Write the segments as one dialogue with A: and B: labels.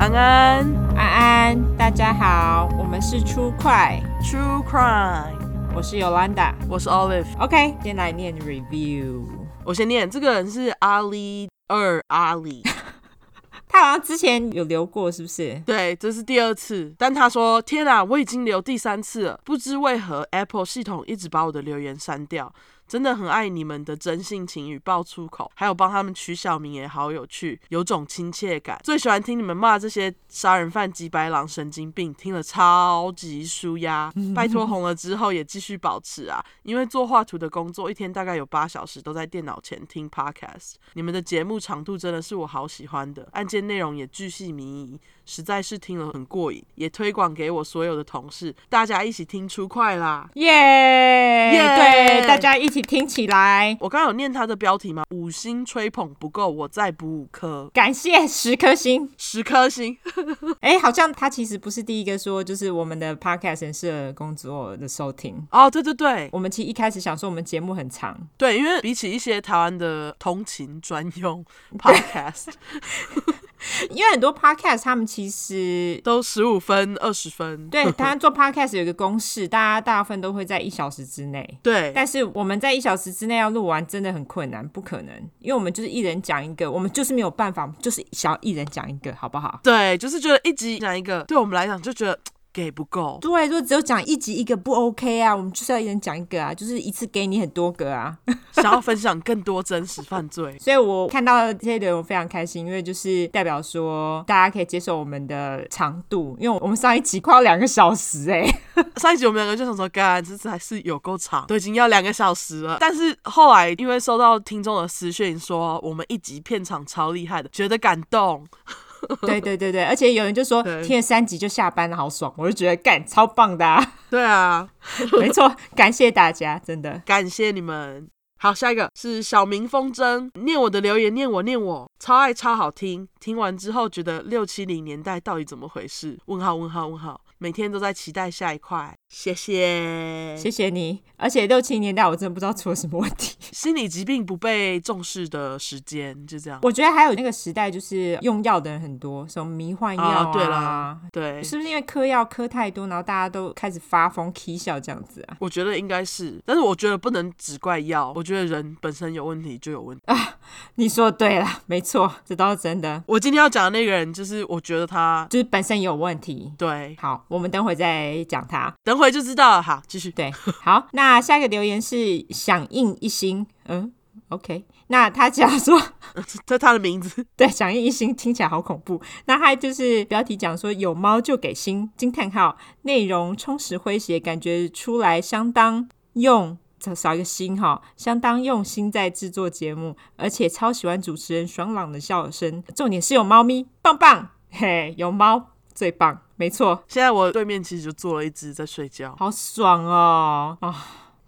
A: 安安，
B: 安安，大家好，我们是出快。
A: True Crime，
B: 我是 Yolanda，
A: 我是 Olive。
B: OK，先来念 review，
A: 我先念，这个人是阿里二阿里，
B: 他好像之前有留过，是不是？
A: 对，这是第二次，但他说天啊，我已经留第三次了，不知为何 Apple 系统一直把我的留言删掉。真的很爱你们的真性情与爆粗口，还有帮他们取小名也好有趣，有种亲切感。最喜欢听你们骂这些杀人犯、鸡白狼、神经病，听了超级舒压。拜托红了之后也继续保持啊，因为做画图的工作，一天大概有八小时都在电脑前听 Podcast。你们的节目长度真的是我好喜欢的，案件内容也巨细靡遗。实在是听了很过瘾，也推广给我所有的同事，大家一起听出快啦！
B: 耶耶！对，大家一起听起来。
A: 我刚刚有念他的标题吗？五星吹捧不够，我再补五颗。
B: 感谢十颗星，
A: 十颗星。
B: 哎、欸，好像他其实不是第一个说，就是我们的 podcast 很适合工作的收听。
A: 哦，对对对，
B: 我们其实一开始想说我们节目很长，
A: 对，因为比起一些台湾的通勤专用 podcast。
B: 因为很多 podcast 他们其实
A: 都十五分、二十分。
B: 对，他做 podcast 有一个公式，大家大部分都会在一小时之内。
A: 对，
B: 但是我们在一小时之内要录完，真的很困难，不可能，因为我们就是一人讲一个，我们就是没有办法，就是想要一人讲一个，好不好？
A: 对，就是觉得一集讲一个，对我们来讲就觉得。给不够，
B: 对，如果只有讲一集一个不 OK 啊，我们就是要一人讲一个啊，就是一次给你很多个啊，
A: 想要分享更多真实犯罪，
B: 所以我看到这些留言我非常开心，因为就是代表说大家可以接受我们的长度，因为我们上一集快要两个小时哎、欸，
A: 上一集我们两个就想说，干，这次还是有够长，都已经要两个小时了，但是后来因为收到听众的私讯说我们一集片场超厉害的，觉得感动。
B: 对对对对，而且有人就说听了三集就下班了，好爽！我就觉得干超棒的啊！
A: 对啊，
B: 没错，感谢大家，真的
A: 感谢你们。好，下一个是小明风筝，念我的留言，念我念我，超爱超好听。听完之后觉得六七零年代到底怎么回事？问号问号问号。每天都在期待下一块，谢谢，
B: 谢谢你。而且六七年代我真的不知道出了什么问题，
A: 心理疾病不被重视的时间就这样。
B: 我觉得还有那个时代就是用药的人很多，什么迷幻药啊，
A: 啊对啦，对，
B: 是不是因为嗑药嗑太多，然后大家都开始发疯、起笑这样子啊？
A: 我觉得应该是，但是我觉得不能只怪药，我觉得人本身有问题就有问题
B: 啊。你说对了，没错，这倒是真的。
A: 我今天要讲的那个人，就是我觉得他
B: 就是本身有问题。
A: 对，
B: 好。我们等会再讲他，
A: 等会就知道了。好，继续。
B: 对，好，那下一个留言是响应一心，嗯，OK，那他讲说，
A: 这他的名字，
B: 对，响应一心听起来好恐怖。那他就是标题讲说有猫就给心惊叹号，内容充实诙谐，感觉出来相当用，少一个心哈，相当用心在制作节目，而且超喜欢主持人爽朗的笑声，重点是有猫咪，棒棒，嘿，有猫。最棒，没错。
A: 现在我对面其实就坐了一只在睡觉，
B: 好爽哦！啊、哦，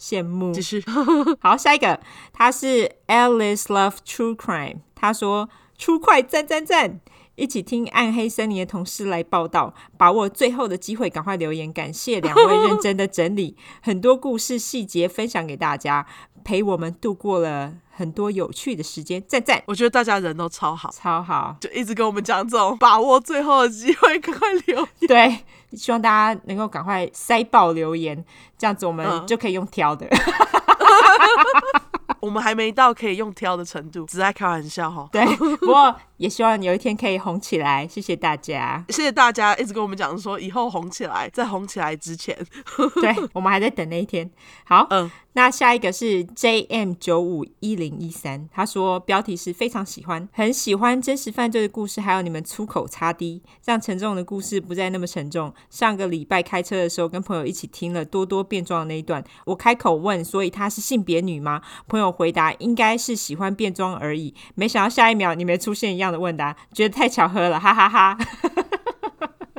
B: 羡慕。
A: 继续。
B: 好，下一个，他是 Alice Love True Crime，他说出快赞赞赞，一起听暗黑森林的同事来报道，把握最后的机会，赶快留言，感谢两位认真的整理很多故事细节分享给大家，陪我们度过了。很多有趣的时间，赞赞！
A: 我觉得大家人都超好，
B: 超好，
A: 就一直跟我们讲这种把握最后的机会，赶快留言。
B: 对，希望大家能够赶快塞爆留言，这样子我们就可以用挑的。嗯
A: 我们还没到可以用挑的程度，只在开玩笑哈。
B: 对，不过也希望有一天可以红起来。谢谢大家，
A: 谢谢大家一直跟我们讲说以后红起来，在红起来之前，
B: 对，我们还在等那一天。好，嗯，那下一个是 JM 九五一零一三，他说标题是非常喜欢，很喜欢真实犯罪的故事，还有你们粗口擦低，让沉重的故事不再那么沉重。上个礼拜开车的时候，跟朋友一起听了多多变装的那一段，我开口问，所以她是性别女吗？朋友。回答应该是喜欢变装而已，没想到下一秒你没出现一样的问答，觉得太巧合了，哈哈哈哈。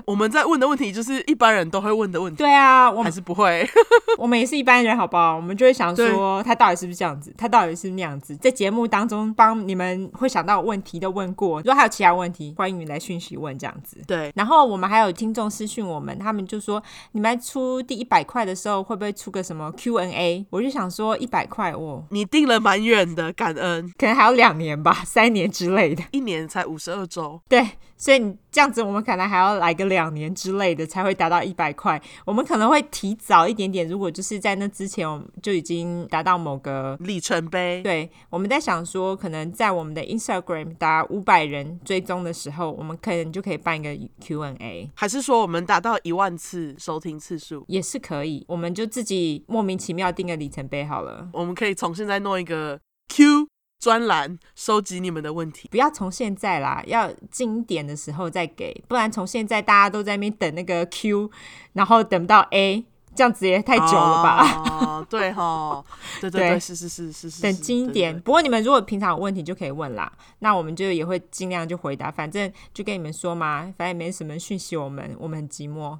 A: 我们在问的问题就是一般人都会问的问题。
B: 对啊，我们
A: 还是不会。
B: 我们也是一般人，好不好？我们就会想说，他到底是不是这样子？他到底是那样子？在节目当中帮你们会想到问题都问过。如果还有其他问题，欢迎你来讯息问这样子。
A: 对。
B: 然后我们还有听众私讯我们，他们就说，你们出第一百块的时候会不会出个什么 Q&A？我就想说，一百块哦，
A: 你定了蛮远的，感恩。
B: 可能还有两年吧，三年之类的。
A: 一年才五十二周。
B: 对。所以你这样子，我们可能还要来个两年之类的才会达到一百块。我们可能会提早一点点，如果就是在那之前，我们就已经达到某个
A: 里程碑。
B: 对，我们在想说，可能在我们的 Instagram 达五百人追踪的时候，我们可能就可以办一个 Q&A。
A: 还是说我们达到一万次收听次数
B: 也是可以？我们就自己莫名其妙定个里程碑好了。
A: 我们可以从现在弄一个 Q。专栏收集你们的问题，
B: 不要从现在啦，要经典的时候再给，不然从现在大家都在那边等那个 Q，然后等不到 A，这样子也太久了吧？
A: 哦，对哈，对对对，是是是是是，
B: 等经典。不过你们如果平常有问题就可以问啦，那我们就也会尽量就回答，反正就跟你们说嘛，反正也没什么讯息我们，我们很寂寞。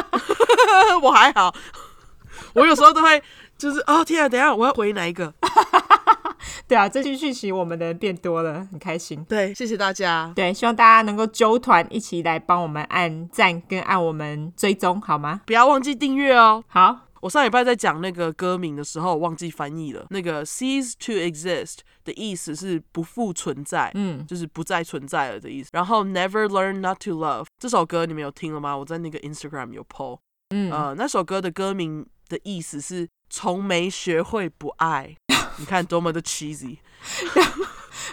A: 我还好，我有时候都会就是哦天啊，等一下我要回哪一个？
B: 对啊，这些讯息我们的人变多了，很开心。
A: 对，谢谢大家。
B: 对，希望大家能够揪团一起来帮我们按赞跟按我们追踪，好吗？
A: 不要忘记订阅哦。
B: 好，
A: 我上礼拜在讲那个歌名的时候，忘记翻译了。那个 cease to exist 的意思是不复存在，嗯，就是不再存在了的意思。然后 never learn not to love 这首歌你们有听了吗？我在那个 Instagram 有 po，嗯，呃，那首歌的歌名的意思是从没学会不爱。你看多么的 cheesy，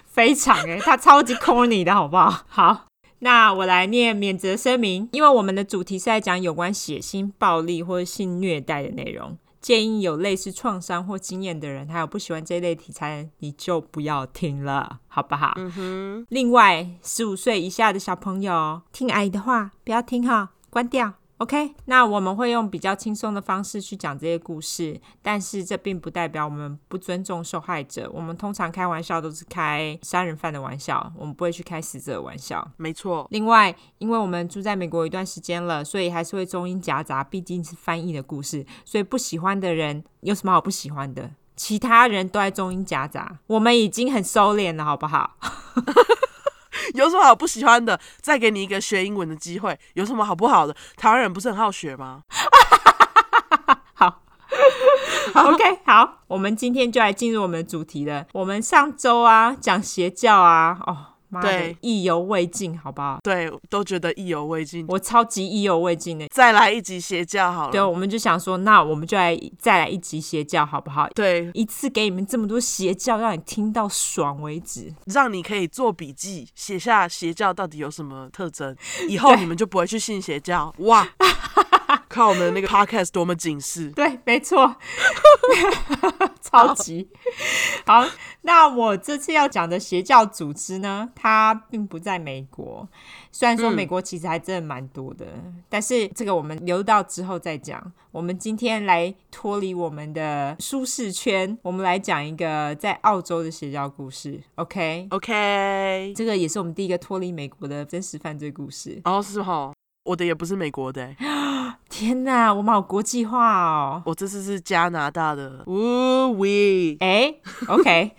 B: 非常哎、欸，他超级 corny 的好不好？好，那我来念免责声明，因为我们的主题是在讲有关血腥、暴力或者性虐待的内容，建议有类似创伤或经验的人，还有不喜欢这类题材，你就不要听了，好不好？嗯哼。另外，十五岁以下的小朋友听阿姨的话，不要听哈，关掉。OK，那我们会用比较轻松的方式去讲这些故事，但是这并不代表我们不尊重受害者。我们通常开玩笑都是开杀人犯的玩笑，我们不会去开死者的玩笑。
A: 没错。
B: 另外，因为我们住在美国一段时间了，所以还是会中英夹杂，毕竟是翻译的故事，所以不喜欢的人有什么好不喜欢的？其他人都在中英夹杂，我们已经很收敛了，好不好？
A: 有什么好不喜欢的？再给你一个学英文的机会。有什么好不好的？台湾人不是很好学吗？
B: 好，，OK，好，我们今天就来进入我们的主题了。我们上周啊讲邪教啊，哦。对，意犹未尽，好不好？
A: 对，都觉得意犹未尽。
B: 我超级意犹未尽的，
A: 再来一集邪教好了。
B: 对，我们就想说，那我们就来再来一集邪教，好不好？
A: 对，
B: 一次给你们这么多邪教，让你听到爽为止，
A: 让你可以做笔记，写下邪教到底有什么特征，以后你们就不会去信邪教。哇！看我们的那个 podcast 多么警示，
B: 对，没错，超级好。那我这次要讲的邪教组织呢，它并不在美国。虽然说美国其实还真的蛮多的，嗯，但是这个我们留到之后再讲。我们今天来脱离我们的舒适圈，我们来讲一个在澳洲的邪教故事。OK，OK，okay? Okay. 这个也是我们第一个脱离美国的真实犯罪故事。
A: 哦，是哈。我的也不是美国的，欸，
B: 天哪，我们好国际化哦！
A: 我这次是加拿大的，呜喂，
B: 哎，OK，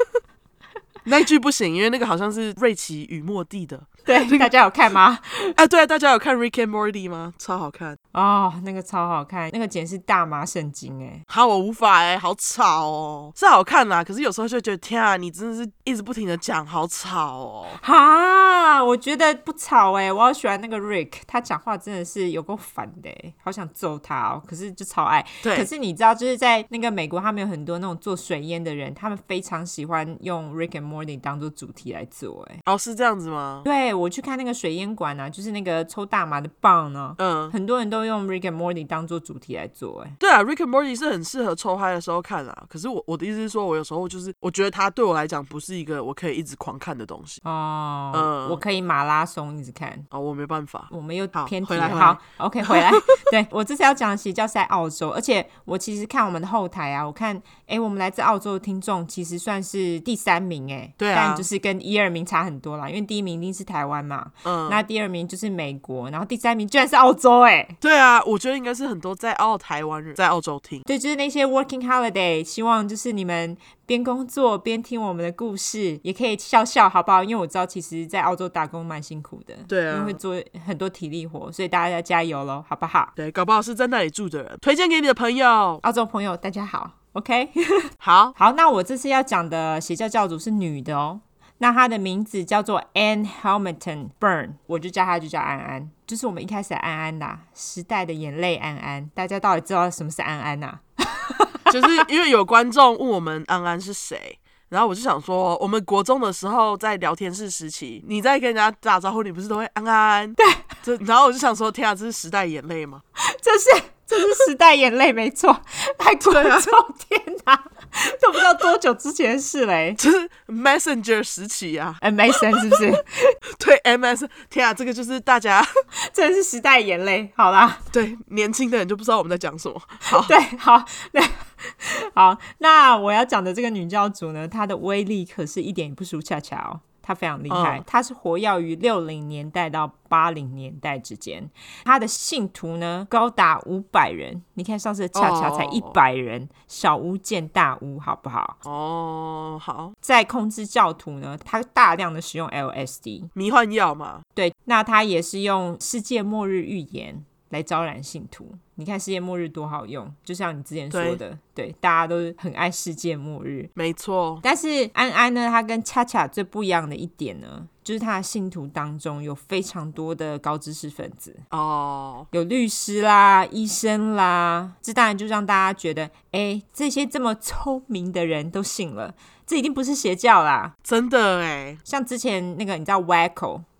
A: 那句不行，因为那个好像是瑞奇与莫蒂的。
B: 对，大家有看吗？
A: 啊，对啊，大家有看《Rick and Morty》吗？超好看
B: 哦，那个超好看，那个简直是大麻圣经哎！
A: 好，我无法哎，好吵哦，是好看啦，可是有时候就觉得天啊，你真的是一直不停的讲，好吵哦。
B: 哈，我觉得不吵哎，我好喜欢那个 Rick，他讲话真的是有够烦的，好想揍他哦。可是就超爱。对。可是你知道，就是在那个美国，他们有很多那种做水烟的人，他们非常喜欢用《Rick and Morty》当做主题来做哎。
A: 哦，是这样子吗？
B: 对。我去看那个水烟馆啊，就是那个抽大麻的棒呢。嗯，很多人都用 Rick and Morty 当做主题来做。哎，
A: 对啊，Rick and Morty 是很适合抽嗨的时候看啊。可是我我的意思是说，我有时候就是我觉得它对我来讲不是一个我可以一直狂看的东西。
B: 哦，嗯，我可以马拉松一直看。
A: 哦，我没办法。
B: 我们又偏题了。好，OK，回来。对，我这次要讲的邪教是在澳洲，而且我其实看我们的后台啊，我看，哎，我们来自澳洲的听众其实算是第三名，哎，
A: 对啊，
B: 但就是跟一二名差很多啦，因为第一名一定是台湾嘛，嗯，那第二名就是美国，然后第三名居然是澳洲哎，
A: 对啊，我觉得应该是很多在澳台湾人在澳洲听，
B: 对，就是那些 working holiday，希望就是你们边工作边听我们的故事，也可以笑笑，好不好？因为我知道其实，在澳洲打工蛮辛苦的，
A: 对啊，
B: 因为会做很多体力活，所以大家要加油喽，好不好？
A: 对，搞不好是在那里住的人，推荐给你的朋友，
B: 澳洲朋友，大家好，OK，
A: 好。
B: 好，那我这次要讲的邪教教主是女的哦，那他的名字叫做 Anne Hamilton Byrne，我就叫他就叫安安，就是我们一开始的安安啦，时代的眼泪安安，大家到底知道什么是安安呐？
A: 就是因为有观众问我们安安是谁，然后我就想说，我们国中的时候在聊天室时期，你在跟人家打招呼，你不是都会安安？
B: 对，
A: 这然后我就想说，天啊，这是时代眼泪吗？
B: 这是这是时代眼泪，没错，太国中，天哪！都不知道多久之前的事嘞，
A: 就是 Messenger 时期啊
B: ，MSN 是不是？
A: 对，MS，天啊，这个就是大家
B: 真的是时代眼泪。好啦，
A: 对，年轻的人就不知道我们在讲什么。好，
B: 对，好，那好，那我要讲的这个女教主呢，她的威力可是一点也不输恰恰哦。他非常厉害，他是活跃于六零年代到八零年代之间，他的信徒呢高达五百人。你看上次恰恰才一百人，oh. 小巫见大巫，好不好？
A: 哦，oh, 好。
B: 在控制教徒呢，他大量的使用 LSD
A: 迷幻药嘛？
B: 对，那他也是用世界末日预言来招揽信徒。你看世界末日多好用，就像你之前说的，对，对，大家都很爱世界末日，
A: 没错。
B: 但是安安呢，他跟恰恰最不一样的一点呢，就是他的信徒当中有非常多的高知识分子哦，有律师啦、医生啦，这当然就让大家觉得，哎，这些这么聪明的人都信了，这一定不是邪教啦，
A: 真的哎。像
B: 之前那个，你知道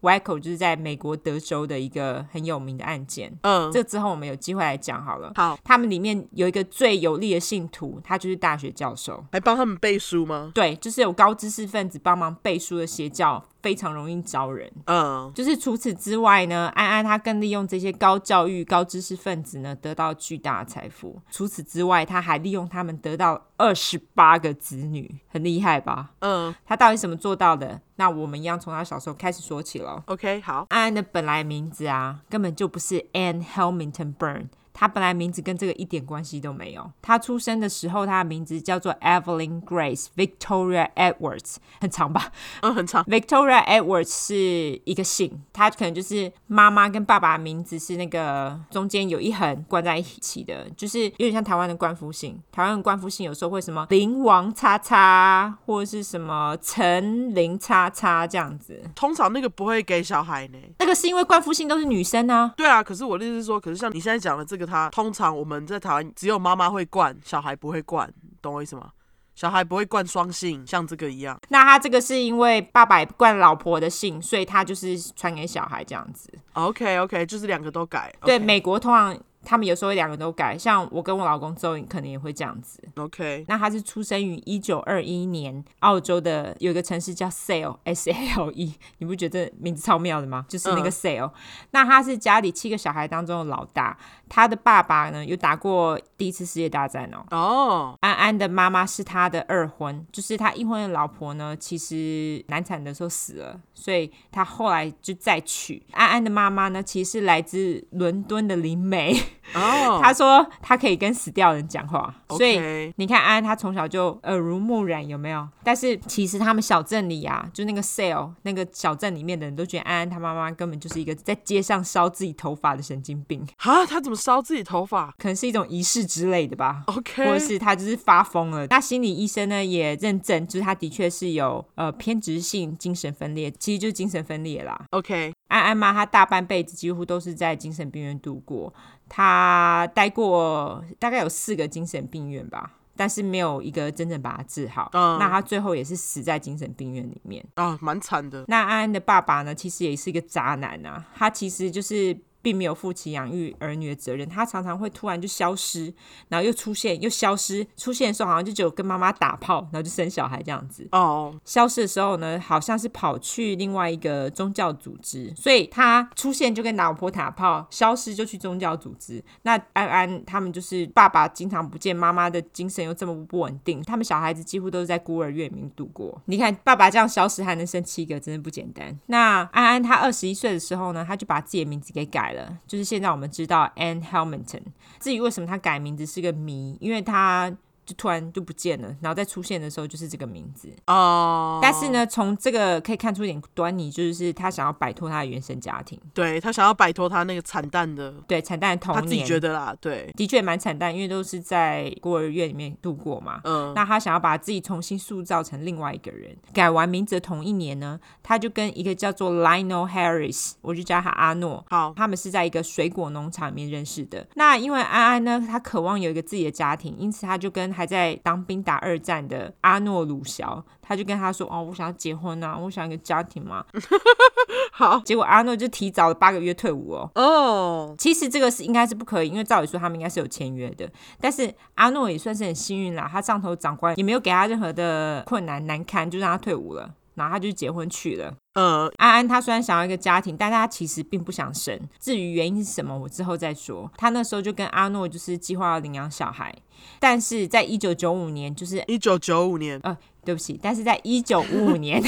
B: Waco，Waco 就是在美国德州的一个很有名的案件，嗯，这之后我们有机会来讲。讲好了，
A: 好，
B: 他们里面有一个最有力的信徒，他就是大学教授，
A: 还帮他们背书吗？
B: 对，就是有高知识分子帮忙背书的邪教。非常容易招人，嗯，就是除此之外呢，安安他更利用这些高教育、高知识分子呢，得到巨大的财富。除此之外，他还利用他们得到二十八个子女，很厉害吧？嗯，他到底怎么做到的？那我们一样从他小时候开始说起了。
A: OK，好，
B: 安安的本来名字啊，根本就不是 Anne Hamilton Byrne。他本来名字跟这个一点关系都没有。他出生的时候，他的名字叫做 Evelyn Grace Victoria Edwards，很长吧？
A: 嗯，很长。
B: Victoria Edwards 是一个姓，他可能就是妈妈跟爸爸的名字是那个中间有一横关在一起的，就是有点像台湾的冠夫姓。台湾的冠夫姓有时候会什么林王叉叉，或者是什么陈林叉叉这样子。
A: 通常那个不会给小孩呢。
B: 那个是因为冠夫姓都是女生啊。
A: 对啊，可是我的意思是说，可是像你现在讲的这个。他通常我们在台湾只有妈妈会惯，小孩不会惯，懂我意思吗？小孩不会惯双姓，像这个一样。
B: 那他这个是因为爸爸惯老婆的姓，所以他就是传给小孩这样子。
A: OK OK，就是两个都改。
B: 对
A: ，Okay.
B: 美国通常。他们有时候两个都改，像我跟我老公周颖可能也会这样子。
A: OK，
B: 那他是出生于一九二一年，澳洲的有一个城市叫 Sale，S A L E，你不觉得名字超妙的吗？就是那个 Sale。嗯。那他是家里七个小孩当中的老大，他的爸爸呢有打过第一次世界大战哦。哦，安安的妈妈是他的二婚，就是他一婚的老婆呢，其实难产的时候死了，所以他后来就再娶。安安的妈妈呢，其实是来自伦敦的灵媒。哦，oh. 他说他可以跟死掉人讲话所以你看安安他从小就耳濡目染，有没有？但是其实他们小镇里啊，就那个 Sale 那个小镇里面的人都觉得安安他妈妈根本就是一个在街上烧自己头发的神经病。
A: 哈，他怎么烧自己头发？
B: 可能是一种仪式之类的吧。
A: OK，
B: 或者是他就是发疯了。那心理医生呢也认证，就是他的确是有呃偏执性精神分裂，其实就是精神分裂啦。
A: OK，
B: 安安妈她大半辈子几乎都是在精神病院度过。他待过大概有四个精神病院吧，但是没有一个真正把他治好。嗯，那他最后也是死在精神病院里面。
A: 啊，蛮惨的。
B: 那安安的爸爸呢，其实也是一个渣男啊。他其实就是。并没有负起养育儿女的责任，他常常会突然就消失，然后又出现，又消失。出现的时候好像就只有跟妈妈打炮，然后就生小孩这样子。
A: 哦，
B: 消失的时候呢，好像是跑去另外一个宗教组织，所以他出现就跟老婆打炮，消失就去宗教组织。那安安他们就是爸爸经常不见，妈妈的精神又这么不稳定，他们小孩子几乎都是在孤儿院里面度过。你看爸爸这样消失还能生七个，真的不简单。那安安他二十一岁的时候呢，他就把自己的名字给改了，就是现在我们知道 Anne Hamilton。至于为什么他改名字是个谜，因为他。就突然就不见了，然后再出现的时候就是这个名字
A: 哦。
B: Oh, 但是呢，从这个可以看出一点端倪，就是他想要摆脱他的原生家庭，
A: 对，他想要摆脱他那个惨淡的，
B: 对，惨淡的童年。
A: 他自己觉得啦，对，
B: 的确蛮惨淡，因为都是在孤儿院里面度过嘛。嗯，那他想要把自己重新塑造成另外一个人。改完名字的同一年呢，他就跟一个叫做 Lionel Harris，我就叫他阿诺。
A: 好，
B: 他们是在一个水果农场里面认识的。那因为安安呢，他渴望有一个自己的家庭，因此他就跟还在当兵打二战的阿诺鲁肖，他就跟他说：“哦，我想要结婚啊，我想要一个家庭嘛。”好，结果阿诺就提早了八个月退伍哦。哦，oh. 其实这个是应该是不可以，因为照理说他们应该是有签约的。但是阿诺也算是很幸运啦，他上头长官也没有给他任何的困难难堪，就让他退伍了。然后他就结婚去了。呃，安安他虽然想要一个家庭，但他其实并不想生。至于原因是什么，我之后再说。他那时候就跟阿诺就是计划要领养小孩，但是在一九九五年，就是
A: 一九九五年，
B: 呃。对不起，但是在一九五五年，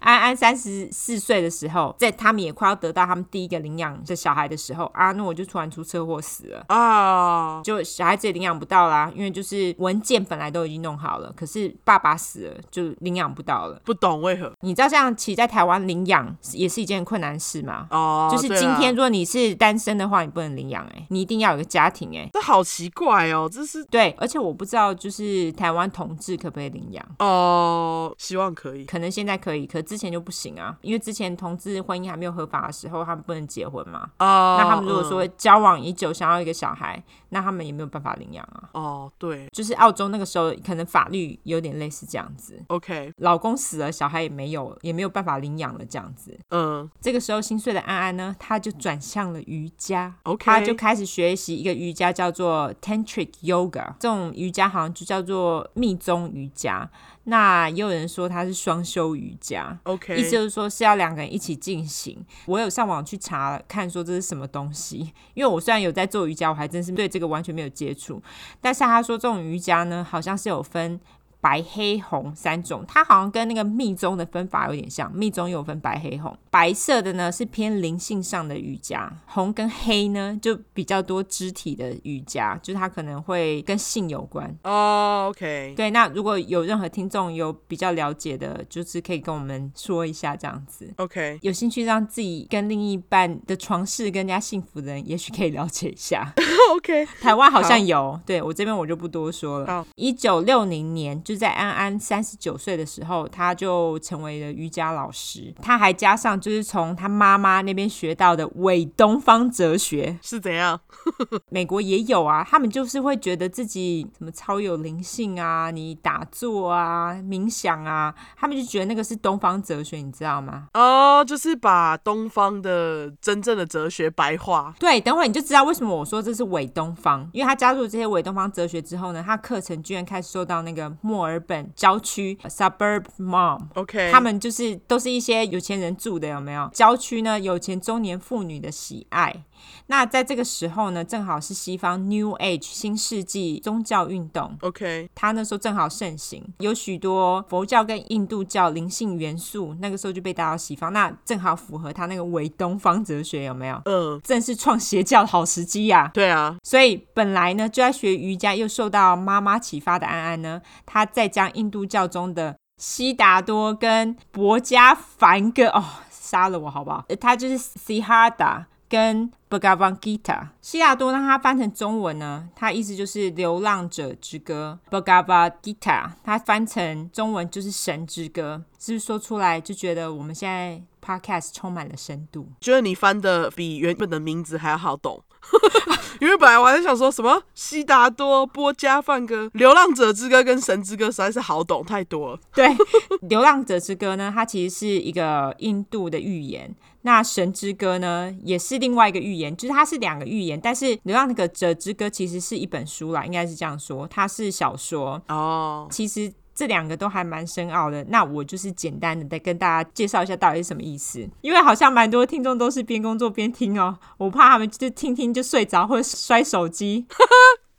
B: 安安三十四岁的时候，在他们也快要得到他们第一个领养的小孩的时候，阿诺就突然出车祸死了啊！Oh. 就小孩子也领养不到啦，因为就是文件本来都已经弄好了，可是爸爸死了，就领养不到了。
A: 不懂为何？
B: 你知道像其实在台湾领养也是一件困难事嘛？哦，oh, 就是今天如果你是单身的话，你不能领养哎，你一定要有个家庭哎，
A: 这好奇怪哦，这是
B: 对，而且我不知道就是台湾同志可不可以领养
A: 哦。Oh. 哦，希望可以，
B: 可能现在可以，可之前就不行啊，因为之前同志婚姻还没有合法的时候，他们不能结婚嘛。哦，那他们如果说交往已久，想要一个小孩，那他们也没有办法领养啊。
A: 哦，对，
B: 就是澳洲那个时候可能法律有点类似这样子。
A: OK，
B: 老公死了，小孩也没有，也没有办法领养了这样子。嗯，这个时候心碎的安安呢，他就转向了瑜伽。OK，他就开始学习一个瑜伽叫做 Tantric Yoga，这种瑜伽好像就叫做密宗瑜伽。那也有人说它是双修瑜伽，OK，意思就是说是要两个人一起进行。我有上网去查看，说这是什么东西，因为我虽然有在做瑜伽，我还真是对这个完全没有接触。但是他说这种瑜伽呢，好像是有分。白黑红三种，它好像跟那个密宗的分法有点像。密宗有分白黑红，白色的呢是偏灵性上的瑜伽，红跟黑呢就比较多肢体的瑜伽，就是它可能会跟性有关。
A: 哦、oh，OK，
B: 对，那如果有任何听众有比较了解的，就是可以跟我们说一下这样子。
A: OK，
B: 有兴趣让自己跟另一半的床事更加幸福的人，也许可以了解一下。
A: OK，
B: 台湾好像有，对，我这边我就不多说了。
A: 好，
B: 一九六零年就在安安三十九岁的时候，他就成为了瑜伽老师。他还加上就是从他妈妈那边学到的伪东方哲学
A: 是怎样？
B: 美国也有啊，他们就是会觉得自己什么超有灵性啊，你打坐啊、冥想啊，他们就觉得那个是东方哲学，你知道吗？
A: 哦，就是把东方的真正的哲学白话。
B: 对，等会你就知道为什么我说这是伪东方，因为他加入这些伪东方哲学之后呢，他课程居然开始受到那个墨尔本。郊区 suburb mom，OK，他们就是都是一些有钱人住的，有没有？郊区呢，有钱中年妇女的喜爱。那在这个时候呢，正好是西方 New Age 新世纪宗教运动
A: ，OK，
B: 他那时候正好盛行，有许多佛教跟印度教灵性元素，那个时候就被带到西方，那正好符合他那个伪东方哲学，有没有？嗯，正是创邪教的好时机呀。
A: 对啊，
B: 所以本来呢就在学瑜伽，又受到妈妈启发的安安呢，他在将印度教中的悉达多跟博加梵歌哦，杀了我好不好？他就是 Siddhartha 跟 Bhagavad Gita，悉达多让它翻成中文呢，它意思就是流浪者之歌。Bhagavad Gita，它翻成中文就是神之歌，是不是说出来就觉得我们现在 Podcast 充满了深度？
A: 觉得你翻的比原本的名字还要好懂。因为本来我还在想说什么《悉达多》《波加梵歌》《流浪者之歌》跟《神之歌》实在是好懂太多了。
B: 对，《流浪者之歌》呢，它其实是一个印度的寓言。那《神之歌》呢，也是另外一个寓言，就是它是两个寓言。但是《流浪者之歌》其实是一本书啦，应该是这样说，它是小说哦。其实。这两个都还蛮深奥的，那我就是简单的再跟大家介绍一下到底是什么意思，因为好像蛮多听众都是边工作边听哦，我怕他们就听听就睡着或者摔手机。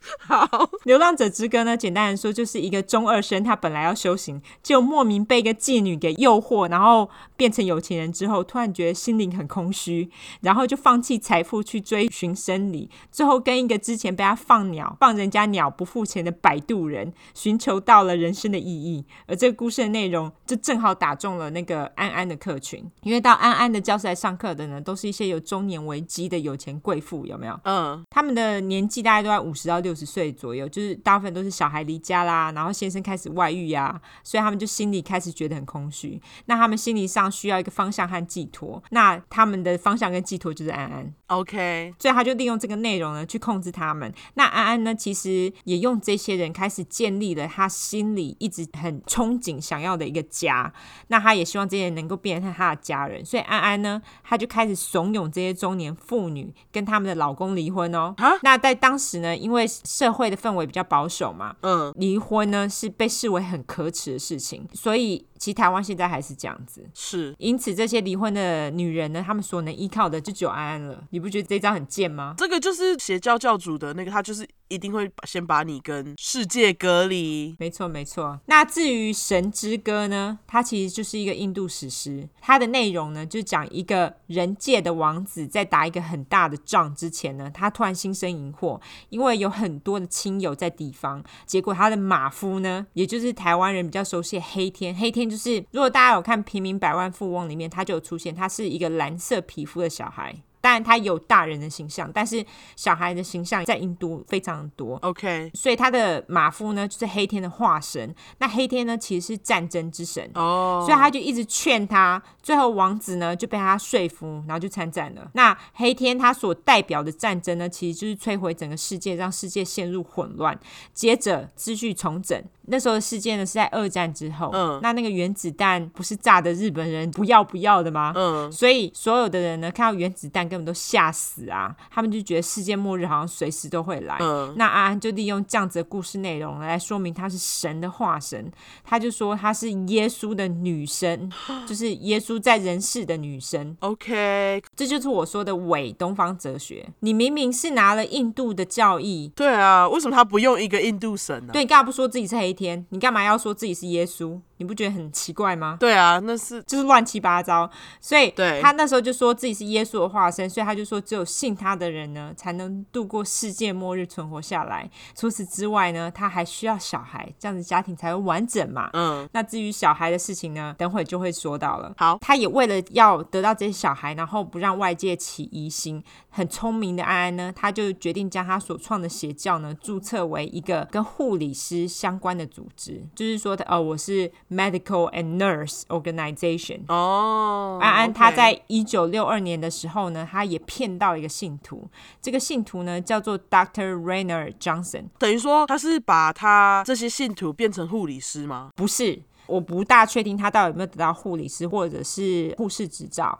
B: 好，流浪者之歌呢，简单来说就是一个中二生，他本来要修行，就莫名被一个妓女给诱惑，然后变成有钱人之后，突然觉得心灵很空虚，然后就放弃财富去追寻真理，最后跟一个之前被他放鸟、放人家鸟不付钱的摆渡人，寻求到了人生的意义。而这个故事的内容，就正好打中了那个安安的客群，因为到安安的教室来上课的呢，都是一些有中年危机的有钱贵妇，有没有？嗯，他们的年纪大概都在五十到六十岁左右，就是大部分都是小孩离家啦，然后先生开始外遇呀、啊，所以他们就心里开始觉得很空虚。那他们心理上需要一个方向和寄托，那他们的方向跟寄托就是安安。OK，所以他就利用这个内容呢去控制他们。那安安呢，其实也用这些人开始建立了他心里一直很憧憬想要的一个家。那他也希望这些人能够变成他的家人，所以安安呢，他就开始怂恿这些中年妇女跟他们的老公离婚哦。蛤那在当时呢，因为社会的氛围比较保守嘛，嗯，离婚呢是被视为很可耻的事情，所以。其实台湾现在还是这样子，是，因此这些离婚的女人呢，她们所能依靠的就只有安安了。你不觉得这张很贱吗？
A: 这个就是邪教教主的那个，他就是一定会先把你跟世界隔离。
B: 没错，没错。那至于《神之歌》呢，它其实就是一个印度史诗，它的内容呢，就讲一个人界的王子在打一个很大的仗之前呢，他突然心生疑惑，因为有很多的亲友在地方，结果他的马夫呢，也就是台湾人比较熟悉的黑天，黑天。就是，如果大家有看《平民百万富翁》里面，他就有出现，他是一个蓝色皮肤的小孩。当然，他有大人的形象，但是小孩的形象在印度非常多。OK，所以他的马夫呢，就是黑天的化身。那黑天呢，其实是战争之神哦，oh. 所以他就一直劝他。最后王子呢就被他说服，然后就参战了。那黑天他所代表的战争呢，其实就是摧毁整个世界，让世界陷入混乱，接着秩序重整。那时候的世界呢是在二战之后，嗯，那那个原子弹不是炸的日本人不要不要的吗？嗯，所以所有的人呢看到原子弹。根本都吓死啊！他们就觉得世界末日好像随时都会来。嗯，那安安就利用这样子的故事内容来说明他是神的化身。他就说他是耶稣的女神，就是耶稣在人世的女神。OK，这就是我说的伪东方哲学。你明明是拿了印度的教义，
A: 对啊，为什么他不用一个印度神呢？
B: 对，你干嘛不说自己是黑天？你干嘛要说自己是耶稣？你不觉得很奇怪吗？
A: 对啊，那是
B: 就是乱七八糟。所以他那时候就说自己是耶稣的化身，所以他就说只有信他的人呢，才能度过世界末日，存活下来。除此之外呢，他还需要小孩，这样子家庭才会完整嘛。嗯。那至于小孩的事情呢，等会就会说到了。好，他也为了要得到这些小孩，然后不让外界起疑心，很聪明的安安呢，他就决定将他所创的邪教呢，注册为一个跟护理师相关的组织，就是说的，哦，我是。Medical and Nurse Organization。哦，安安他在一九六二年的时候呢，他也骗到一个信徒。这个信徒呢叫做 Doctor Rainer Johnson。
A: 等于说他是把他这些信徒变成护理师吗？
B: 不是，我不大确定他到底有没有得到护理师或者是护士执照。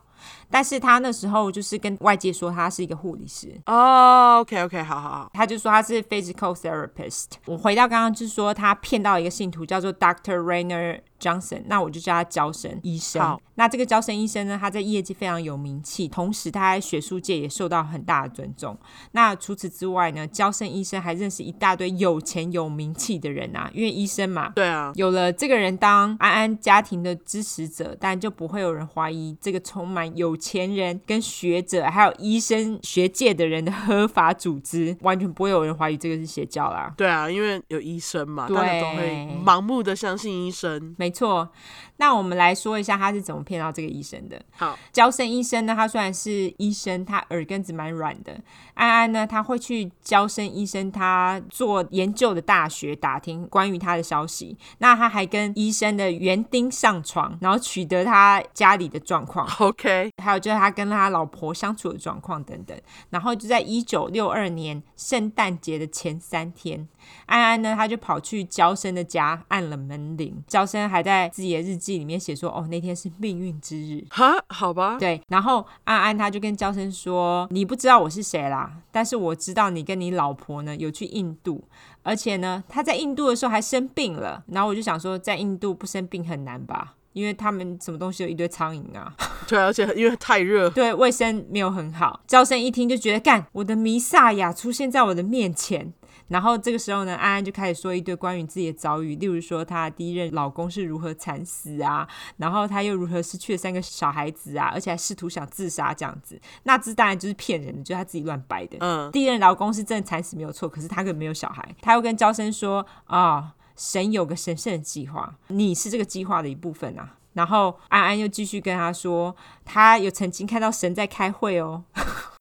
B: 但是他那时候就是跟外界说他是一个护理师
A: 哦、oh，OK OK，好好好，
B: 他就说他是 physical therapist。我回到刚刚就是说他骗到一个信徒叫做 Dr. Rainer Johnson，那我就叫他焦生医生。好那这个焦生医生呢，他在业界非常有名气，同时他在学术界也受到很大的尊重。那除此之外呢，焦生医生还认识一大堆有钱有名气的人啊，因为医生嘛，
A: 对啊，
B: 有了这个人当安安家庭的支持者，但就不会有人怀疑这个充满有钱人跟学者还有医生学界的人的合法组织，完全不会有人怀疑这个是邪教啦。
A: 对啊，因为有医生嘛，对大家都会盲目的相信医生。
B: 没错。那我们来说一下他是怎么骗到这个医生的。
A: 好，
B: 娇生医生呢，他虽然是医生，他耳根子蛮软的。安安呢，他会去娇生医生他做研究的大学打听关于他的消息。那他还跟医生的园丁上床，然后取得他家里的状况。
A: OK，
B: 还有就是他跟他老婆相处的状况等等。然后就在一九六二年圣诞节的前三天，安安呢，他就跑去娇生的家按了门铃。娇生还在自己的日记里面写说：“哦，那天是命运之日。”
A: 哈，好吧。
B: 对，然后安安他就跟娇生说：“你不知道我是谁啦，但是我知道你跟你老婆呢有去印度，而且呢他在印度的时候还生病了。然后我就想说，在印度不生病很难吧？因为他们什么东西有一堆苍蝇啊。
A: 对，而且因为太热，
B: 对，卫生没有很好。娇生一听就觉得，干，我的弥赛亚出现在我的面前。”然后这个时候呢，安安就开始说一堆关于自己的遭遇，例如说她第一任老公是如何惨死啊，然后她又如何失去了三个小孩子啊，而且还试图想自杀这样子。那这当然就是骗人的，就是她自己乱掰的。嗯，第一任老公是真的惨死没有错，可是她根本没有小孩。她又跟娇生说啊、哦，神有个神圣的计划，你是这个计划的一部分啊。然后安安又继续跟他说，他有曾经看到神在开会哦。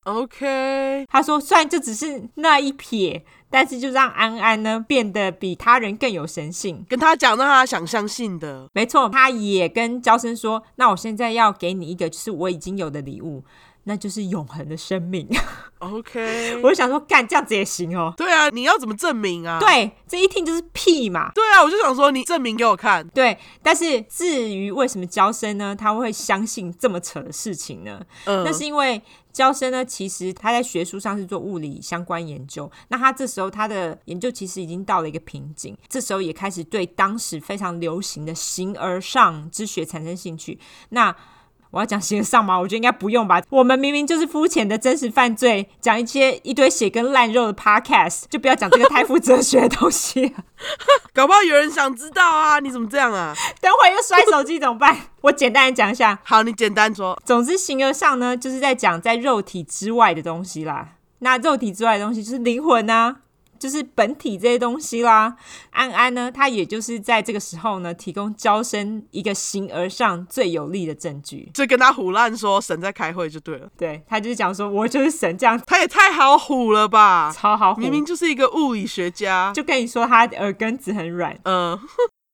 A: OK，
B: 他说虽然就只是那一撇。但是就让安安呢变得比他人更有神性，
A: 跟他讲让他想相信的。
B: 没错，他也跟娇生说：“那我现在要给你一个，就是我已经有的礼物。”那就是永恒的生命。
A: OK，
B: 我就想说，干这样子也行哦。
A: 对啊，你要怎么证明啊？
B: 对，这一听就是屁嘛。
A: 对啊，我就想说，你证明给我看。
B: 对，但是至于为什么娇生呢，他会相信这么扯的事情呢？嗯，那是因为娇生呢，其实他在学术上是做物理相关研究。那他这时候他的研究其实已经到了一个瓶颈，这时候也开始对当时非常流行的形而上之学产生兴趣。那我要讲形而上吗？我觉得应该不用吧。我们明明就是肤浅的真实犯罪，讲一些一堆血跟烂肉的 podcast，就不要讲这个太负哲学的东西。
A: 搞不好有人想知道啊？你怎么这样啊？
B: 等会又摔手机怎么办？我简单的讲一下。
A: 好，你简单说。
B: 总之，形而上呢，就是在讲在肉体之外的东西啦。那肉体之外的东西就是灵魂啊。就是本体这些东西啦，安安呢，他也就是在这个时候呢，提供招生一个形而上最有力的证据，
A: 就跟他唬烂说神在开会就对了。
B: 对，他就是讲说我就是神这样，
A: 他也太好唬了吧，
B: 超好唬，
A: 明明就是一个物理学家，
B: 就跟你说他耳根子很软，嗯。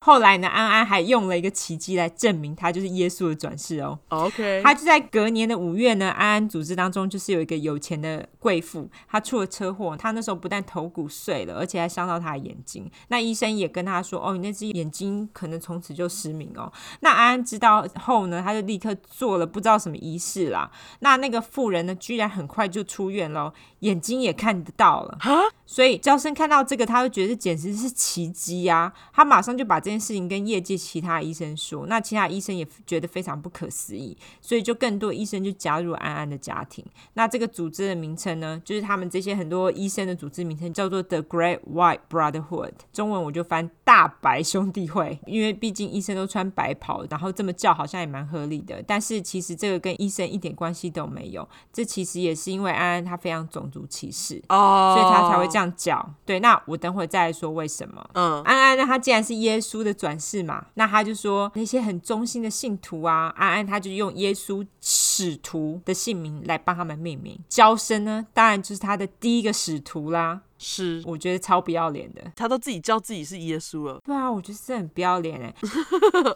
B: 后来呢，安安还用了一个奇迹来证明他就是耶稣的转世哦。
A: OK，
B: 他就在隔年的五月呢，安安组织当中就是有一个有钱的贵妇，她出了车祸，她那时候不但头骨碎了，而且还伤到她的眼睛。那医生也跟她说：“哦，你那只眼睛可能从此就失明哦。”那安安知道后呢，他就立刻做了不知道什么仪式啦。那那个妇人呢，居然很快就出院了，眼睛也看得到了。
A: Huh?
B: 所以娇生看到这个，他就觉得这简直是奇迹呀！他马上就把这件事情跟业界其他医生说，那其他医生也觉得非常不可思议，所以就更多医生就加入安安的家庭。那这个组织的名称呢，就是他们这些很多医生的组织名称叫做 The Great White Brotherhood，中文我就翻大白兄弟会，因为毕竟医生都穿白袍，然后这么叫好像也蛮合理的。但是其实这个跟医生一点关系都没有，这其实也是因为安安他非常种族歧视哦，所以他才会这样。这样叫对，那我等会再来说为什么。嗯，安安呢，他既然是耶稣的转世嘛，那他就说那些很忠心的信徒啊，安安他就用耶稣使徒的姓名来帮他们命名。娇生呢，当然就是他的第一个使徒啦。
A: 是，
B: 我觉得超不要脸的，
A: 他都自己叫自己是耶稣了。
B: 对啊，我觉得是很不要脸哎。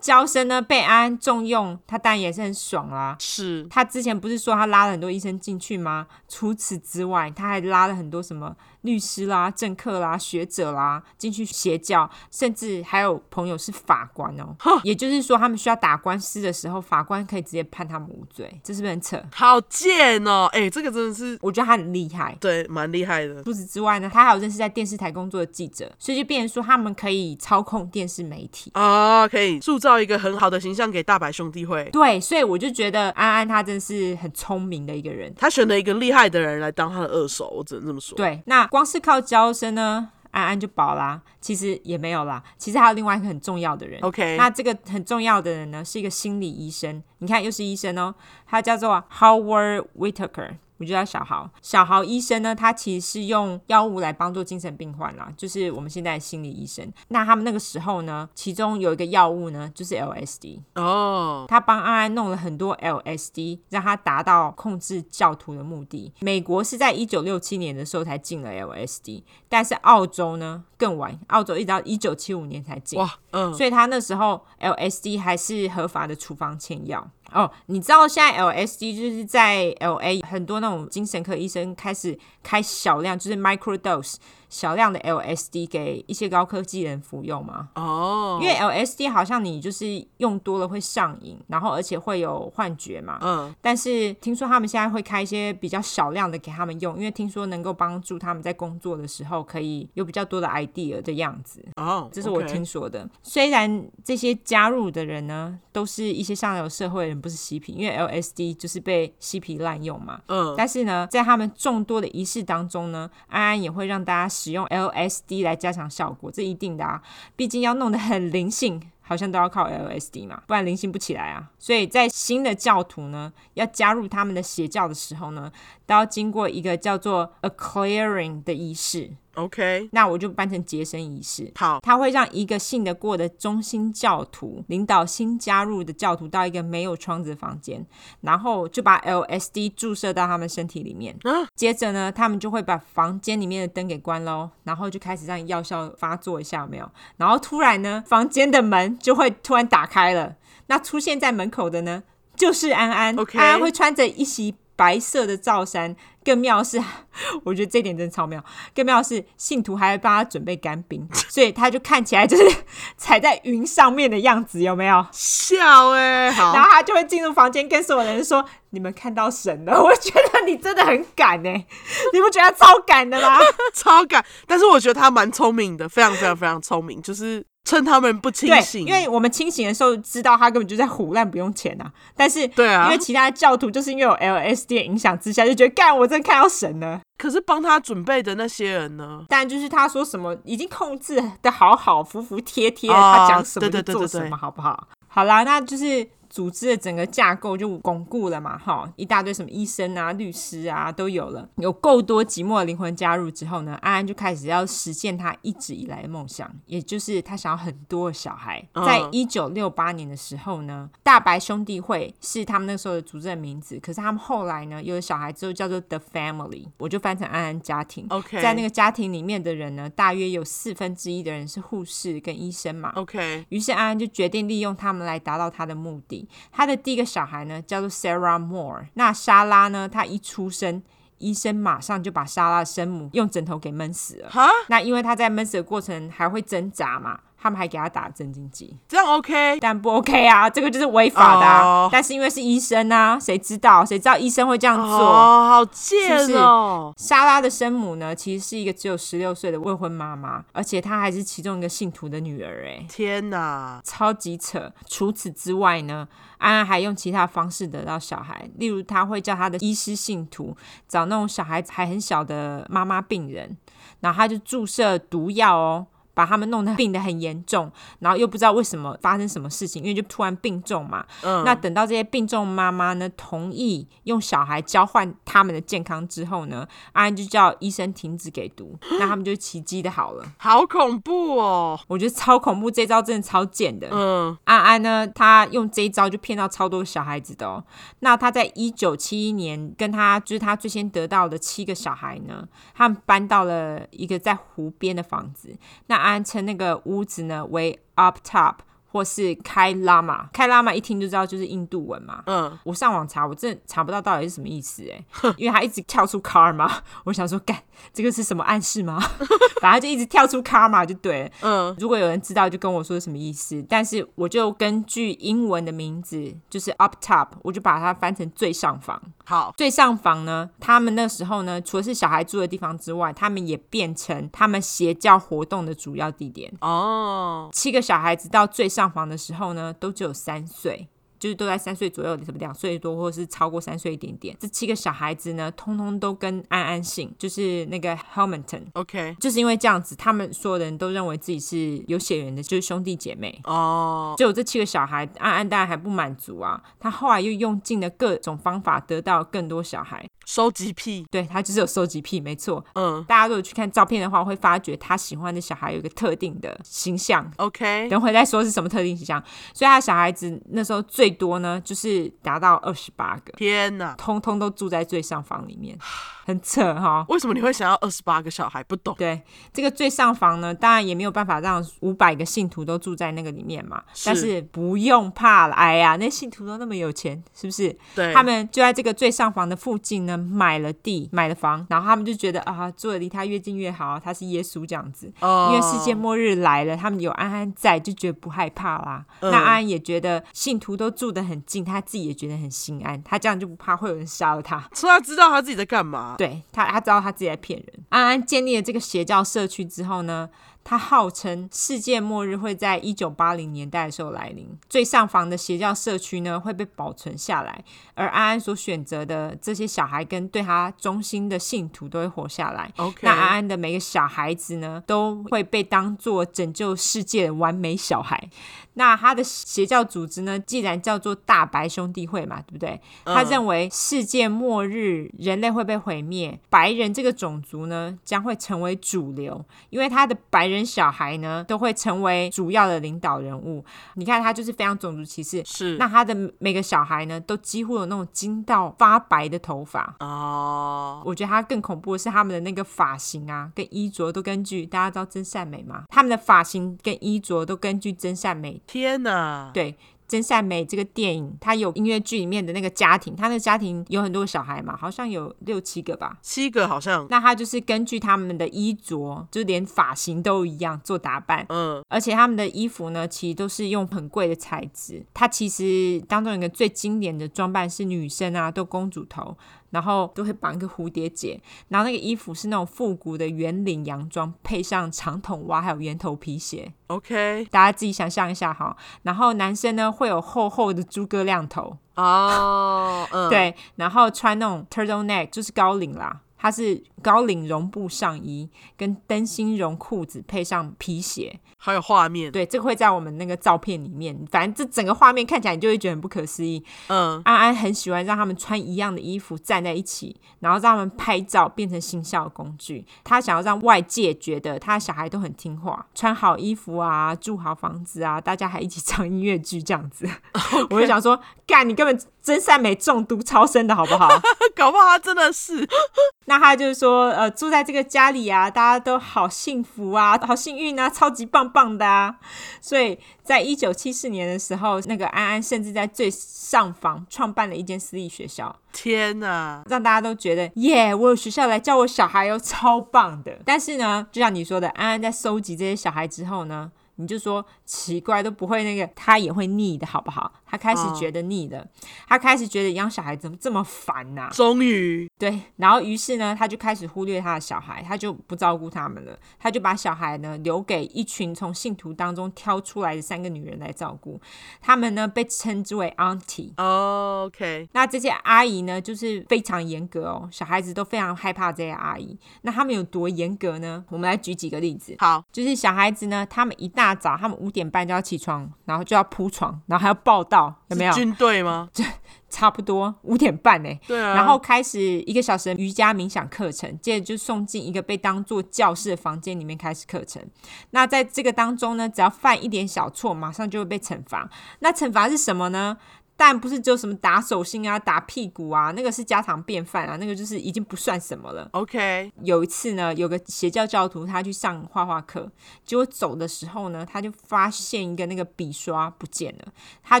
B: 娇生呢，被安安重用，他当然也是很爽啦。
A: 是，
B: 他之前不是说他拉了很多医生进去吗？除此之外，他还拉了很多什么律师啦、政客啦、学者啦进去邪教，甚至还有朋友是法官哦。也就是说，他们需要打官司的时候，法官可以直接判他们无罪，这是不是很扯？
A: 好贱哦！哎、欸，这个真的是，
B: 我觉得他很厉害，
A: 对，蛮厉害的。
B: 除此之外呢？他还有认识在电视台工作的记者，所以就变成说他们可以操控电视媒体
A: 啊，可以塑造一个很好的形象给大白兄弟会。
B: 对，所以我就觉得安安他真是很聪明的一个人，
A: 他选了一个厉害的人来当他的二手，我只能这么说。
B: 对，那光是靠招生呢，安安就饱啦，其实也没有啦，其实还有另外一个很重要的人。
A: OK，
B: 那这个很重要的人呢，是一个心理医生，你看又是医生哦，他叫做 Howard Whitaker。我就叫小豪。小豪医生呢，他其实是用药物来帮助精神病患啦，就是我们现在的心理医生。那他们那个时候呢，其中有一个药物呢，就是 LSD 哦。他帮安安弄了很多 LSD，让他达到控制教徒的目的。美国是在一九六七年的时候才禁了 LSD，但是澳洲呢更晚，澳洲一直到一九七五年才禁。哇，嗯，所以他那时候 LSD 还是合法的处方签药。哦，你知道现在 LSD 就是在 LA 很多那种精神科医生开始开小量，就是 microdose 小量的 LSD 给一些高科技人服用吗？哦，因为 LSD 好像你就是用多了会上瘾，然后而且会有幻觉嘛。嗯，但是听说他们现在会开一些比较小量的给他们用，因为听说能够帮助他们在工作的时候可以有比较多的 idea 的样子。哦，这是我听说的。虽然这些加入的人呢，都是一些上流社会人，不是嬉皮，因为 LSD 就是被嬉皮滥用嘛。嗯，但是呢，在他们众多的仪式当中呢，安安也会让大家。使用 LSD 来加强效果，这一定的啊，毕竟要弄得很灵性，好像都要靠 LSD 嘛，不然灵性不起来啊。所以在新的教徒呢，要加入他们的邪教的时候呢，都要经过一个叫做 a clearing 的仪式。OK，那我就办成洁身仪式。好，他会让一个信得过的中心教徒领导新加入的教徒到一个没有窗子的房间，然后就把 LSD 注射到他们身体里面。啊，接着呢，他们就会把房间里面的灯给关喽，然后就开始让药效发作一下，有没有？然后突然呢，房间的门就会突然打开了。那出现在门口的呢，就是安安。Okay. 安安会穿着一袭白色的罩衫。更妙是，我觉得这点真的超妙。更妙是，信徒还会帮他准备干冰，所以他就看起来就是踩在云上面的样子，有没有？
A: 笑哎、欸，好。
B: 然后他就会进入房间，跟所有人说：“你们看到神了。”我觉得你真的很敢哎、欸，你不觉得超敢的吗？
A: 超敢。但是我觉得他蛮聪明的，非常非常非常聪明，就是。趁他们不清醒，
B: 因为我们清醒的时候知道他根本就在胡乱，不用钱啊。但是，对啊，因为其他教徒就是因为有 LSD 的影响之下，就觉得干，我真的看到神了。
A: 可是帮他准备的那些人呢？
B: 但就是他说什么已经控制的好好，服服帖帖，他讲什么就做什么，好不好？好啦，那就是。组织的整个架构就巩固了嘛，哈，一大堆什么医生啊、律师啊都有了，有够多寂寞的灵魂加入之后呢，安安就开始要实现他一直以来的梦想，也就是他想要很多的小孩。在一九六八年的时候呢，大白兄弟会是他们那时候的组织的名字，可是他们后来呢，有了小孩之后叫做 The Family，我就翻成安安家庭。OK，在那个家庭里面的人呢，大约有四分之一的人是护士跟医生嘛。OK，于是安安就决定利用他们来达到他的目的。他的第一个小孩呢，叫做 Sarah Moore。那莎拉呢，她一出生，医生马上就把莎拉的生母用枕头给闷死了。哈？那因为她在闷死的过程还会挣扎嘛。他们还给他打镇静剂，
A: 这样 OK？
B: 但不 OK 啊，这个就是违法的啊。Oh. 但是因为是医生啊，谁知道？谁知道医生会这样做？
A: 哦，好贱哦！
B: 莎拉的生母呢，其实是一个只有十六岁的未婚妈妈，而且她还是其中一个信徒的女儿。哎，天哪，超级扯！除此之外呢，安安还用其他方式得到小孩，例如他会叫他的医师信徒找那种小孩子还很小的妈妈病人，然后他就注射毒药哦。把他们弄得病得很严重，然后又不知道为什么发生什么事情，因为就突然病重嘛。嗯。那等到这些病重妈妈呢，同意用小孩交换他们的健康之后呢，安安就叫医生停止给毒，那他们就奇迹的好了。
A: 好恐怖哦！
B: 我觉得超恐怖，这一招真的超贱的。嗯。安安呢，他用这一招就骗到超多小孩子的哦。那他在一九七一年跟他就是他最先得到的七个小孩呢，他们搬到了一个在湖边的房子。那安称那个屋子呢为 up top。或是开拉玛，开拉玛一听就知道就是印度文嘛。嗯，我上网查，我真的查不到到底是什么意思哎，因为他一直跳出 karma，我想说，干这个是什么暗示吗？反正就一直跳出 karma 就对了。嗯，如果有人知道，就跟我说什么意思。但是我就根据英文的名字，就是 up top，我就把它翻成最上房。好，最上房呢，他们那时候呢，除了是小孩住的地方之外，他们也变成他们邪教活动的主要地点。哦，七个小孩子到最上房的时候呢，都只有三岁。就是都在三岁左右的，什么两岁多，或者是超过三岁一点点。这七个小孩子呢，通通都跟安安姓，就是那个 Hamilton。OK，就是因为这样子，他们所有的人都认为自己是有血缘的，就是兄弟姐妹。哦，就有这七个小孩，安安当然还不满足啊，他后来又用尽了各种方法得到更多小孩。
A: 收集癖，
B: 对，他就是有收集癖，没错。
A: 嗯，
B: 大家如果去看照片的话，会发觉他喜欢的小孩有一个特定的形象。
A: OK，
B: 等会再说是什么特定形象。所以他小孩子那时候最多呢，就是达到二十八个。
A: 天哪，
B: 通通都住在最上房里面。很扯哈，
A: 为什么你会想要二十八个小孩？不懂。
B: 对，这个最上房呢，当然也没有办法让五百个信徒都住在那个里面嘛。是。但是不用怕了，哎呀，那信徒都那么有钱，是不是？
A: 对。
B: 他们就在这个最上房的附近呢，买了地，买了房，然后他们就觉得啊，住的离他越近越好，他是耶稣这样子。哦。因为世界末日来了，他们有安安在，就觉得不害怕啦。嗯。那安安也觉得信徒都住得很近，他自己也觉得很心安，他这样就不怕会有人杀了他。
A: 所以他知道他自己在干嘛。
B: 对他，他知道他自己在骗人。安安建立了这个邪教社区之后呢，他号称世界末日会在一九八零年代的时候来临，最上房的邪教社区呢会被保存下来，而安安所选择的这些小孩跟对他忠心的信徒都会活下
A: 来。
B: 那安安的每个小孩子呢都会被当做拯救世界的完美小孩。那他的邪教组织呢，既然叫做大白兄弟会嘛，对不对？他认为世界末日人类会被毁灭，白人这个种族呢将会成为主流，因为他的白人。小孩呢都会成为主要的领导人物。你看他就是非常种族歧视。
A: 是。
B: 那他的每个小孩呢都几乎有那种金到发白的头发。
A: 哦。
B: 我觉得他更恐怖的是他们的那个发型啊，跟衣着都根据大家知道真善美吗？他们的发型跟衣着都根据真善美。
A: 天哪。
B: 对。真善美这个电影，它有音乐剧里面的那个家庭，他那个家庭有很多小孩嘛，好像有六七个吧，
A: 七个好像。
B: 那他就是根据他们的衣着，就连发型都一样做打扮，
A: 嗯，
B: 而且他们的衣服呢，其实都是用很贵的材质。它其实当中一个最经典的装扮是女生啊，都公主头。然后都会绑一个蝴蝶结，然后那个衣服是那种复古的圆领洋装，配上长筒袜，还有圆头皮鞋。
A: OK，
B: 大家自己想象一下哈。然后男生呢会有厚厚的诸葛亮头
A: 哦，嗯，
B: 对，然后穿那种 turtle neck，就是高领啦。它是高领绒布上衣，跟灯芯绒裤子，配上皮鞋，
A: 还有画面。
B: 对，这个会在我们那个照片里面。反正这整个画面看起来，你就会觉得很不可思议。
A: 嗯，
B: 安安很喜欢让他们穿一样的衣服站在一起，然后让他们拍照，变成行销工具。他想要让外界觉得他的小孩都很听话，穿好衣服啊，住好房子啊，大家还一起唱音乐剧这样子。我就想说，干，你根本真善美中毒超深的好不好？
A: 搞不好他真的是。
B: 那他就是说，呃，住在这个家里啊，大家都好幸福啊，好幸运啊，超级棒棒的啊。所以在一九七四年的时候，那个安安甚至在最上房创办了一间私立学校。
A: 天呐，
B: 让大家都觉得耶，我有学校来教我小孩哟，超棒的。但是呢，就像你说的，安安在收集这些小孩之后呢，你就说奇怪，都不会那个，他也会腻的好不好？他开始觉得腻的，哦、他开始觉得养小孩怎么这么烦呐、啊？
A: 终于
B: 对，然后于是呢，他就开始忽略他的小孩，他就不照顾他们了，他就把小孩呢留给一群从信徒当中挑出来的三个女人来照顾，他们呢被称之为 auntie。
A: 哦，OK，
B: 那这些阿姨呢就是非常严格哦，小孩子都非常害怕这些阿姨。那他们有多严格呢？我们来举几个例子。
A: 好，
B: 就是小孩子呢，他们一大早，他们五点半就要起床，然后就要铺床，然后还要报道。有没有
A: 军队吗？
B: 这差不多五点半呢。
A: 对啊。
B: 然后开始一个小时的瑜伽冥想课程，接着就送进一个被当做教室的房间里面开始课程。那在这个当中呢，只要犯一点小错，马上就会被惩罚。那惩罚是什么呢？但不是只有什么打手心啊、打屁股啊，那个是家常便饭啊，那个就是已经不算什么了。
A: OK，
B: 有一次呢，有个邪教教徒他去上画画课，结果走的时候呢，他就发现一个那个笔刷不见了，他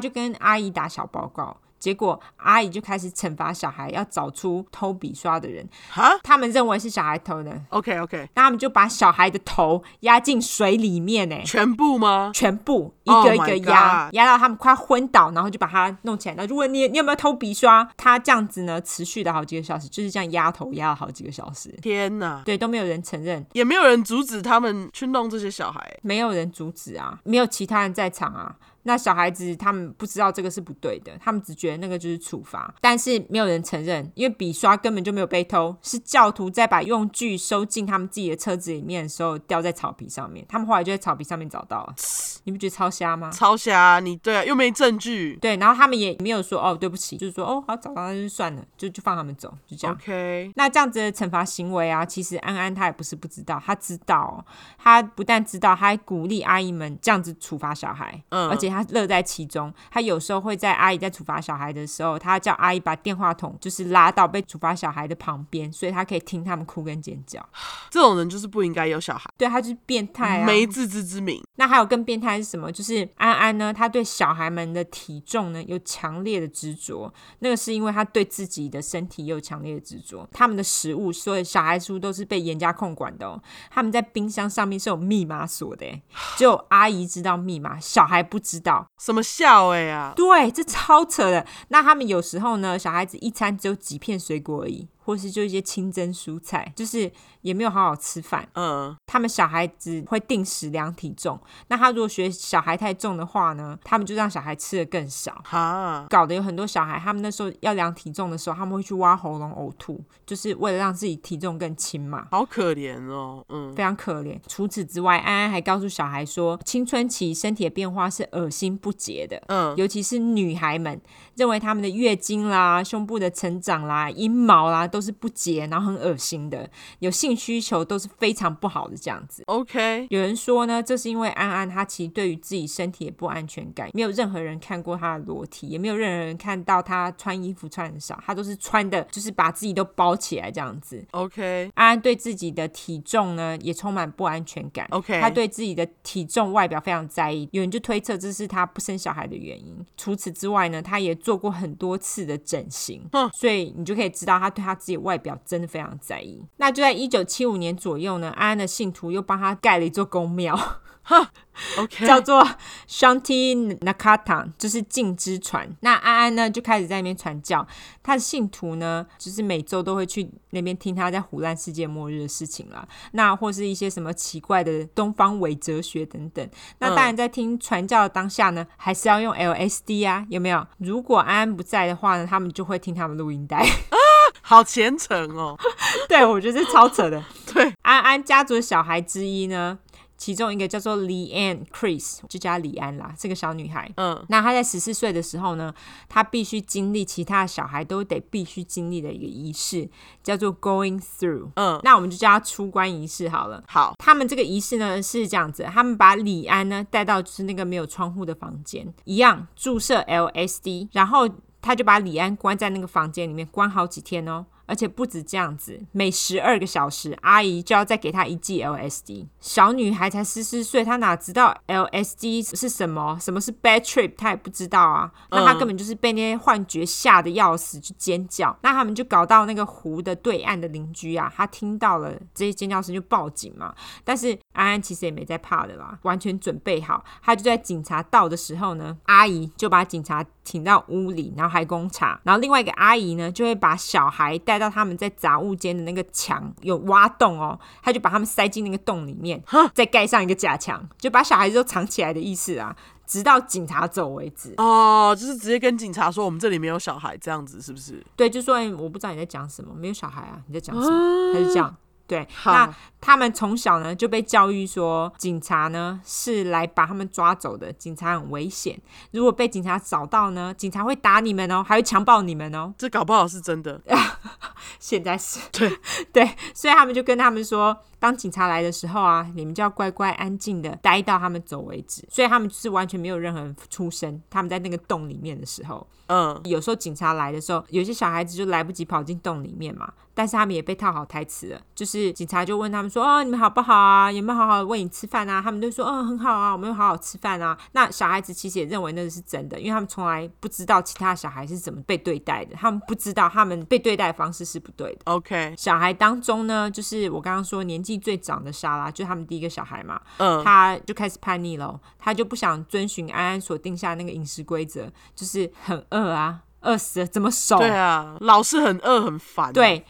B: 就跟阿姨打小报告。结果阿姨就开始惩罚小孩，要找出偷笔刷的人。
A: 哈，
B: 他们认为是小孩偷的。
A: OK OK，
B: 那他们就把小孩的头压进水里面，呢？
A: 全部吗？
B: 全部，一个一个压，压、oh、到他们快昏倒，然后就把他弄起来。那如果你你有没有偷笔刷？他这样子呢，持续了好几个小时，就是这样压头压了好几个小时。
A: 天哪，
B: 对，都没有人承认，
A: 也没有人阻止他们去弄这些小孩，
B: 没有人阻止啊，没有其他人在场啊。那小孩子他们不知道这个是不对的，他们只觉得那个就是处罚，但是没有人承认，因为笔刷根本就没有被偷，是教徒在把用具收进他们自己的车子里面的时候掉在草皮上面，他们后来就在草皮上面找到了。你不觉得超瞎吗？
A: 超瞎，你对啊，又没证据。
B: 对，然后他们也没有说哦，对不起，就是说哦，好，找到那就算了，就就放他们走，就这样。
A: OK，
B: 那这样子的惩罚行为啊，其实安安他也不是不知道，他知道，他不但知道，他还鼓励阿姨们这样子处罚小孩，嗯，而且他乐在其中。他有时候会在阿姨在处罚小孩的时候，他叫阿姨把电话筒就是拉到被处罚小孩的旁边，所以他可以听他们哭跟尖叫。
A: 这种人就是不应该有小孩，
B: 对，他就是变态啊，
A: 没自知之明。
B: 那还有更变态是什么？就是安安呢，他对小孩们的体重呢有强烈的执着，那个是因为他对自己的身体有强烈的执着。他们的食物，所以小孩书都是被严加控管的哦。他们在冰箱上面是有密码锁的，只有阿姨知道密码，小孩不知道。
A: 什么笑哎呀？
B: 对，这超扯的。那他们有时候呢，小孩子一餐只有几片水果而已。或是就一些清蒸蔬菜，就是也没有好好吃饭。嗯，他们小孩子会定时量体重，那他如果学小孩太重的话呢，他们就让小孩吃的更少。哈，搞得有很多小孩，他们那时候要量体重的时候，他们会去挖喉咙呕吐，就是为了让自己体重更轻嘛。
A: 好可怜哦，嗯，
B: 非常可怜。除此之外，安安还告诉小孩说，青春期身体的变化是恶心不洁的。嗯，尤其是女孩们认为他们的月经啦、胸部的成长啦、阴毛啦。都是不洁，然后很恶心的，有性需求都是非常不好的这样子。
A: OK，
B: 有人说呢，这是因为安安她其实对于自己身体也不安全感，没有任何人看过她的裸体，也没有任何人看到她穿衣服穿很少，她都是穿的，就是把自己都包起来这样子。
A: OK，
B: 安安对自己的体重呢也充满不安全感。
A: OK，
B: 她对自己的体重外表非常在意，有人就推测这是她不生小孩的原因。除此之外呢，她也做过很多次的整形，哼，所以你就可以知道她对她。自己外表真的非常在意。那就在一九七五年左右呢，安安的信徒又帮他盖了一座宫庙，
A: 哈，OK，
B: 叫做 Shanti Nakata，就是静之船。那安安呢就开始在那边传教，他的信徒呢就是每周都会去那边听他在胡乱世界末日的事情啦，那或是一些什么奇怪的东方伪哲学等等。那当然在听传教的当下呢，还是要用 LSD 啊，有没有？如果安安不在的话呢，他们就会听他们录音带。
A: 好虔诚哦，
B: 对，我觉得是超扯的。
A: 对，
B: 安安家族的小孩之一呢，其中一个叫做李安 Chris，就叫李安啦，这个小女孩。嗯，那她在十四岁的时候呢，她必须经历其他小孩都得必须经历的一个仪式，叫做 Going Through。嗯，那我们就叫她出关仪式好了。
A: 好，
B: 他们这个仪式呢是这样子，他们把李安呢带到就是那个没有窗户的房间，一样注射 LSD，然后。他就把李安关在那个房间里面，关好几天哦。而且不止这样子，每十二个小时，阿姨就要再给她一剂 LSD。小女孩才十四岁，她哪知道 LSD 是什么？什么是 bad trip？她也不知道啊。那她根本就是被那些幻觉吓得要死，去尖叫。那他们就搞到那个湖的对岸的邻居啊，他听到了这些尖叫声就报警嘛。但是安安其实也没在怕的啦，完全准备好。他就在警察到的时候呢，阿姨就把警察请到屋里，然后还工厂。然后另外一个阿姨呢，就会把小孩带。到他们在杂物间的那个墙有挖洞哦，他就把他们塞进那个洞里面，再盖上一个假墙，就把小孩子都藏起来的意思啊，直到警察走为止。
A: 哦，就是直接跟警察说我们这里没有小孩，这样子是不是？
B: 对，就说我不知道你在讲什么，没有小孩啊，你在讲什么？他就这样。对，那他们从小呢就被教育说，警察呢是来把他们抓走的，警察很危险。如果被警察找到呢，警察会打你们哦，还会强暴你们哦。
A: 这搞不好是真的，
B: 现在是
A: 对
B: 对，所以他们就跟他们说，当警察来的时候啊，你们就要乖乖安静的待到他们走为止。所以他们就是完全没有任何人出声。他们在那个洞里面的时候，嗯，有时候警察来的时候，有些小孩子就来不及跑进洞里面嘛。但是他们也被套好台词了，就是警察就问他们说：“哦，你们好不好啊？有没有好好喂你吃饭啊？”他们都说：“嗯，很好啊，我们有好好吃饭啊。”那小孩子其实也认为那个是真的，因为他们从来不知道其他小孩是怎么被对待的，他们不知道他们被对待的方式是不对的。
A: OK，
B: 小孩当中呢，就是我刚刚说年纪最长的莎拉，就是他们第一个小孩嘛，嗯，他就开始叛逆了，他就不想遵循安安所定下的那个饮食规则，就是很饿啊。饿死了怎么守？
A: 对啊，老是很饿很烦啊。
B: 对，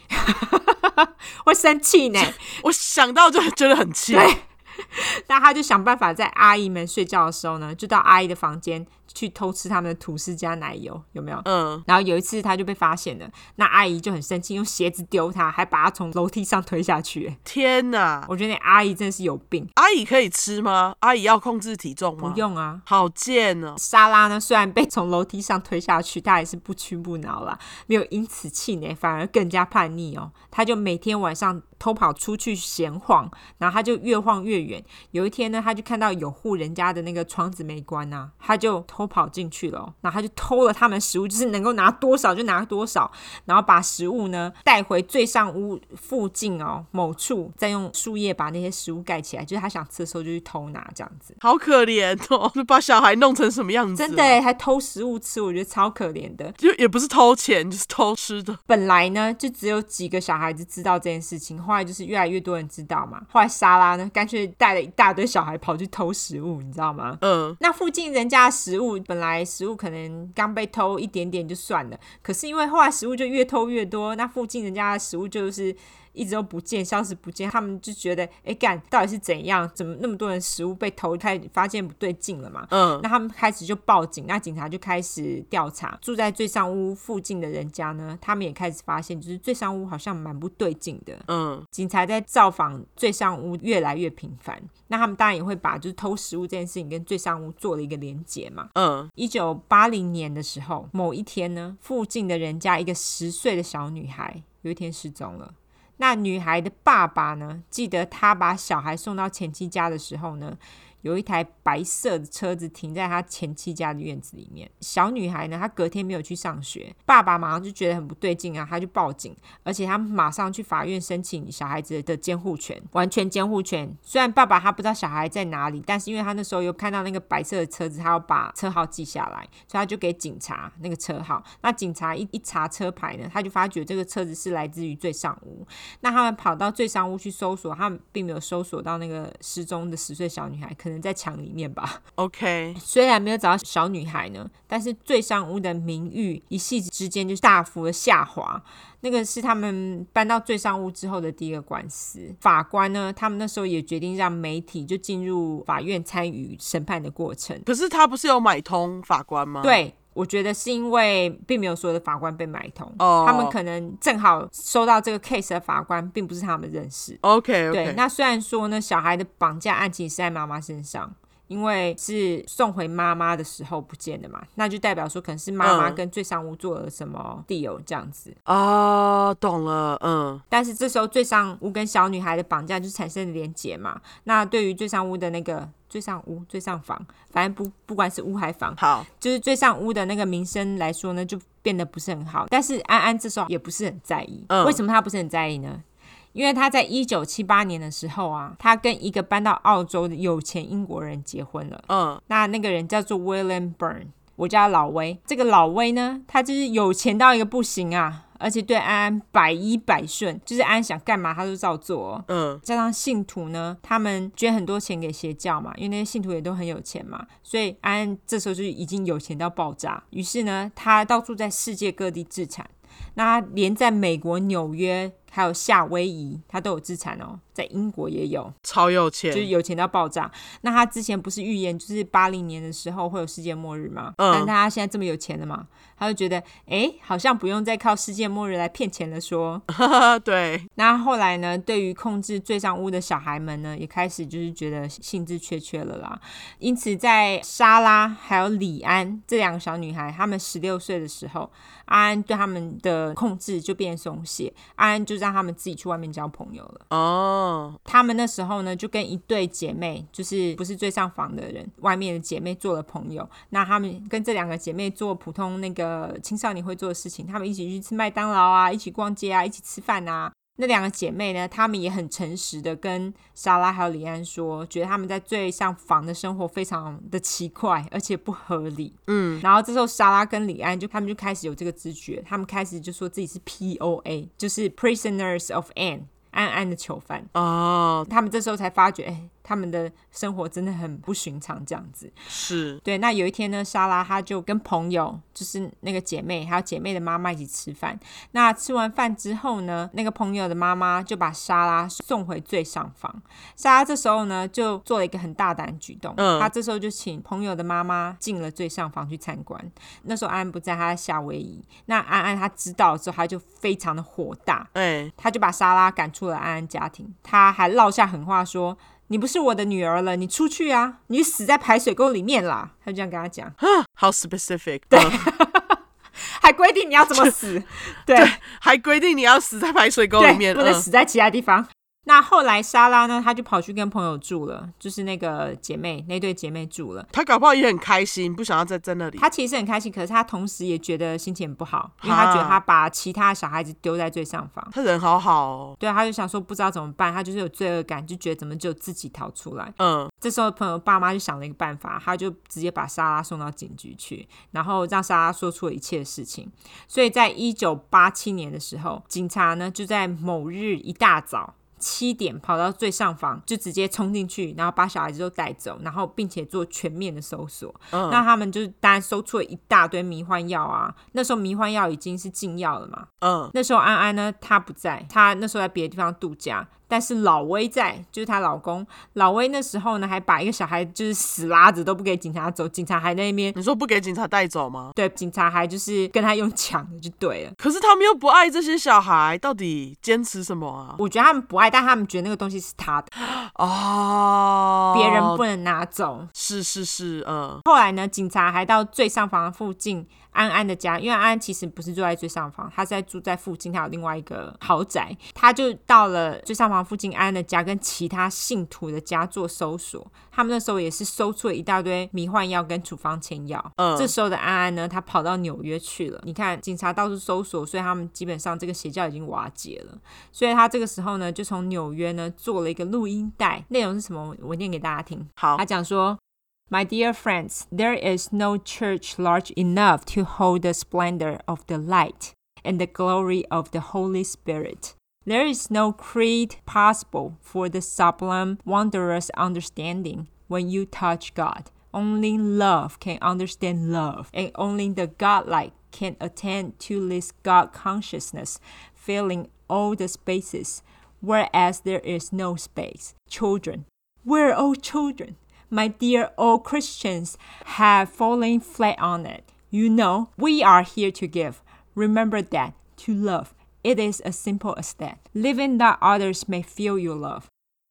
B: 会生气呢。
A: 我想到就觉得很气。
B: 对，那他就想办法在阿姨们睡觉的时候呢，就到阿姨的房间去偷吃他们的吐司加奶油，有没有？嗯。然后有一次他就被发现了，那阿姨就很生气，用鞋子丢他，还把他从楼梯上推下去。
A: 天哪！
B: 我觉得那阿姨真的是有病。
A: 阿姨可以吃吗？阿姨要控制体重吗？
B: 不用啊。
A: 好贱哦！
B: 莎拉呢，虽然被从楼梯上推下去，她也是不屈不挠啦，没有因此气馁，反而更加叛逆哦。她就每天晚上。偷跑出去闲晃，然后他就越晃越远。有一天呢，他就看到有户人家的那个窗子没关啊，他就偷跑进去了。然后他就偷了他们食物，就是能够拿多少就拿多少，然后把食物呢带回最上屋附近哦某处，再用树叶把那些食物盖起来。就是他想吃的时候就去偷拿，这样子。
A: 好可怜哦，就把小孩弄成什么样子？
B: 真的，还偷食物吃，我觉得超可怜的。
A: 就也不是偷钱，就是偷吃的。
B: 本来呢，就只有几个小孩子知道这件事情。后来就是越来越多人知道嘛，后来莎拉呢，干脆带了一大堆小孩跑去偷食物，你知道吗？嗯，那附近人家的食物本来食物可能刚被偷一点点就算了，可是因为后来食物就越偷越多，那附近人家的食物就是。一直都不见，消失不见，他们就觉得，哎，干，到底是怎样？怎么那么多人食物被偷？开始发现不对劲了嘛？嗯，那他们开始就报警，那警察就开始调查。住在最上屋附近的人家呢，他们也开始发现，就是最上屋好像蛮不对劲的。嗯，警察在造访最上屋越来越频繁，那他们当然也会把就是偷食物这件事情跟最上屋做了一个连结嘛。嗯，一九八零年的时候，某一天呢，附近的人家一个十岁的小女孩有一天失踪了。那女孩的爸爸呢，记得他把小孩送到前妻家的时候呢，有一台白色的车子停在他前妻家的院子里面。小女孩呢，她隔天没有去上学，爸爸马上就觉得很不对劲啊，他就报警，而且他马上去法院申请小孩子的监护权，完全监护权。虽然爸爸他不知道小孩在哪里，但是因为他那时候有看到那个白色的车子，他要把车号记下来，所以他就给警察那个车号。那警察一一查车牌呢，他就发觉这个车子是来自于最上屋。那他们跑到最上屋去搜索，他们并没有搜索到那个失踪的十岁小女孩。可能在墙里面吧。OK，虽然没有找到小女孩呢，但是最上屋的名誉一夕之间就大幅的下滑。那个是他们搬到最上屋之后的第一个官司。法官呢，他们那时候也决定让媒体就进入法院参与审判的过程。
A: 可是他不是有买通法官吗？
B: 对。我觉得是因为并没有所有的法官被买通，oh. 他们可能正好收到这个 case 的法官并不是他们认识。
A: OK，okay.
B: 对。那虽然说呢，小孩的绑架案其实是在妈妈身上，因为是送回妈妈的时候不见的嘛，那就代表说可能是妈妈跟最上屋做了什么 deal 这样子。
A: 哦，oh, 懂了，嗯。
B: 但是这时候最上屋跟小女孩的绑架就产生了连结嘛，那对于最上屋的那个。最上屋、最上房，反正不不管是屋还房，好，就是最上屋的那个名声来说呢，就变得不是很好。但是安安这时候也不是很在意，嗯，为什么他不是很在意呢？因为他在一九七八年的时候啊，他跟一个搬到澳洲的有钱英国人结婚了，嗯，那那个人叫做 William Byrne，我叫老威。这个老威呢，他就是有钱到一个不行啊。而且对安安百依百顺，就是安安想干嘛他都照做。嗯，加上信徒呢，他们捐很多钱给邪教嘛，因为那些信徒也都很有钱嘛，所以安安这时候就已经有钱到爆炸。于是呢，他到处在世界各地置产。那他连在美国纽约还有夏威夷，他都有资产哦，在英国也有，
A: 超有钱，
B: 就是有钱到爆炸。那他之前不是预言，就是八零年的时候会有世界末日吗？嗯，但他现在这么有钱了嘛，他就觉得，哎，好像不用再靠世界末日来骗钱了。说，
A: 对。
B: 那后来呢，对于控制最上屋的小孩们呢，也开始就是觉得兴致缺缺了啦。因此，在莎拉还有李安这两个小女孩，她们十六岁的时候，安安对他们的控制就变松懈，安安就让他们自己去外面交朋友了。哦，oh. 他们那时候呢，就跟一对姐妹，就是不是最上房的人，外面的姐妹做了朋友。那他们跟这两个姐妹做普通那个青少年会做的事情，他们一起去吃麦当劳啊，一起逛街啊，一起吃饭啊。那两个姐妹呢，她们也很诚实的跟莎拉还有李安说，觉得他们在最上房的生活非常的奇怪，而且不合理。嗯，然后这时候莎拉跟李安就他们就开始有这个知觉，他们开始就说自己是 POA，就是 Prisoners of Anne。安安的囚犯。
A: 哦，
B: 他们这时候才发觉，哎。他们的生活真的很不寻常，这样子
A: 是
B: 对。那有一天呢，莎拉她就跟朋友，就是那个姐妹，还有姐妹的妈妈一起吃饭。那吃完饭之后呢，那个朋友的妈妈就把莎拉送回最上方。莎拉这时候呢，就做了一个很大胆的举动，嗯，她这时候就请朋友的妈妈进了最上方去参观。那时候安安不在，她在夏威夷。那安安她知道之后，她就非常的火大，
A: 哎，
B: 她就把莎拉赶出了安安家庭。他还落下狠话说。你不是我的女儿了，你出去啊！你死在排水沟里面啦！他就这样跟他讲。
A: 好 specific，
B: 对，还规定你要怎么死，对，
A: 对，还规定你要死在排水沟里面，
B: 不能死在其他地方。嗯那后来莎拉呢，她就跑去跟朋友住了，就是那个姐妹那对姐妹住了。
A: 她搞不好也很开心，不想要再在那里。
B: 她其实很开心，可是她同时也觉得心情不好，因为她觉得她把其他小孩子丢在最上方。
A: 她人好好哦。
B: 对，她就想说不知道怎么办，她就是有罪恶感，就觉得怎么只有自己逃出来。
A: 嗯，
B: 这时候朋友爸妈就想了一个办法，他就直接把莎拉送到警局去，然后让莎拉说出了一切事情。所以在一九八七年的时候，警察呢就在某日一大早。七点跑到最上方，就直接冲进去，然后把小孩子都带走，然后并且做全面的搜索。嗯，那他们就是当然搜出了一大堆迷幻药啊。那时候迷幻药已经是禁药了嘛。
A: 嗯，
B: 那时候安安呢，她不在，她那时候在别的地方度假。但是老威在，就是她老公。老威那时候呢，还把一个小孩就是死拉着都不给警察走，警察还在那边。
A: 你说不给警察带走吗？
B: 对，警察还就是跟他用抢的就对了。
A: 可是他们又不爱这些小孩，到底坚持什么啊？
B: 我觉得他们不爱，但他们觉得那个东西是他的
A: 哦，
B: 别人不能拿走。
A: 是是是，嗯。
B: 后来呢，警察还到最上房附近。安安的家，因为安安其实不是住在最上方，他是在住在附近，他有另外一个豪宅，他就到了最上方附近安安的家，跟其他信徒的家做搜索。他们那时候也是搜出了一大堆迷幻药跟处方前药。嗯，这时候的安安呢，他跑到纽约去了。你看，警察到处搜索，所以他们基本上这个邪教已经瓦解了。所以他这个时候呢，就从纽约呢做了一个录音带，内容是什么？我念给大家听。
A: 好，
B: 他讲说。My dear friends, there is no church large enough to hold the splendor of the light and the glory of the Holy Spirit. There is no creed possible for the sublime, wondrous understanding when you touch God. Only love can understand love, and only the godlike can attain to this God consciousness, filling all the spaces, whereas there is no space. Children, we're all oh, children My dear old Christians have fallen flat on it. You know, we are here to give. Remember that to love, it is as simple as that. Living that others may feel your love.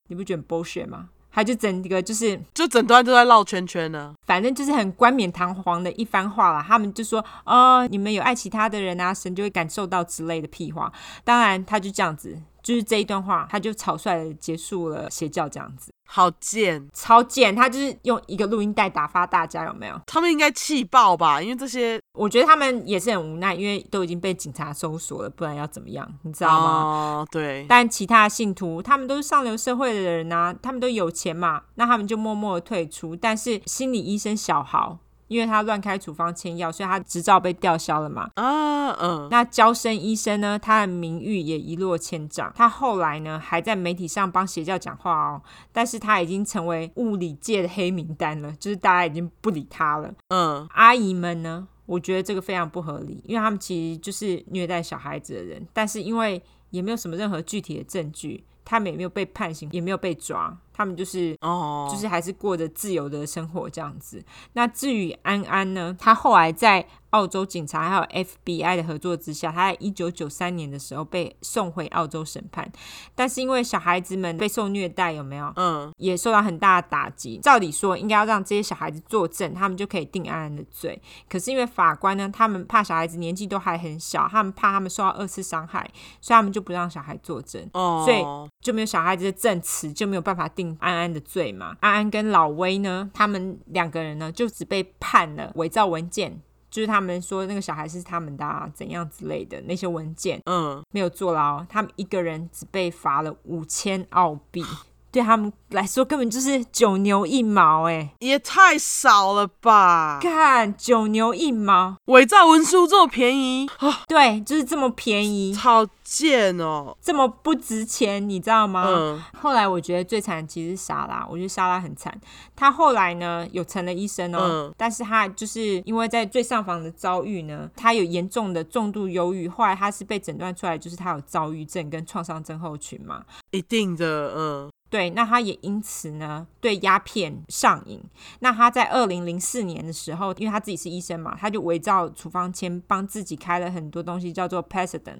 B: 你不觉得 bullshit 吗？他就整个就是，
A: 就整段都在绕圈圈呢。
B: 反正就是很冠冕堂皇的一番话啦。他们就说，哦，你们有爱其他的人啊，神就会感受到之类的屁话。当然，他就这样子。就是这一段话，他就草率的结束了邪教这样子，
A: 好贱，
B: 超贱！他就是用一个录音带打发大家，有没有？
A: 他们应该气爆吧？因为这些，
B: 我觉得他们也是很无奈，因为都已经被警察搜索了，不然要怎么样？你知道吗？
A: 哦，对。
B: 但其他的信徒，他们都是上流社会的人啊，他们都有钱嘛，那他们就默默的退出。但是心理医生小豪。因为他乱开处方签药，所以他执照被吊销了嘛。
A: 啊，嗯。
B: 那娇生医生呢？他的名誉也一落千丈。他后来呢，还在媒体上帮邪教讲话哦。但是他已经成为物理界的黑名单了，就是大家已经不理他了。
A: 嗯。
B: 阿姨们呢？我觉得这个非常不合理，因为他们其实就是虐待小孩子的人，但是因为也没有什么任何具体的证据，他们也没有被判刑，也没有被抓。他们就是
A: 哦，
B: 就是还是过着自由的生活这样子。那至于安安呢？他后来在澳洲警察还有 FBI 的合作之下，他在一九九三年的时候被送回澳洲审判。但是因为小孩子们被受虐待，有没有？
A: 嗯，
B: 也受到很大的打击。照理说，应该要让这些小孩子作证，他们就可以定安安的罪。可是因为法官呢，他们怕小孩子年纪都还很小，他们怕他们受到二次伤害，所以他们就不让小孩作证。
A: 哦，
B: 所以就没有小孩子的证词，就没有办法定。安安的罪嘛，安安跟老威呢，他们两个人呢，就只被判了伪造文件，就是他们说那个小孩是他们的啊，怎样之类的那些文件，
A: 嗯，
B: 没有坐牢，他们一个人只被罚了五千澳币。对他们来说根本就是九牛一毛，哎，
A: 也太少了吧？
B: 看九牛一毛，
A: 伪造文书这么便宜，
B: 对，就是这么便宜，
A: 超贱哦，
B: 这么不值钱，你知道吗？嗯。后来我觉得最惨的其实是莎拉，我觉得莎拉很惨。她后来呢有成了医生哦，嗯、但是她就是因为在最上方的遭遇呢，她有严重的重度忧郁，后来她是被诊断出来就是她有躁郁症跟创伤症候群嘛，
A: 一定的，嗯。
B: 对，那他也因此呢，对鸦片上瘾。那他在二零零四年的时候，因为他自己是医生嘛，他就伪造处方签，帮自己开了很多东西，叫做 Paciden，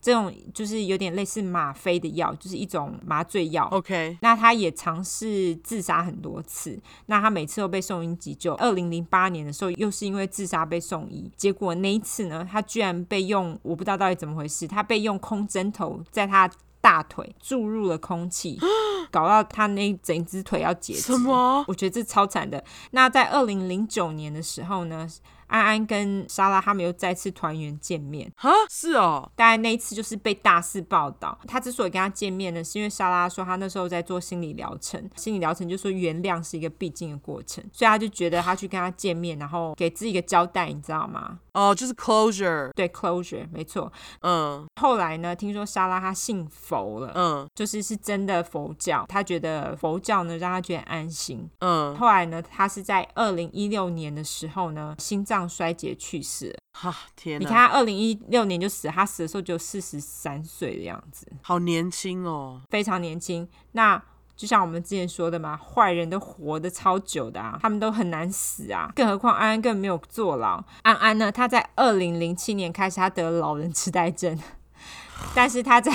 B: 这种就是有点类似吗啡的药，就是一种麻醉药。
A: OK，
B: 那他也尝试自杀很多次，那他每次都被送医急救。二零零八年的时候，又是因为自杀被送医，结果那一次呢，他居然被用，我不知道到底怎么回事，他被用空针头在他。大腿注入了空气，搞到他那整只腿要截肢。
A: 什么？
B: 我觉得这超惨的。那在二零零九年的时候呢？安安跟莎拉他们又再次团圆见面
A: 哈，是哦，
B: 大概那一次就是被大肆报道。他之所以跟他见面呢，是因为莎拉说他那时候在做心理疗程，心理疗程就说原谅是一个必经的过程，所以他就觉得他去跟他见面，然后给自己一个交代，你知道吗？
A: 哦，就是 closure，
B: 对，closure，没错。
A: 嗯，
B: 后来呢，听说莎拉她信佛了，
A: 嗯，
B: 就是是真的佛教，他觉得佛教呢让他觉得安心。
A: 嗯，
B: 后来呢，他是在二零一六年的时候呢，心脏衰竭去世。
A: 哈，天！
B: 你看他二零一六年就死了，他死的时候只有四十三岁的样子，
A: 好年轻哦，
B: 非常年轻。那就像我们之前说的嘛，坏人都活得超久的啊，他们都很难死啊，更何况安安更没有坐牢。安安呢，他在二零零七年开始，他得了老人痴呆症，但是他在。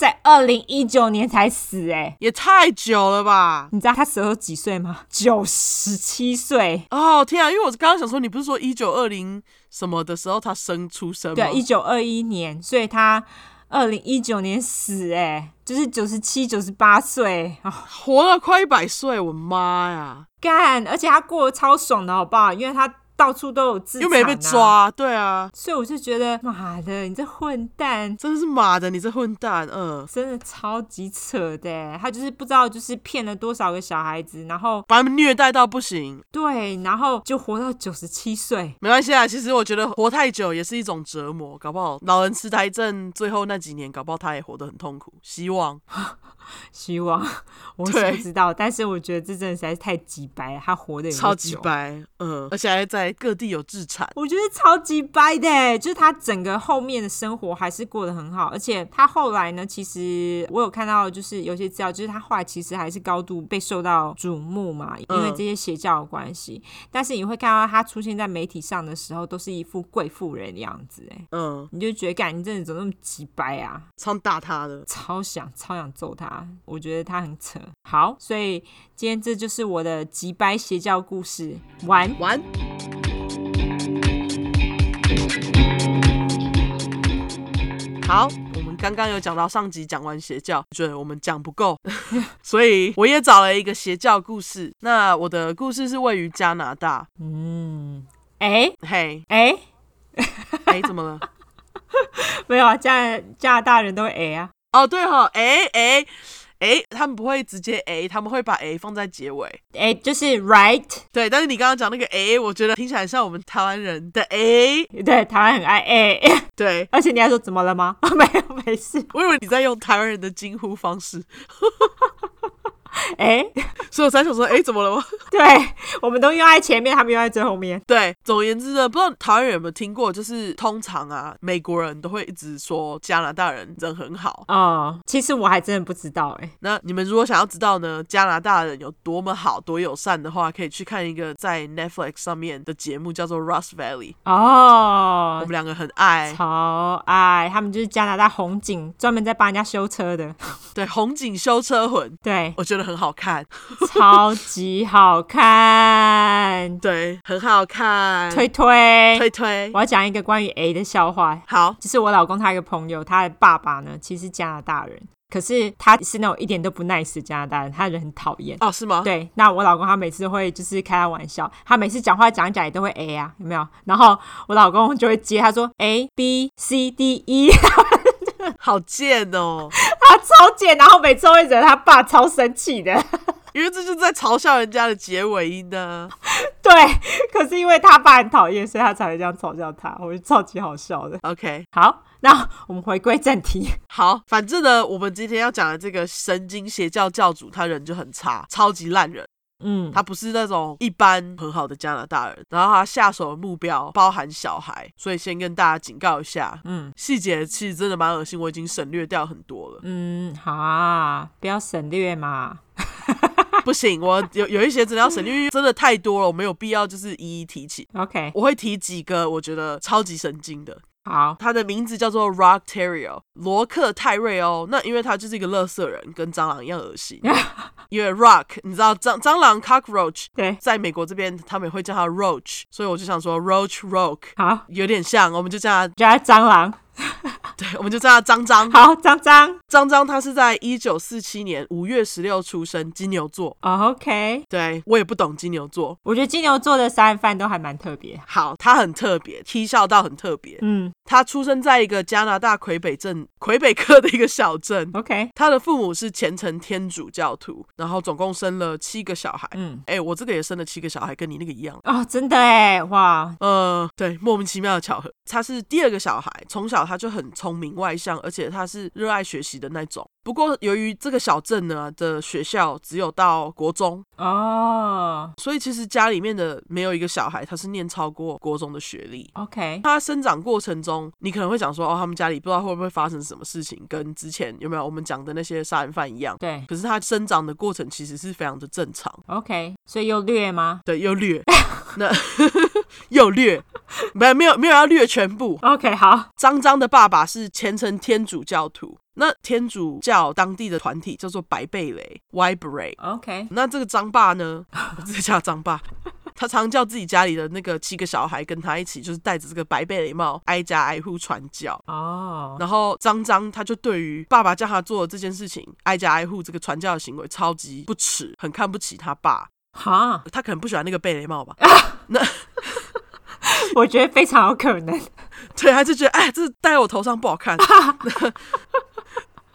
B: 在二零一九年才死，哎，
A: 也太久了吧？
B: 你知道他死候几岁吗？九十七岁。
A: 哦天啊！因为我刚刚想说，你不是说一九二零什么的时候他生出生吗？
B: 对，一九二一年，所以他二零一九年死，哎，就是九十七、九十八岁啊，
A: 活了快一百岁，我妈呀！
B: 干，而且他过得超爽的，好不好？因为他。到处都有资产，
A: 又没被抓，对啊，
B: 所以我就觉得妈的，你这混蛋，
A: 真的是妈的，你这混蛋，嗯，
B: 真的超级扯的，他就是不知道就是骗了多少个小孩子，然后
A: 把他们虐待到不行，
B: 对，然后就活到九十七岁，
A: 没关系啊，其实我觉得活太久也是一种折磨，搞不好老人痴呆症最后那几年，搞不好他也活得很痛苦，希望。
B: 希望我是不知道，但是我觉得这真的实在是太鸡掰了。他活得
A: 超级白，嗯，而且还在各地有自产，
B: 我觉得超级掰的。就是他整个后面的生活还是过得很好，而且他后来呢，其实我有看到，就是有些资料，就是他后来其实还是高度被受到瞩目嘛，因为这些邪教的关系。嗯、但是你会看到他出现在媒体上的时候，都是一副贵妇人的样子，哎，嗯，你就觉得，感你真的怎么那么鸡掰啊？
A: 超打他的，
B: 超想超想揍他。我觉得他很扯。好，所以今天这就是我的鸡掰邪教故事。完
A: 完。好，我们刚刚有讲到上集讲完邪教，觉得我们讲不够，所以我也找了一个邪教故事。那我的故事是位于加拿大。
B: 嗯，哎，
A: 嘿，
B: 哎，
A: 哎，怎么了？
B: 没有啊，加加拿大人都会哎啊。
A: 哦，对哈、哦，哎哎。哎，他们不会直接诶，他们会把哎放在结尾。
B: 诶，就是 right。
A: 对，但是你刚刚讲那个诶，我觉得听起来像我们台湾人的诶。
B: 对，台湾很爱诶。
A: 对，
B: 而且你还说怎么了吗？没有，没事。
A: 我以为你在用台湾人的惊呼方式。
B: 哎，
A: 所以我才想说，哎，怎么了吗？
B: 对，我们都用在前面，他们用在最后面。
A: 对，总而言之呢，不知道台湾人有没有听过，就是通常啊，美国人都会一直说加拿大人人很好
B: 啊、哦。其实我还真的不知道哎。
A: 那你们如果想要知道呢，加拿大人有多么好、多友善的话，可以去看一个在 Netflix 上面的节目，叫做 Rust Valley。
B: 哦，
A: 我们两个很爱，
B: 超爱。他们就是加拿大红警，专门在帮人家修车的。
A: 对，红警修车魂。
B: 对，
A: 我觉得很好看，
B: 超级好看，
A: 对，很好看，
B: 推推
A: 推推。
B: 我要讲一个关于 A 的笑话。
A: 好，
B: 就是我老公他一个朋友，他的爸爸呢，其实是加拿大人，可是他是那种一点都不 nice 的加拿大人，他人很讨厌。
A: 哦，是吗？
B: 对，那我老公他每次会就是开他玩笑，他每次讲话讲一讲也都会 A 啊，有没有？然后我老公就会接他说 A B C D E。
A: 好贱哦！
B: 超贱，然后每次会惹他爸超生气的。
A: 因为这就是在嘲笑人家的结尾音呢。
B: 对，可是因为他爸很讨厌，所以他才会这样嘲笑他，我觉得超级好笑的。
A: OK，
B: 好，那我们回归正题。
A: 好，反正呢，我们今天要讲的这个神经邪教教主，他人就很差，超级烂人。嗯，他不是那种一般很好的加拿大人，然后他下手的目标包含小孩，所以先跟大家警告一下。嗯，细节其实真的蛮恶心，我已经省略掉很多了。
B: 嗯，好啊，不要省略嘛。
A: 不行，我有有一些真的要省略，因为真的太多了，我没有必要就是一一提起。
B: OK，
A: 我会提几个我觉得超级神经的。
B: 好，
A: 他的名字叫做 Rock Terrier，罗克泰瑞欧。那因为他就是一个乐色人，跟蟑螂一样恶心。因为 Rock，你知道蟑蟑螂 cockroach，
B: 对，
A: 在美国这边他们也会叫他 roach，所以我就想说 roach rock，
B: 好，
A: 有点像，我们就叫他
B: 叫他蟑螂。
A: 对，我们就叫他张张。
B: 好，张张，
A: 张张，他是在一九四七年五月十六出生，金牛座。
B: Oh, OK，
A: 对，我也不懂金牛座，
B: 我觉得金牛座的杀人犯都还蛮特别。
A: 好，他很特别，踢笑到很特别。嗯，他出生在一个加拿大魁北镇魁北克的一个小镇。
B: OK，
A: 他的父母是虔诚天主教徒，然后总共生了七个小孩。嗯，哎，我这个也生了七个小孩，跟你那个一样。
B: 哦，真的哎，哇，
A: 呃，对，莫名其妙的巧合。他是第二个小孩，从小他就很聪明外向，而且他是热爱学习的那种。不过由于这个小镇呢的学校只有到国中
B: 哦，
A: 所以其实家里面的没有一个小孩他是念超过国中的学历。
B: OK，
A: 他生长过程中，你可能会讲说，哦，他们家里不知道会不会发生什么事情，跟之前有没有我们讲的那些杀人犯一样。
B: 对，
A: 可是他生长的过程其实是非常的正常。
B: OK，所以又虐吗？
A: 对，又虐。那又虐，没有没有没有要虐全部。
B: OK，好。
A: 张张的爸爸是虔诚天主教徒。那天主教当地的团体叫做白贝雷 （White Beret）。
B: OK，
A: 那这个张爸呢，我直接叫张爸，他常叫自己家里的那个七个小孩跟他一起，就是戴着这个白贝雷帽，挨家挨户传教。
B: 哦，oh.
A: 然后张张他就对于爸爸叫他做的这件事情，挨家挨户这个传教的行为超级不耻，很看不起他爸。
B: 哈，
A: 他可能不喜欢那个贝雷帽吧？
B: 那 我觉得非常有可能。
A: 对，他就觉得哎，这戴在我头上不好看。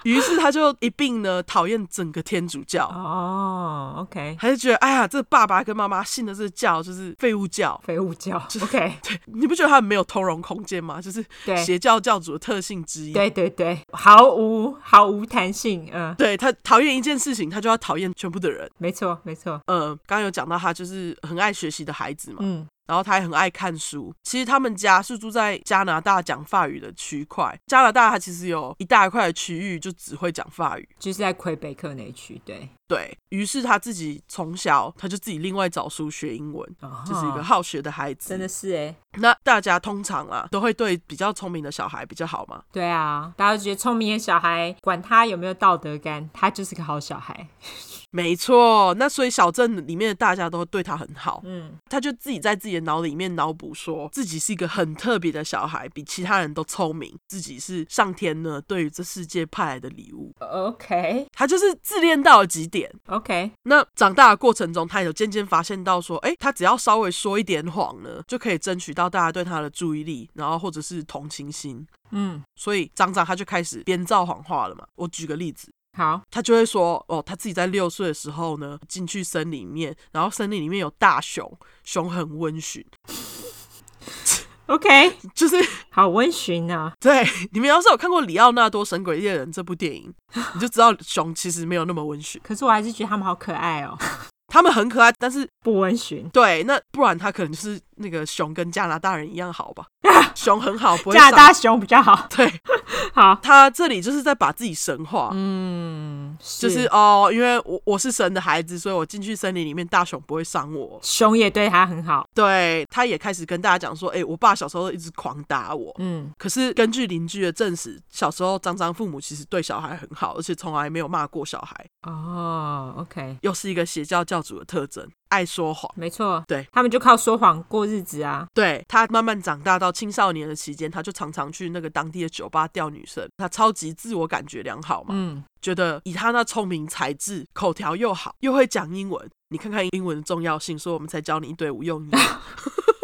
A: 于是他就一并呢讨厌整个天主教。
B: 哦，OK，
A: 还是觉得哎呀，这爸爸跟妈妈信的这个教就是废物教，
B: 废物教，
A: 就是
B: OK，
A: 对，你不觉得他们没有通融空间吗？就是邪教教主的特性之一，
B: 对对对，毫无毫无弹性，嗯，
A: 对，他讨厌一件事情，他就要讨厌全部的人，
B: 没错没错，
A: 嗯，刚刚有讲到他就是很爱学习的孩子嘛，嗯。然后他也很爱看书。其实他们家是住在加拿大讲法语的区块。加拿大它其实有一大块的区域就只会讲法语，
B: 就是在魁北克那区。对，
A: 对，于是他自己从小他就自己另外找书学英文，哦、就是一个好学的孩子。
B: 真的是哎。
A: 那大家通常啊都会对比较聪明的小孩比较好吗？
B: 对啊，大家都觉得聪明的小孩管他有没有道德感，他就是个好小孩。
A: 没错，那所以小镇里面的大家都对他很好。嗯，他就自己在自己的脑里面脑补，说自己是一个很特别的小孩，比其他人都聪明，自己是上天呢对于这世界派来的礼物。
B: OK，
A: 他就是自恋到了极点。
B: OK，
A: 那长大的过程中，他有渐渐发现到说，哎，他只要稍微说一点谎呢，就可以争取到大家对他的注意力，然后或者是同情心。嗯，所以张张他就开始编造谎话了嘛。我举个例子。
B: 好，
A: 他就会说哦，他自己在六岁的时候呢，进去森林里面，然后森林里面有大熊，熊很温驯。
B: OK，
A: 就是
B: 好温驯啊。
A: 对，你们要是有看过《里奥纳多神鬼猎人》这部电影，你就知道熊其实没有那么温驯。
B: 可是我还是觉得他们好可爱哦。
A: 他们很可爱，但是
B: 不温驯。
A: 对，那不然他可能就是那个熊跟加拿大人一样好吧？熊很好，不会
B: 加拿大熊比较好。
A: 对，
B: 好，
A: 他这里就是在把自己神化。
B: 嗯，
A: 是就是哦，因为我我是神的孩子，所以我进去森林里面，大熊不会伤我。
B: 熊也对他很好。
A: 对，他也开始跟大家讲说，哎、欸，我爸小时候一直狂打我。嗯，可是根据邻居的证实，小时候张张父母其实对小孩很好，而且从来没有骂过小孩。
B: 哦，OK，
A: 又是一个邪教教主的特征。爱说谎，
B: 没错，
A: 对，
B: 他们就靠说谎过日子啊。
A: 对，他慢慢长大到青少年的期间，他就常常去那个当地的酒吧钓女生。他超级自我感觉良好嘛，嗯，觉得以他那聪明才智、口条又好，又会讲英文，你看看英文的重要性，所以我们才教你一堆无用语，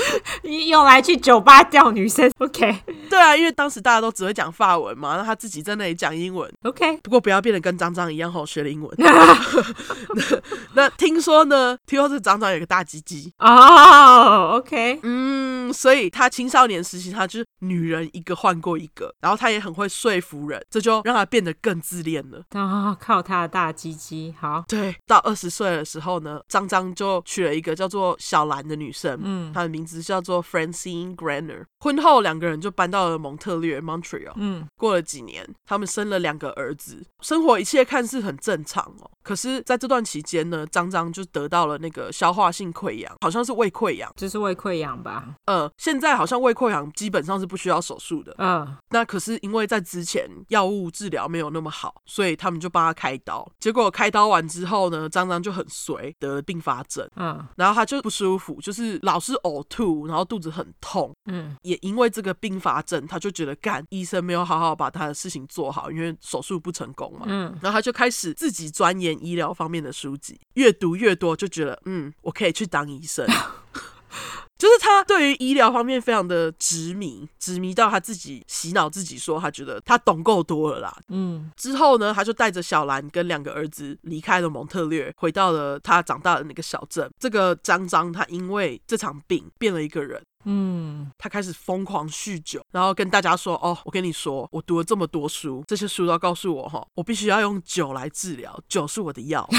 B: 用来去酒吧钓女生。OK，
A: 对啊，因为当时大家都只会讲法文嘛，那他自己在那里讲英文。
B: OK，
A: 不过不要变得跟张张一样后学了英文。那，那听说呢，听说是张张有个大鸡鸡
B: 哦。Oh, OK，
A: 嗯，所以他青少年时期他就是女人一个换过一个，然后他也很会说服人，这就让他变得更自恋了。
B: 啊，oh, 靠他的大鸡鸡，好。
A: 对，到二十岁的时候呢，张张就娶了一个叫做小兰的女生，嗯，她的名字叫做 Francine Granner。婚后两个人就搬到了蒙特利尔 （Montreal）。嗯，过了几年，他们生了两个儿子，生活一切看似很正常哦。可是，在这段期间呢，张张就得到了那个消化性溃疡，好像是胃溃疡，
B: 就是胃溃疡吧？
A: 呃，现在好像胃溃疡基本上是不需要手术的。嗯，那可是因为在之前药物治疗没有那么好，所以他们就帮他开刀。结果开刀完之后呢，张张就很衰，得了并发症。嗯，然后他就不舒服，就是老是呕吐，然后肚子很痛。嗯。也因为这个并发症，他就觉得干医生没有好好把他的事情做好，因为手术不成功嘛。嗯，然后他就开始自己钻研医疗方面的书籍，越读越多，就觉得嗯，我可以去当医生。就是他对于医疗方面非常的执迷，执迷到他自己洗脑自己说，他觉得他懂够多了啦。嗯，之后呢，他就带着小兰跟两个儿子离开了蒙特略，回到了他长大的那个小镇。这个张张他因为这场病变了一个人。嗯，他开始疯狂酗酒，然后跟大家说：“哦，我跟你说，我读了这么多书，这些书都告诉我，哈，我必须要用酒来治疗，酒是我的药。”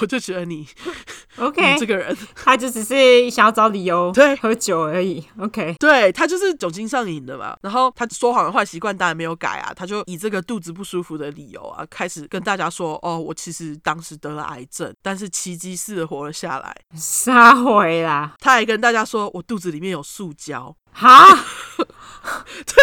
A: 我就觉得你。
B: OK，
A: 这个人
B: 他就只是想要找理由
A: 对
B: 喝酒而已。OK，
A: 对他就是酒精上瘾的嘛。然后他说谎的坏习惯当然没有改啊，他就以这个肚子不舒服的理由啊，开始跟大家说：“哦，我其实当时得了癌症，但是奇迹似的活了下来。”
B: 撒回啦！
A: 他还跟大家说：“我肚子里面有塑胶。”
B: 哈，对。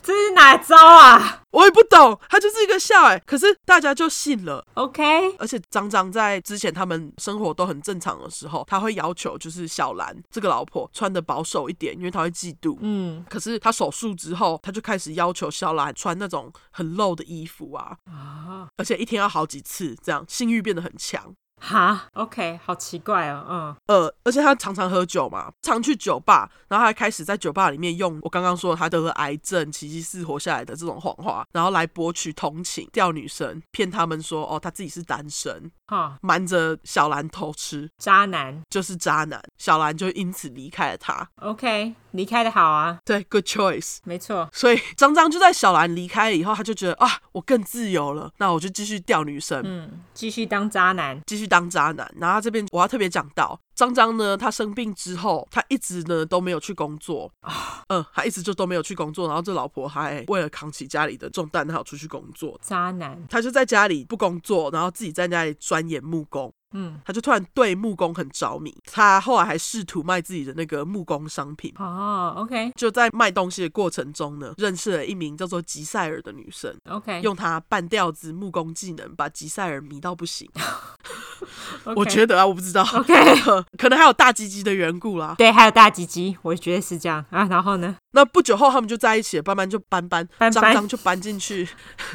B: 这是哪招啊？
A: 我也不懂，他就是一个笑哎，可是大家就信了。
B: OK，
A: 而且张张在之前他们生活都很正常的时候，他会要求就是小兰这个老婆穿的保守一点，因为他会嫉妒。嗯，可是他手术之后，他就开始要求小兰穿那种很露的衣服啊，啊，而且一天要好几次，这样性欲变得很强。
B: 哈，OK，好奇怪哦，嗯，
A: 呃，而且他常常喝酒嘛，常去酒吧，然后还开始在酒吧里面用我刚刚说他得了癌症，奇迹是活下来的这种谎话，然后来博取同情，钓女生，骗他们说哦他自己是单身，哈，瞒着小兰偷吃，
B: 渣男。
A: 就是渣男，小兰就因此离开了他。
B: OK，离开的好啊，
A: 对，Good choice，
B: 没错。
A: 所以张张就在小兰离开了以后，他就觉得啊，我更自由了，那我就继续钓女生，
B: 嗯，继续当渣男，
A: 继续。当渣男，然后这边我要特别讲到张张呢，他生病之后，他一直呢都没有去工作。啊，嗯，他一直就都没有去工作，然后这老婆还为了扛起家里的重担，他要出去工作。
B: 渣男，
A: 他就在家里不工作，然后自己在家里钻研木工。嗯，他就突然对木工很着迷，他后来还试图卖自己的那个木工商品。
B: 哦，OK，
A: 就在卖东西的过程中呢，认识了一名叫做吉赛尔的女生。
B: OK，
A: 用他半吊子木工技能把吉赛尔迷到不行。Okay. 我觉得啊，我不知道。
B: OK，
A: 可能还有大鸡鸡的缘故啦。
B: 对，还有大鸡鸡，我觉得是这样啊。然后呢？
A: 那不久后他们就在一起了，班班就搬搬，张张就搬进去，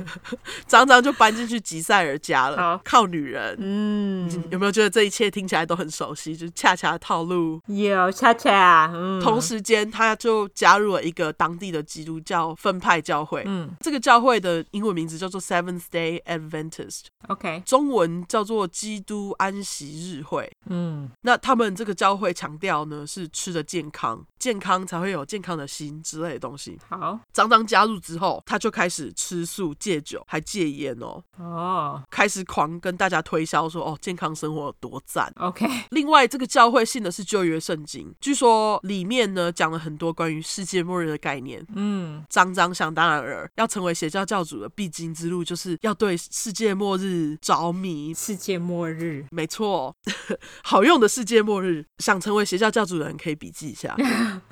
A: 张张就搬进去吉赛尔家了。好靠女人，嗯，有没有觉得这一切听起来都很熟悉？就是恰恰的套路，
B: 有恰恰。嗯，
A: 同时间他就加入了一个当地的基督教分派教会。嗯，这个教会的英文名字叫做 Seventh Day Adventist。
B: OK，
A: 中文叫做基督安息日会。嗯，那他们这个教会强调呢是吃的健康，健康才会有健康的心。之类的东西。
B: 好，
A: 张张加入之后，他就开始吃素、戒酒，还戒烟哦。哦，开始狂跟大家推销说：“哦，健康生活有多赞。”
B: OK。
A: 另外，这个教会信的是旧约圣经，据说里面呢讲了很多关于世界末日的概念。嗯，张张想当然尔，要成为邪教教主的必经之路，就是要对世界末日着迷。
B: 世界末日，
A: 没错，好用的世界末日。想成为邪教教主的人可以笔记一下。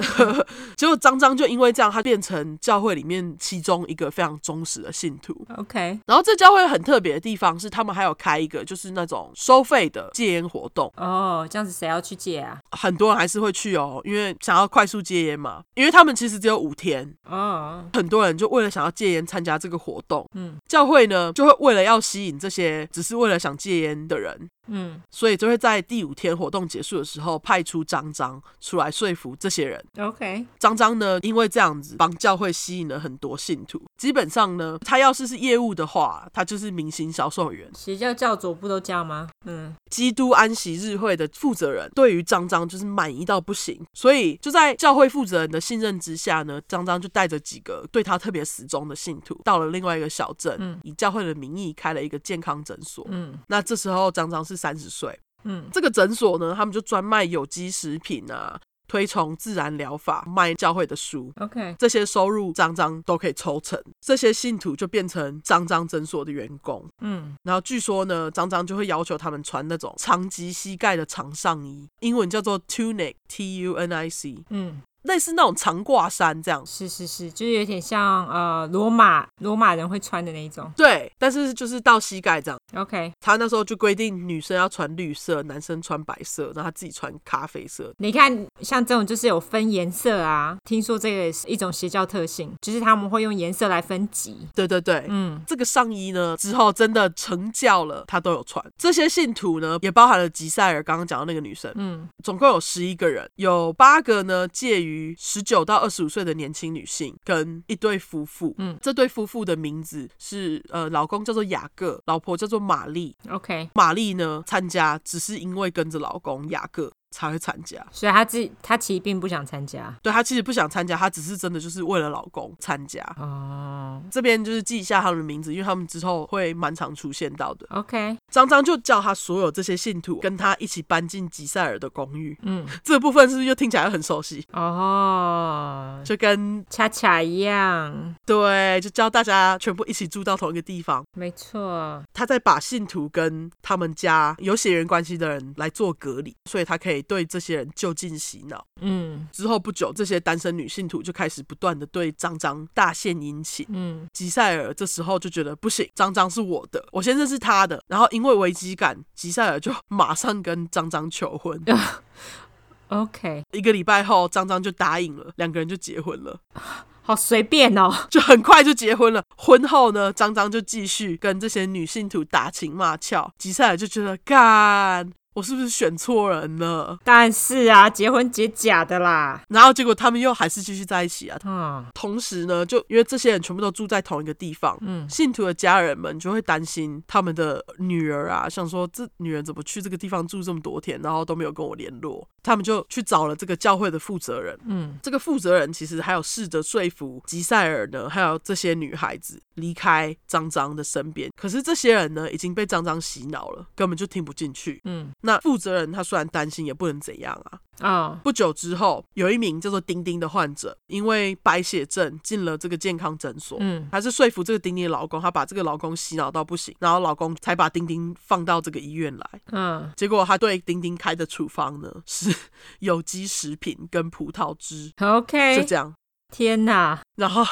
A: 结果张张。就因为这样，他变成教会里面其中一个非常忠实的信徒。
B: OK，
A: 然后这教会很特别的地方是，他们还有开一个就是那种收费的戒烟活动。
B: 哦，oh, 这样子谁要去戒啊？
A: 很多人还是会去哦，因为想要快速戒烟嘛。因为他们其实只有五天。哦，oh. 很多人就为了想要戒烟参加这个活动。嗯，教会呢就会为了要吸引这些只是为了想戒烟的人，episode. 嗯，所以就会在第五天活动结束的时候派出张张出来说服这些人。
B: OK，
A: 张张呢，因为这样子帮教会吸引了很多信徒，基本上呢，他要是是业务的话，他就是明星销售员。
B: 邪教教主不都这样吗？嗯，
A: 基督安息日会的负责人对于张张就是满意到不行，所以就在教会负责人的信任之下呢，张张就带着几个对他特别死忠的信徒到了另外一个小镇，嗯，以教会的名义开了一个健康诊所。嗯，那这时候张张是三十岁。嗯，这个诊所呢，他们就专卖有机食品啊。推崇自然疗法，卖教会的书
B: ，OK，
A: 这些收入张张都可以抽成，这些信徒就变成张张诊所的员工，嗯，然后据说呢，张张就会要求他们穿那种长及膝盖的长上衣，英文叫做 tunic，T U N I C，嗯。类似那种长挂衫这样，
B: 是是是，就是有点像呃罗马罗马人会穿的那一种。
A: 对，但是就是到膝盖这样。
B: OK，
A: 他那时候就规定女生要穿绿色，男生穿白色，然后他自己穿咖啡色。
B: 你看，像这种就是有分颜色啊。听说这个也是一种邪教特性，就是他们会用颜色来分级。
A: 对对对，嗯，这个上衣呢之后真的成教了，他都有穿。这些信徒呢也包含了吉赛尔刚刚讲的那个女生，嗯，总共有十一个人，有八个呢介于。十九到二十五岁的年轻女性跟一对夫妇，嗯，这对夫妇的名字是呃，老公叫做雅各，老婆叫做玛丽。
B: OK，
A: 玛丽呢参加只是因为跟着老公雅各。才会参加，
B: 所以她自己她其实并不想参加，
A: 对，她其实不想参加，她只是真的就是为了老公参加。哦，这边就是记一下他们的名字，因为他们之后会蛮常出现到的。
B: OK，
A: 张张就叫他所有这些信徒跟他一起搬进吉赛尔的公寓。嗯，这个部分是不是又听起来很熟悉？哦，就跟
B: 恰恰一样。
A: 对，就叫大家全部一起住到同一个地方。
B: 没错，
A: 他在把信徒跟他们家有血缘关系的人来做隔离，所以他可以。对这些人就近洗脑，嗯，之后不久，这些单身女信徒就开始不断的对张张大献殷勤，嗯，吉赛尔这时候就觉得不行，张张是我的，我先认识他的，然后因为危机感，吉赛尔就马上跟张张求婚，
B: OK，
A: 一个礼拜后，张张就答应了，两个人就结婚了，
B: 好随便哦，
A: 就很快就结婚了。婚后呢，张张就继续跟这些女信徒打情骂俏，吉赛尔就觉得干。我是不是选错人了？
B: 当然是啊，结婚结假的啦。
A: 然后结果他们又还是继续在一起啊。嗯。同时呢，就因为这些人全部都住在同一个地方，嗯，信徒的家人们就会担心他们的女儿啊，想说这女人怎么去这个地方住这么多天，然后都没有跟我联络。他们就去找了这个教会的负责人，嗯，这个负责人其实还有试着说服吉赛尔呢，还有这些女孩子离开张张的身边。可是这些人呢，已经被张张洗脑了，根本就听不进去，嗯。那负责人他虽然担心，也不能怎样啊。啊！Oh. 不久之后，有一名叫做丁丁的患者，因为白血症进了这个健康诊所。嗯，还是说服这个丁丁的老公，他把这个老公洗脑到不行，然后老公才把丁丁放到这个医院来。嗯，结果他对丁丁开的处方呢，是 有机食品跟葡萄汁。
B: OK，
A: 就这样。
B: 天哪！
A: 然后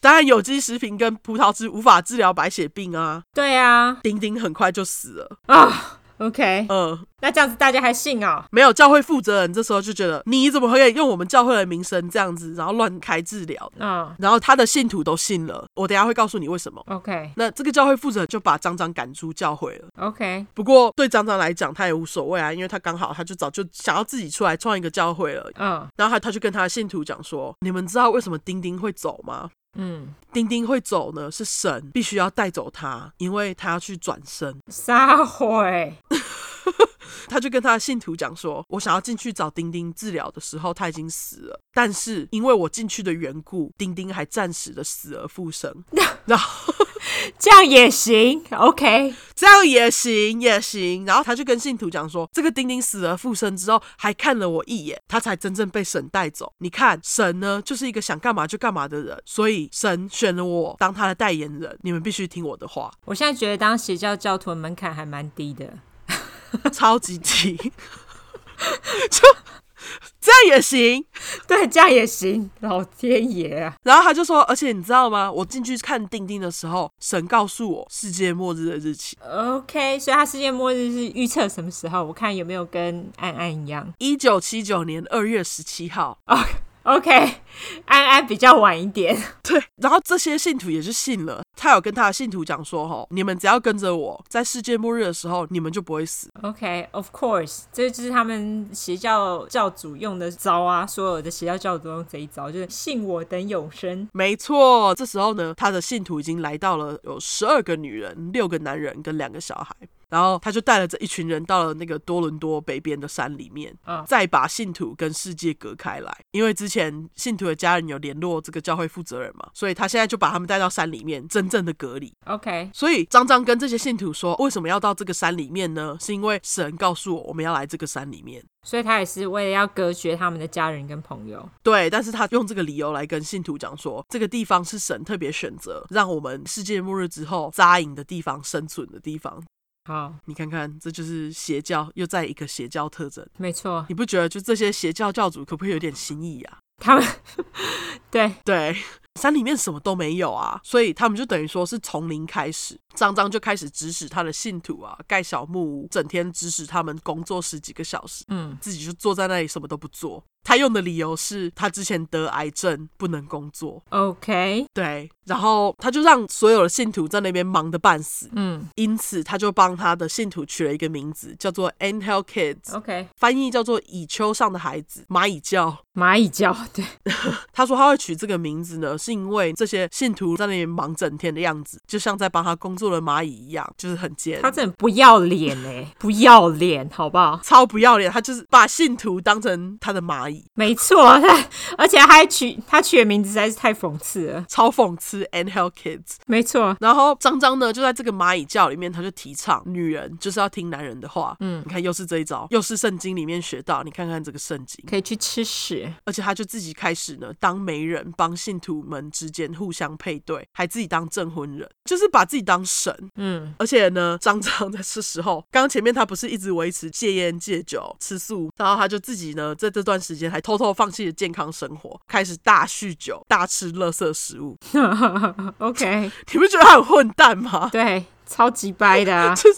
A: 当然，有机食品跟葡萄汁无法治疗白血病啊。
B: 对啊，
A: 丁丁很快就死了啊。Oh.
B: OK，嗯，那这样子大家还信啊？
A: 没有，教会负责人这时候就觉得，你怎么可以用我们教会的名声这样子，然后乱开治疗？嗯，然后他的信徒都信了。我等下会告诉你为什么。
B: OK，
A: 那这个教会负责人就把张张赶出教会了。
B: OK，
A: 不过对张张来讲，他也无所谓啊，因为他刚好他就早就想要自己出来创一个教会了。嗯，然后他他就跟他的信徒讲说：“你们知道为什么丁丁会走吗？”嗯，丁丁会走呢，是神必须要带走他，因为他要去转生。
B: 撒谎，
A: 他就跟他的信徒讲说：“我想要进去找丁丁治疗的时候，他已经死了。但是因为我进去的缘故，丁丁还暂时的死而复生。然后。”
B: 这样也行，OK，
A: 这样也行，也行。然后他就跟信徒讲说，这个丁丁死而复生之后，还看了我一眼，他才真正被神带走。你看，神呢，就是一个想干嘛就干嘛的人，所以神选了我当他的代言人。你们必须听我的话。
B: 我现在觉得当邪教教徒的门槛还蛮低的，
A: 超级低，就。这样也行，
B: 对，这样也行，老天爷啊！
A: 然后他就说，而且你知道吗？我进去看钉钉的时候，神告诉我世界末日的日期。
B: OK，所以他世界末日是预测什么时候？我看有没有跟安安一样，
A: 一九七九年二月十七号。
B: Oh, OK，安安比较晚一点。
A: 对，然后这些信徒也是信了。他有跟他的信徒讲说：“吼，你们只要跟着我，在世界末日的时候，你们就不会死。”
B: OK，Of course，这就是他们邪教教主用的招啊！所有的邪教教主都用这一招，就是信我等永生。
A: 没错，这时候呢，他的信徒已经来到了有十二个女人、六个男人跟两个小孩。然后他就带了这一群人到了那个多伦多北边的山里面，嗯，再把信徒跟世界隔开来。因为之前信徒的家人有联络这个教会负责人嘛，所以他现在就把他们带到山里面，真正的隔离。
B: OK，
A: 所以张张跟这些信徒说，为什么要到这个山里面呢？是因为神告诉我，我们要来这个山里面。
B: 所以他也是为了要隔绝他们的家人跟朋友。
A: 对，但是他用这个理由来跟信徒讲说，这个地方是神特别选择让我们世界末日之后扎营的地方，生存的地方。
B: 好，
A: 你看看，这就是邪教又在一个邪教特征。
B: 没错，
A: 你不觉得就这些邪教教主可不可以有点新意啊？
B: 他们，对
A: 对，山里面什么都没有啊，所以他们就等于说是从零开始。张张就开始指使他的信徒啊，盖小木屋，整天指使他们工作十几个小时，嗯，自己就坐在那里什么都不做。他用的理由是他之前得癌症不能工作。
B: OK，
A: 对，然后他就让所有的信徒在那边忙得半死。嗯，因此他就帮他的信徒取了一个名字，叫做 Anthill Kids。
B: OK，
A: 翻译叫做蚁丘上的孩子，蚂蚁教。
B: 蚂蚁教，对。
A: 他说他会取这个名字呢，是因为这些信徒在那边忙整天的样子，就像在帮他工作的蚂蚁一样，就是很贱。
B: 他真的不要脸哎，不要脸，好不好？
A: 超不要脸，他就是把信徒当成他的蚂蚁。
B: 没错，他而且还取他取的名字实在是太讽刺了，
A: 超讽刺。And Hell Kids，
B: 没错。
A: 然后张张呢，就在这个蚂蚁教里面，他就提倡女人就是要听男人的话。嗯，你看又是这一招，又是圣经里面学到。你看看这个圣经，
B: 可以去吃屎。
A: 而且他就自己开始呢，当媒人，帮信徒们之间互相配对，还自己当证婚人，就是把自己当神。嗯，而且呢，张张在这时候，刚刚前面他不是一直维持戒烟戒酒吃素，然后他就自己呢，在这段时间还偷偷放弃了健康生活，开始大酗酒、大吃垃圾食物。
B: OK，
A: 你不觉得他很混蛋吗？
B: 对。超级掰的啊，
A: 就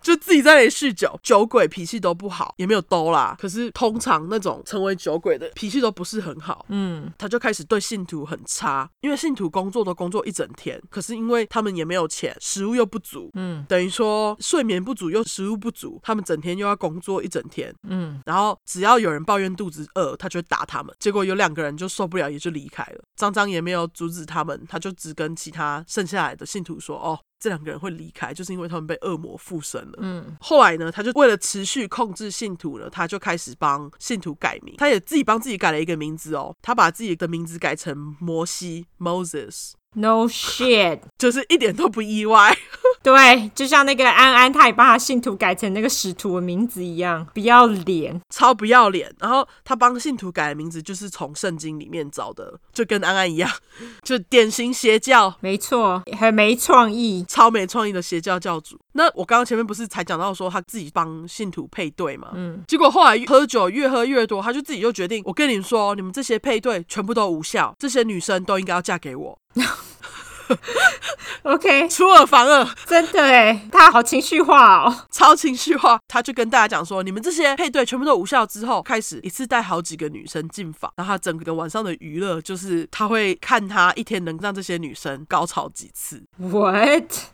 A: 就自己在那里酗酒，酒鬼脾气都不好，也没有兜啦。可是通常那种成为酒鬼的脾气都不是很好，嗯，他就开始对信徒很差，因为信徒工作都工作一整天，可是因为他们也没有钱，食物又不足，嗯，等于说睡眠不足又食物不足，他们整天又要工作一整天，嗯，然后只要有人抱怨肚子饿，他就会打他们。结果有两个人就受不了，也就离开了。张张也没有阻止他们，他就只跟其他剩下来的信徒说：“哦。”这两个人会离开，就是因为他们被恶魔附身了。嗯，后来呢，他就为了持续控制信徒呢，他就开始帮信徒改名，他也自己帮自己改了一个名字哦，他把自己的名字改成摩西 （Moses）。
B: No shit，
A: 就是一点都不意外。
B: 对，就像那个安安，他也帮他信徒改成那个使徒的名字一样，不要脸，
A: 超不要脸。然后他帮信徒改的名字就是从圣经里面找的，就跟安安一样，就典型邪教。
B: 没错，很没创意，
A: 超没创意的邪教教主。那我刚刚前面不是才讲到说他自己帮信徒配对吗？嗯，结果后来喝酒越喝越多，他就自己就决定，我跟你们说，你们这些配对全部都无效，这些女生都应该要嫁给我。
B: OK，
A: 出尔反尔，
B: 真的哎，他好情绪化哦，
A: 超情绪化。他就跟大家讲说，你们这些配对全部都无效之后，开始一次带好几个女生进房，然后他整个晚上的娱乐就是他会看他一天能让这些女生高潮几次。
B: What？OK，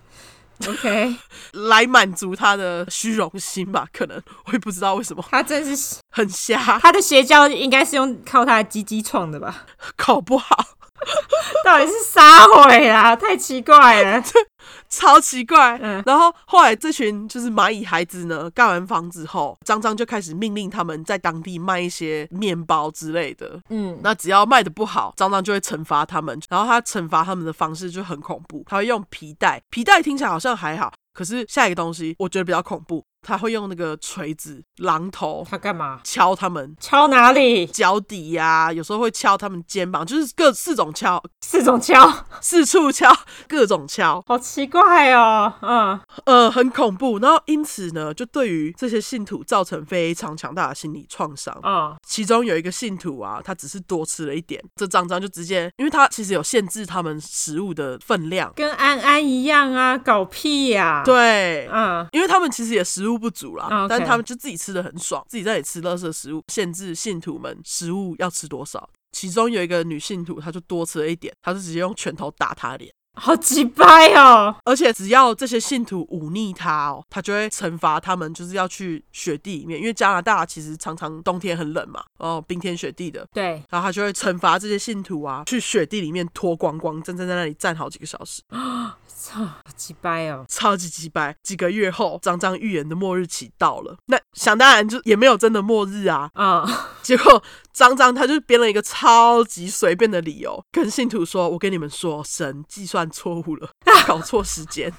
A: 来满足他的虚荣心吧？可能我也不知道为什么。
B: 他真是
A: 很瞎，
B: 他的邪教应该是用靠他的鸡鸡创的吧？
A: 搞不好。
B: 到底是啥鬼啊？太奇怪了，
A: 超奇怪。嗯，然后后来这群就是蚂蚁孩子呢，盖完房子后，张张就开始命令他们在当地卖一些面包之类的。嗯，那只要卖的不好，张张就会惩罚他们。然后他惩罚他们的方式就很恐怖，他会用皮带。皮带听起来好像还好，可是下一个东西我觉得比较恐怖。他会用那个锤子、榔头，
B: 他干嘛？
A: 敲他们？
B: 敲哪里？
A: 脚底呀、啊，有时候会敲他们肩膀，就是各四种敲，
B: 四种敲，
A: 四处敲，各种敲，
B: 好奇怪哦。嗯，
A: 呃，很恐怖。然后因此呢，就对于这些信徒造成非常强大的心理创伤。嗯，其中有一个信徒啊，他只是多吃了一点，这张张就直接，因为他其实有限制他们食物的分量，
B: 跟安安一样啊，搞屁呀、啊。
A: 对，嗯，因为他们其实也食物。不足啦，Okay. 但他们就自己吃的很爽，自己在那里吃垃圾食物，限制信徒们食物要吃多少。其中有一个女信徒，她就多吃了一点，她就直接用拳头打她脸。
B: 好鸡掰哦！
A: 而且只要这些信徒忤逆他哦，他就会惩罚他们，就是要去雪地里面，因为加拿大其实常常冬天很冷嘛，哦，冰天雪地的。
B: 对，
A: 然后他就会惩罚这些信徒啊，去雪地里面脱光光，站在在那里站好几个小时。
B: 啊，操，鸡掰哦！
A: 超级鸡掰。几个月后，张张预言的末日期到了，那想当然就也没有真的末日啊。啊、嗯，结果。张张他就编了一个超级随便的理由，跟信徒说：“我跟你们说，神计算错误了，搞错时间。”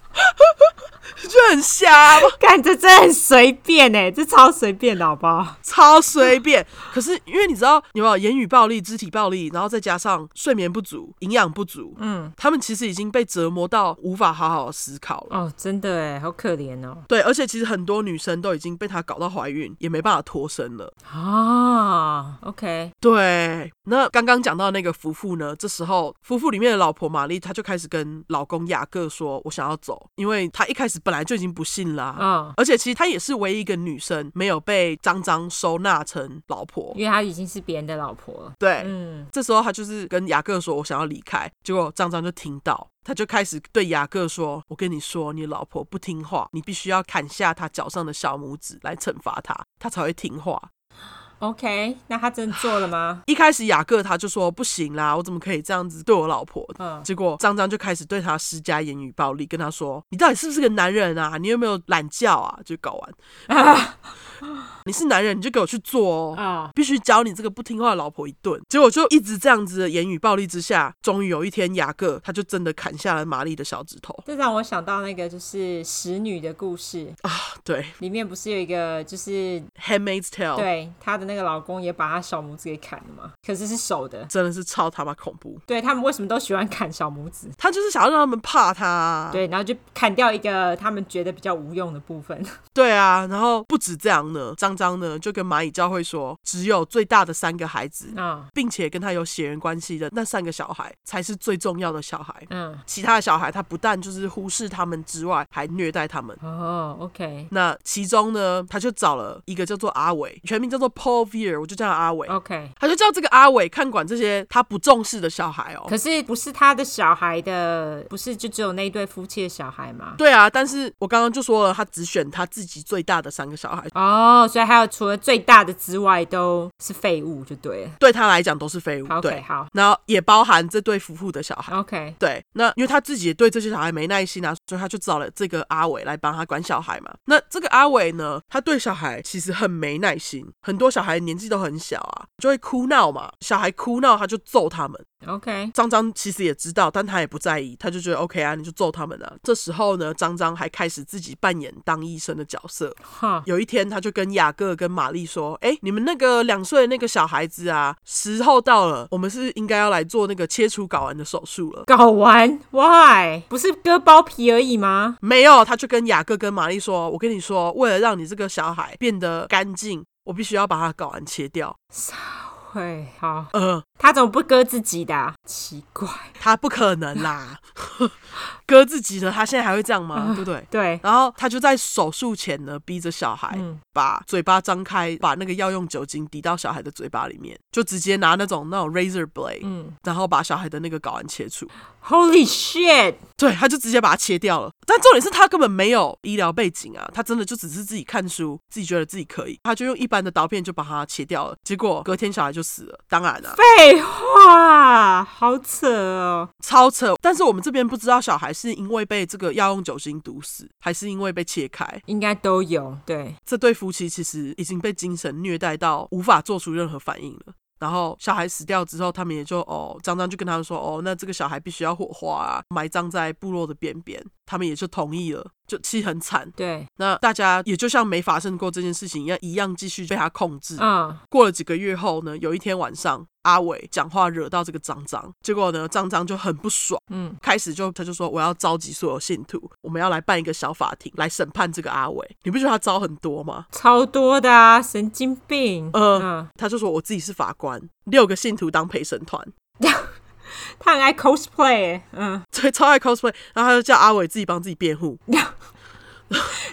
A: 就很瞎吗？
B: 干，这真的很随便哎，这超随便的好不好？
A: 超随便。可是因为你知道有没有言语暴力、肢体暴力，然后再加上睡眠不足、营养不足，嗯，他们其实已经被折磨到无法好好思考了。
B: 哦，真的哎，好可怜哦。
A: 对，而且其实很多女生都已经被他搞到怀孕，也没办法脱身了。
B: 啊，OK。
A: 对，那刚刚讲到那个夫妇呢，这时候夫妇里面的老婆玛丽，她就开始跟老公雅各说：“我想要走，因为她一开始。”本来就已经不信啦，嗯，而且其实她也是唯一一个女生没有被张张收纳成老婆，
B: 因为她已经是别人的老婆了。
A: 对，嗯，这时候她就是跟雅各说：“我想要离开。”结果张张就听到，他就开始对雅各说：“我跟你说，你老婆不听话，你必须要砍下她脚上的小拇指来惩罚她，她才会听话。”
B: OK，那他真做了吗？
A: 一开始雅各他就说不行啦，我怎么可以这样子对我老婆？嗯，结果张张就开始对他施加言语暴力，跟他说：“你到底是不是个男人啊？你有没有懒觉啊？”就搞完。啊 你是男人，你就给我去做哦！啊，必须教你这个不听话的老婆一顿。结果就一直这样子的言语暴力之下，终于有一天，雅各他就真的砍下了玛丽的小指头。
B: 这让我想到那个就是使女的故事
A: 啊，对，
B: 里面不是有一个就是《
A: Handmaid's Tale》，
B: 对，她的那个老公也把她小拇指给砍了嘛，可是是手的，
A: 真的是超他妈恐怖。
B: 对，他们为什么都喜欢砍小拇指？
A: 他就是想要让他们怕他。
B: 对，然后就砍掉一个他们觉得比较无用的部分。
A: 对啊，然后不止这样呢，张张呢就跟蚂蚁教会说，只有最大的三个孩子，嗯，并且跟他有血缘关系的那三个小孩才是最重要的小孩，嗯，其他的小孩他不但就是忽视他们之外，还虐待他们。
B: 哦，OK，
A: 那其中呢，他就找了一个叫做阿伟，全名叫做 Paul Veer，我就叫他阿伟。
B: OK，
A: 他就叫这个阿伟看管这些他不重视的小孩哦。
B: 可是不是他的小孩的，不是就只有那一对夫妻的小孩吗？
A: 对啊，但是我刚刚就说了，他只选他自己最大的三个小孩。
B: 哦，所以还有除了最大的之外都是废物，就对了。
A: 对他来讲都是废物。对，
B: 好。
A: 然后也包含这对夫妇的小孩。
B: OK，
A: 对。那因为他自己也对这些小孩没耐心啊，所以他就找了这个阿伟来帮他管小孩嘛。那这个阿伟呢，他对小孩其实很没耐心，很多小孩年纪都很小啊，就会哭闹嘛。小孩哭闹，他就揍他们。
B: OK，
A: 张张其实也知道，但他也不在意，他就觉得 OK 啊，你就揍他们啊。这时候呢，张张还开始自己扮演当医生的角色。哈，有一天他就跟雅各跟玛丽说：“哎，你们那个两岁的那个小孩子啊，时候到了，我们是应该要来做那个切除睾丸的手术了。”
B: 睾丸？Why？不是割包皮而已吗？
A: 没有，他就跟雅各跟玛丽说：“我跟你说，为了让你这个小孩变得干净，我必须要把他睾丸切掉。”
B: 会好，呃，他怎么不割自己的啊？奇怪，
A: 他不可能啦，割自己的，他现在还会这样吗？呃、对不对？
B: 对。
A: 然后他就在手术前呢，逼着小孩把嘴巴张开，把那个药用酒精滴到小孩的嘴巴里面，就直接拿那种那种 razor blade，嗯，然后把小孩的那个睾丸切除。
B: Holy shit！
A: 对，他就直接把它切掉了。但重点是他根本没有医疗背景啊，他真的就只是自己看书，自己觉得自己可以，他就用一般的刀片就把它切掉了。结果隔天小孩就死了。当然了，
B: 废话，好扯哦，
A: 超扯。但是我们这边不知道小孩是因为被这个药用酒精毒死，还是因为被切开，
B: 应该都有。对，
A: 这对夫妻其实已经被精神虐待到无法做出任何反应了。然后小孩死掉之后，他们也就哦，张张就跟他们说哦，那这个小孩必须要火化啊，埋葬在部落的边边。他们也就同意了，就其实很惨。
B: 对，
A: 那大家也就像没发生过这件事情一样，一样继续被他控制。嗯，过了几个月后呢，有一天晚上，阿伟讲话惹到这个张张，结果呢，张张就很不爽。嗯，开始就他就说我要召集所有信徒，我们要来办一个小法庭来审判这个阿伟。你不觉得他招很多吗？
B: 超多的啊，神经病。
A: 嗯，嗯，他就说我自己是法官，六个信徒当陪审团。
B: 他很爱 cosplay，嗯，
A: 对，超爱 cosplay，然后他就叫阿伟自己帮自己辩护。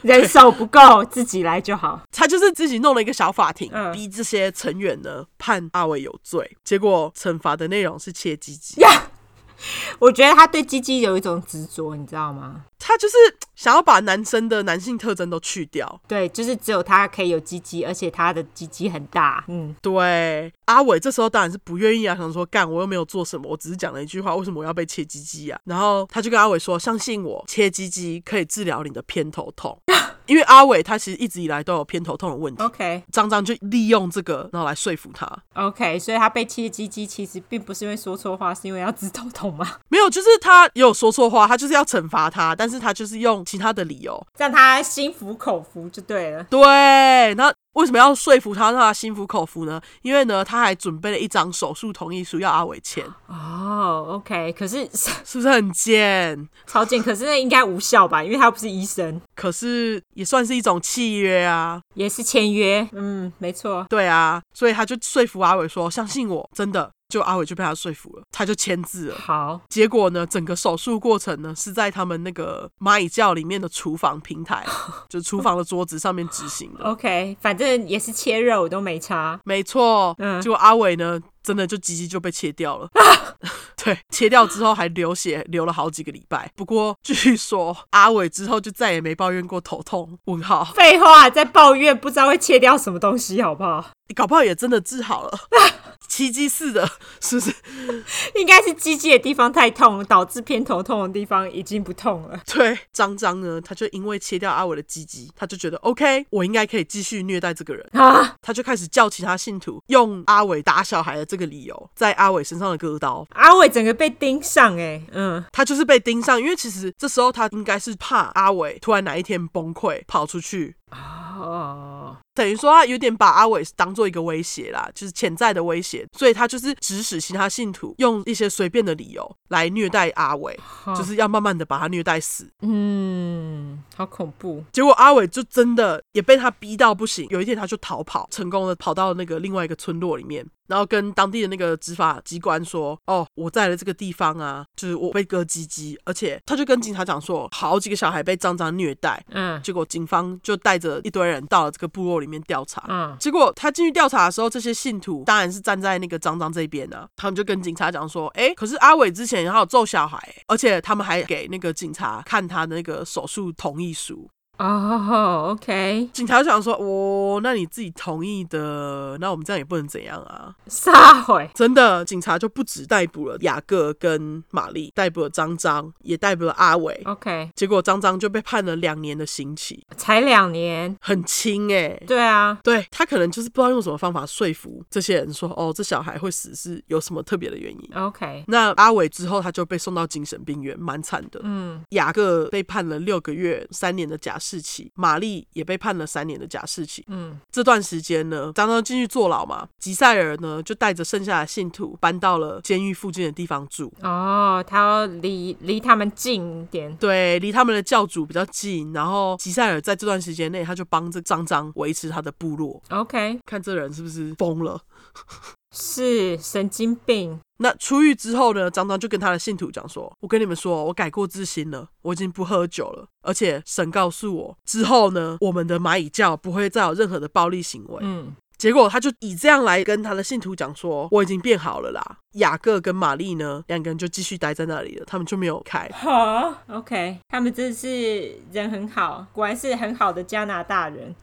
B: 人手不够，自己来就好。
A: 他就是自己弄了一个小法庭，嗯、逼这些成员呢判阿伟有罪。结果惩罚的内容是切鸡鸡。
B: Yeah! 我觉得他对鸡鸡有一种执着，你知道吗？
A: 他就是 想要把男生的男性特征都去掉。
B: 对，就是只有他可以有鸡鸡，而且他的鸡鸡很大。嗯，
A: 对。阿伟这时候当然是不愿意啊，想说干，我又没有做什么，我只是讲了一句话，为什么我要被切鸡鸡啊？然后他就跟阿伟说：“相信我，切鸡鸡可以治疗你的偏头痛。”因为阿伟他其实一直以来都有偏头痛的问题。
B: OK，
A: 张张就利用这个，然后来说服他。
B: OK，所以他被切鸡鸡其实并不是因为说错话，是因为要治头痛吗？
A: 没有，就是他也有说错话，他就是要惩罚他，但是他就是用其他的理由
B: 让他心服口服就对了。
A: 对，那。为什么要说服他让他心服口服呢？因为呢，他还准备了一张手术同意书要阿伟签。
B: 哦、oh，OK，可是
A: 是不是很贱？
B: 超贱！可是那应该无效吧？因为他不是医生。
A: 可是也算是一种契约啊，
B: 也是签约。嗯，没错。
A: 对啊，所以他就说服阿伟说：“相信我，真的。”就阿伟就被他说服了，他就签字了。
B: 好，
A: 结果呢，整个手术过程呢是在他们那个蚂蚁教里面的厨房平台，就厨房的桌子上面执行的。
B: OK，反正也是切肉都没差。
A: 没错，嗯，结果阿伟呢，真的就鸡鸡就被切掉了。对，切掉之后还流血，流了好几个礼拜。不过据说阿伟之后就再也没抱怨过头痛。问号？
B: 废话，在抱怨不知道会切掉什么东西，好不好？
A: 你搞不好也真的治好了。奇迹似的，是不是？
B: 应该是鸡鸡的地方太痛，导致偏头痛的地方已经不痛了。
A: 对，张张呢，他就因为切掉阿伟的鸡鸡，他就觉得 OK，我应该可以继续虐待这个人啊。他就开始叫其他信徒用阿伟打小孩的这个理由，在阿伟身上的割刀。
B: 阿伟整个被盯上，哎，嗯，
A: 他就是被盯上，因为其实这时候他应该是怕阿伟突然哪一天崩溃跑出去。哦，等于说他有点把阿伟当做一个威胁啦，就是潜在的威胁，所以他就是指使其他信徒用一些随便的理由来虐待阿伟，就是要慢慢的把他虐待死。
B: 嗯，好恐怖。
A: 结果阿伟就真的也被他逼到不行，有一天他就逃跑，成功的跑到那个另外一个村落里面。然后跟当地的那个执法机关说：“哦，我在了这个地方啊，就是我被割鸡鸡，而且他就跟警察讲说，好几个小孩被张张虐待。嗯，结果警方就带着一堆人到了这个部落里面调查。嗯，结果他进去调查的时候，这些信徒当然是站在那个张张这边呢、啊。他们就跟警察讲说：，哎，可是阿伟之前还有揍小孩，而且他们还给那个警察看他的那个手术同意书。”
B: 哦、oh，OK。
A: 警察想说，哦，那你自己同意的，那我们这样也不能怎样啊。
B: 撒谎！
A: 真的，警察就不止逮捕了雅各跟玛丽，逮捕了张张，也逮捕了阿伟。
B: OK。
A: 结果张张就被判了两年的刑期，
B: 才两年，
A: 很轻哎、欸。
B: 对啊，
A: 对他可能就是不知道用什么方法说服这些人说，哦，这小孩会死是有什么特别的原因。
B: OK。
A: 那阿伟之后他就被送到精神病院，蛮惨的。嗯。雅各被判了六个月、三年的假释期，玛丽也被判了三年的假释期。嗯，这段时间呢，张张进去坐牢嘛，吉塞尔呢就带着剩下的信徒搬到了监狱附近的地方住。
B: 哦，他要离离他们近一点，
A: 对，离他们的教主比较近。然后吉塞尔在这段时间内，他就帮着张张维持他的部落。
B: OK，
A: 看这人是不是疯了？
B: 是神经病。
A: 那出狱之后呢？张张就跟他的信徒讲说：“我跟你们说，我改过自新了，我已经不喝酒了。而且神告诉我，之后呢，我们的蚂蚁教不会再有任何的暴力行为。”嗯，结果他就以这样来跟他的信徒讲说：“我已经变好了啦。”雅各跟玛丽呢，两个人就继续待在那里了，他们就没有开。
B: 好，OK，他们真是人很好，果然是很好的加拿大人。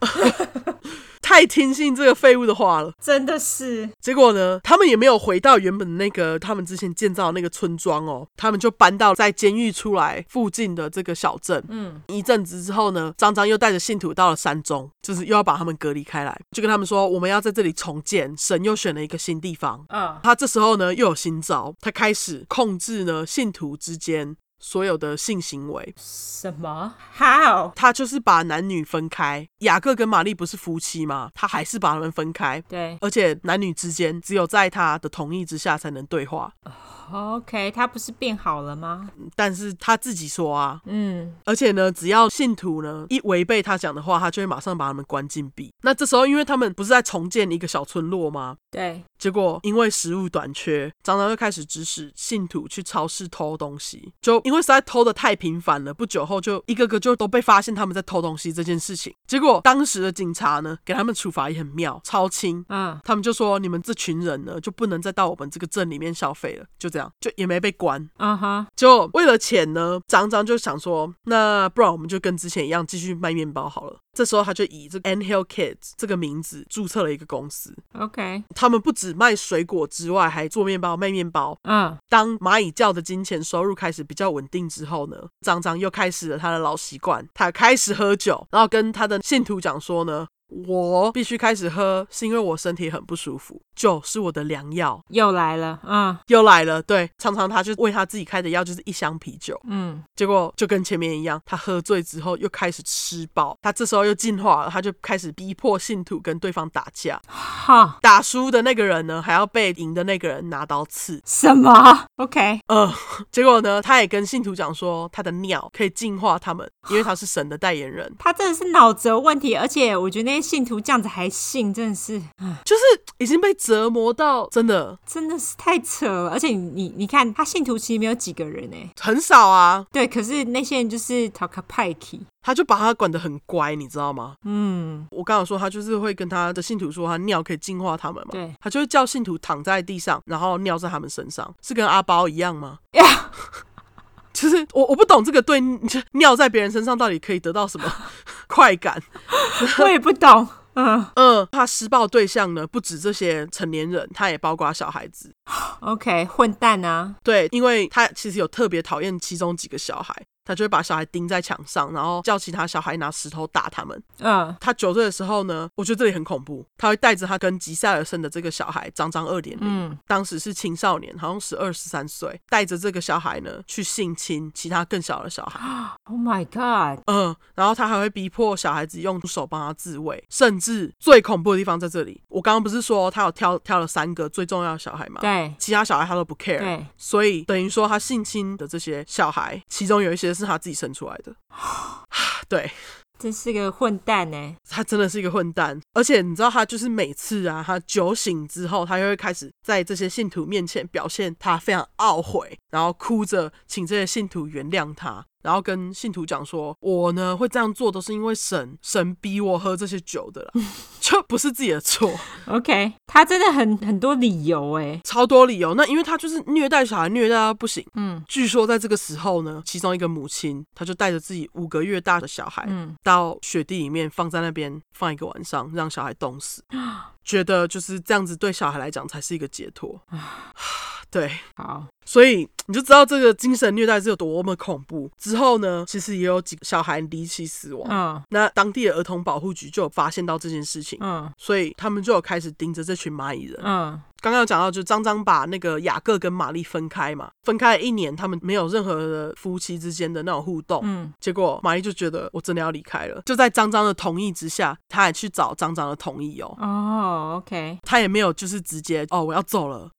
A: 太听信这个废物的话了，
B: 真的是。
A: 结果呢，他们也没有回到原本那个他们之前建造的那个村庄哦，他们就搬到在监狱出来附近的这个小镇。嗯，一阵子之后呢，张张又带着信徒到了山中，就是又要把他们隔离开来，就跟他们说，我们要在这里重建。神又选了一个新地方。嗯，他这时候呢又有新招，他开始控制呢信徒之间。所有的性行为，
B: 什么？How？
A: 他就是把男女分开。雅各跟玛丽不是夫妻吗？他还是把他们分开。
B: 对，
A: 而且男女之间只有在他的同意之下才能对话。
B: OK，他不是变好了吗？
A: 但是他自己说啊，嗯，而且呢，只要信徒呢一违背他讲的话，他就会马上把他们关禁闭。那这时候，因为他们不是在重建一个小村落吗？
B: 对，
A: 结果因为食物短缺，张张又开始指使信徒去超市偷东西。就因为实在偷的太频繁了，不久后就一个个就都被发现他们在偷东西这件事情。结果当时的警察呢，给他们处罚也很妙，超轻。嗯，他们就说你们这群人呢，就不能再到我们这个镇里面消费了。就这样，就也没被关。啊哈，就为了钱呢，张张就想说，那不然我们就跟之前一样，继续卖面包好了。这时候他就以这个 Anthill Kids 这个名字注册了一个公司。OK，他们不止卖水果之外，还做面包、卖面包。嗯，当蚂蚁叫的金钱收入开始比较稳定之后呢，张张又开始了他的老习惯，他开始喝酒，然后跟他的信徒讲说呢。我必须开始喝，是因为我身体很不舒服。酒是我的良药，
B: 又来了，嗯，
A: 又来了。对，常常他就为他自己开的药就是一箱啤酒，嗯，结果就跟前面一样，他喝醉之后又开始吃饱。他这时候又进化了，他就开始逼迫信徒跟对方打架。哈，打输的那个人呢，还要被赢的那个人拿刀刺。
B: 什么？OK，
A: 嗯，结果呢，他也跟信徒讲说，他的尿可以净化他们，因为他是神的代言人。
B: 他真的是脑子有问题，而且我觉得那些。信徒这样子还信，真的是，
A: 就是已经被折磨到，真的，
B: 真的是太扯了。而且你你看，他信徒其实没有几个人哎，
A: 很少啊。
B: 对，可是那些人就是讨个派气，
A: 他就把他管得很乖，你知道吗？嗯，我刚刚说他就是会跟他的信徒说，他尿可以净化他们嘛。对，他就会叫信徒躺在地上，然后尿在他们身上，是跟阿包一样吗？呀。其实我我不懂这个对 尿在别人身上到底可以得到什么 快感，
B: 我也不懂。嗯
A: 嗯，他施暴对象呢，不止这些成年人，他也包括小孩子。
B: OK，混蛋啊！
A: 对，因为他其实有特别讨厌其中几个小孩。他就会把小孩钉在墙上，然后叫其他小孩拿石头打他们。嗯，他九岁的时候呢，我觉得这里很恐怖。他会带着他跟吉赛尔生的这个小孩张张二点零，当时是青少年，好像十二十三岁，带着这个小孩呢去性侵其他更小的小孩。
B: Oh my god！
A: 嗯，然后他还会逼迫小孩子用手帮他自慰，甚至最恐怖的地方在这里。我刚刚不是说他有挑挑了三个最重要的小孩吗？
B: 对，
A: 其他小孩他都不 care。对，所以等于说他性侵的这些小孩，其中有一些。是他自己生出来的，对，
B: 真是个混蛋呢。
A: 他真的是一个混蛋，而且你知道，他就是每次啊，他酒醒之后，他就会开始在这些信徒面前表现他非常懊悔，然后哭着请这些信徒原谅他。然后跟信徒讲说，我呢会这样做都是因为神，神逼我喝这些酒的啦，就不是自己的错。
B: OK，他真的很很多理由哎，
A: 超多理由。那因为他就是虐待小孩，虐待到不行。嗯，据说在这个时候呢，其中一个母亲，他就带着自己五个月大的小孩，嗯，到雪地里面放在那边放一个晚上，让小孩冻死，觉得就是这样子对小孩来讲才是一个解脱。对，好，所以你就知道这个精神虐待是有多么恐怖。之后呢，其实也有几个小孩离奇死亡。嗯，那当地的儿童保护局就有发现到这件事情。嗯，所以他们就有开始盯着这群蚂蚁人。嗯，刚刚有讲到，就张张把那个雅各跟玛丽分开嘛，分开了一年，他们没有任何的夫妻之间的那种互动。嗯，结果玛丽就觉得我真的要离开了，就在张张的同意之下，他还去找张张的同意哦。
B: 哦，OK，
A: 他也没有就是直接哦，我要走了。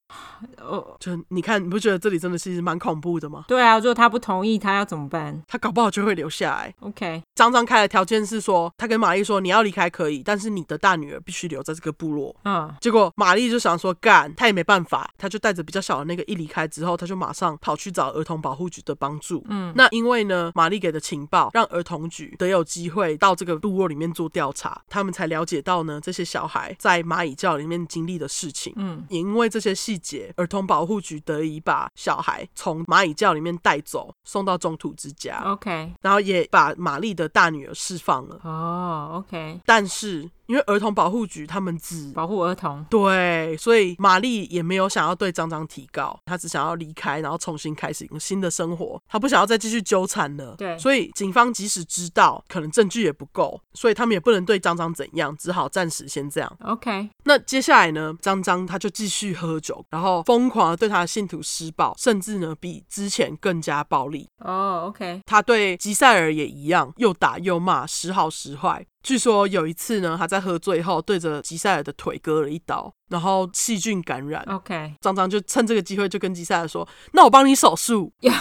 A: 哦，就你看，你不觉得这里真的是蛮恐怖的吗？
B: 对啊，如果他不同意，他要怎么办？
A: 他搞不好就会留下来。
B: OK，
A: 张张开的条件是说，他跟玛丽说，你要离开可以，但是你的大女儿必须留在这个部落。嗯，结果玛丽就想说干，她也没办法，她就带着比较小的那个一离开之后，她就马上跑去找儿童保护局的帮助。嗯，那因为呢，玛丽给的情报让儿童局得有机会到这个部落里面做调查，他们才了解到呢，这些小孩在蚂蚁教里面经历的事情。嗯，也因为这些细节。儿童保护局得以把小孩从蚂蚁教里面带走，送到中途之家。OK，然后也把玛丽的大女儿释放了。
B: 哦，oh，OK，
A: 但是。因为儿童保护局他们只
B: 保护儿童，
A: 对，所以玛丽也没有想要对张张提告，她只想要离开，然后重新开始一个新的生活，她不想要再继续纠缠了。对，所以警方即使知道可能证据也不够，所以他们也不能对张张怎样，只好暂时先这样。
B: OK，
A: 那接下来呢，张张他就继续喝酒，然后疯狂的对他的信徒施暴，甚至呢比之前更加暴力。
B: 哦、oh，OK，
A: 他对吉赛尔也一样，又打又骂，时好时坏。据说有一次呢，他在喝醉后对着吉赛尔的腿割了一刀，然后细菌感染。OK，张张就趁这个机会就跟吉赛尔说：“那我帮你手术。”
B: 又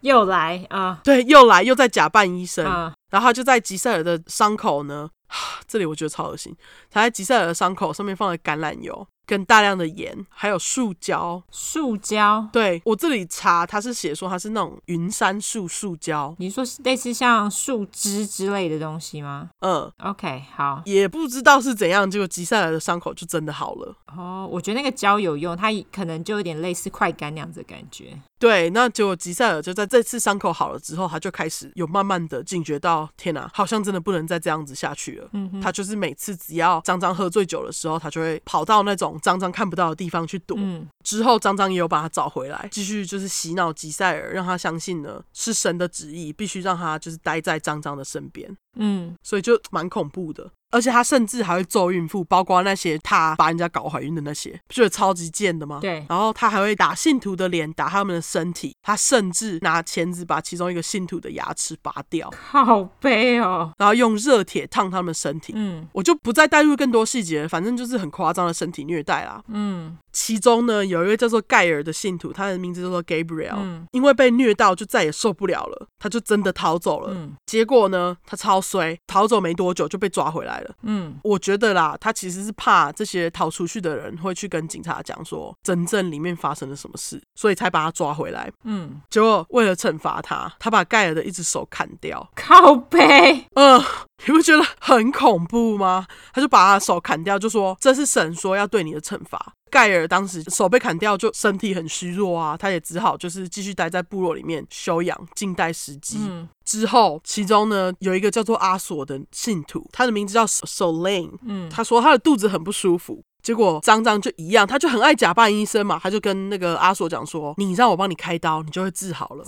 B: 又来啊？
A: 对，又来又在假扮医生。Uh. 然后他就在吉赛尔的伤口呢，这里我觉得超恶心。他在吉赛尔的伤口上面放了橄榄油，跟大量的盐，还有树胶。
B: 树胶？
A: 对，我这里查，它是写说它是那种云杉树树胶。
B: 你说是类似像树枝之类的东西吗？
A: 嗯
B: ，OK，好。
A: 也不知道是怎样，结果吉赛尔的伤口就真的好了。
B: 哦，我觉得那个胶有用，它可能就有点类似快干那样子的感觉。
A: 对，那结果吉赛尔就在这次伤口好了之后，他就开始有慢慢的警觉到，天哪，好像真的不能再这样子下去了。嗯哼，他就是每次只要张张喝醉酒的时候，他就会跑到那种张张看不到的地方去躲。嗯，之后张张也有把他找回来，继续就是洗脑吉赛尔，让他相信呢是神的旨意，必须让他就是待在张张的身边。嗯，所以就蛮恐怖的。而且他甚至还会揍孕妇，包括那些他把人家搞怀孕的那些，不觉得超级贱的吗？
B: 对。
A: 然后他还会打信徒的脸，打他们的身体。他甚至拿钳子把其中一个信徒的牙齿拔掉，
B: 好悲哦。
A: 然后用热铁烫他们身体。嗯，我就不再带入更多细节了，反正就是很夸张的身体虐待啦。嗯。其中呢，有一位叫做盖尔的信徒，他的名字叫做 Gabriel，嗯，因为被虐到就再也受不了了，他就真的逃走了。嗯，结果呢，他超衰，逃走没多久就被抓回来了。嗯，我觉得啦，他其实是怕这些逃出去的人会去跟警察讲说真正里面发生了什么事，所以才把他抓回来。嗯，结果为了惩罚他，他把盖尔的一只手砍掉。
B: 靠背，
A: 嗯。你不觉得很恐怖吗？他就把他的手砍掉，就说这是神说要对你的惩罚。盖尔当时手被砍掉，就身体很虚弱啊，他也只好就是继续待在部落里面休养，静待时机。嗯、之后，其中呢有一个叫做阿索的信徒，他的名字叫 Solane。嗯，他说他的肚子很不舒服，结果张张就一样，他就很爱假扮医生嘛，他就跟那个阿索讲说：“你让我帮你开刀，你就会治好了。”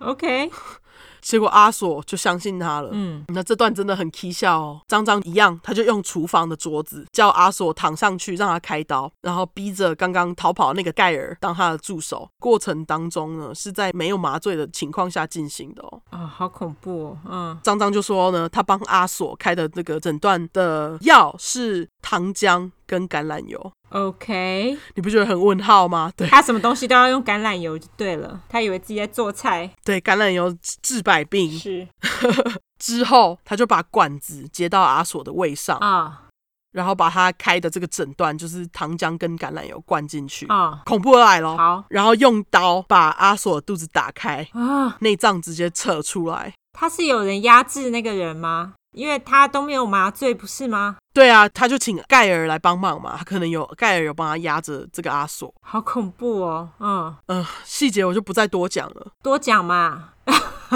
B: OK。
A: 结果阿索就相信他了。嗯，那这段真的很蹊跷哦。张张一样，他就用厨房的桌子叫阿索躺上去，让他开刀，然后逼着刚刚逃跑的那个盖尔当他的助手。过程当中呢，是在没有麻醉的情况下进行的哦。
B: 啊，好恐怖哦。嗯，
A: 张张就说呢，他帮阿索开的这个诊断的药是糖浆跟橄榄油。
B: OK，
A: 你不觉得很问号吗？对，
B: 他什么东西都要用橄榄油就对了，他以为自己在做菜。
A: 对，橄榄油治百病。
B: 是，
A: 之后他就把管子接到阿索的胃上
B: 啊，
A: 然后把他开的这个诊断就是糖浆跟橄榄油灌进去啊，恐怖的来了。
B: 好，
A: 然后用刀把阿索的肚子打开啊，内脏直接扯出来。
B: 他是有人压制那个人吗？因为他都没有麻醉，不是吗？
A: 对啊，他就请盖尔来帮忙嘛。他可能有盖尔有帮他压着这个阿索，
B: 好恐怖哦。嗯
A: 嗯、呃，细节我就不再多讲了。
B: 多讲嘛？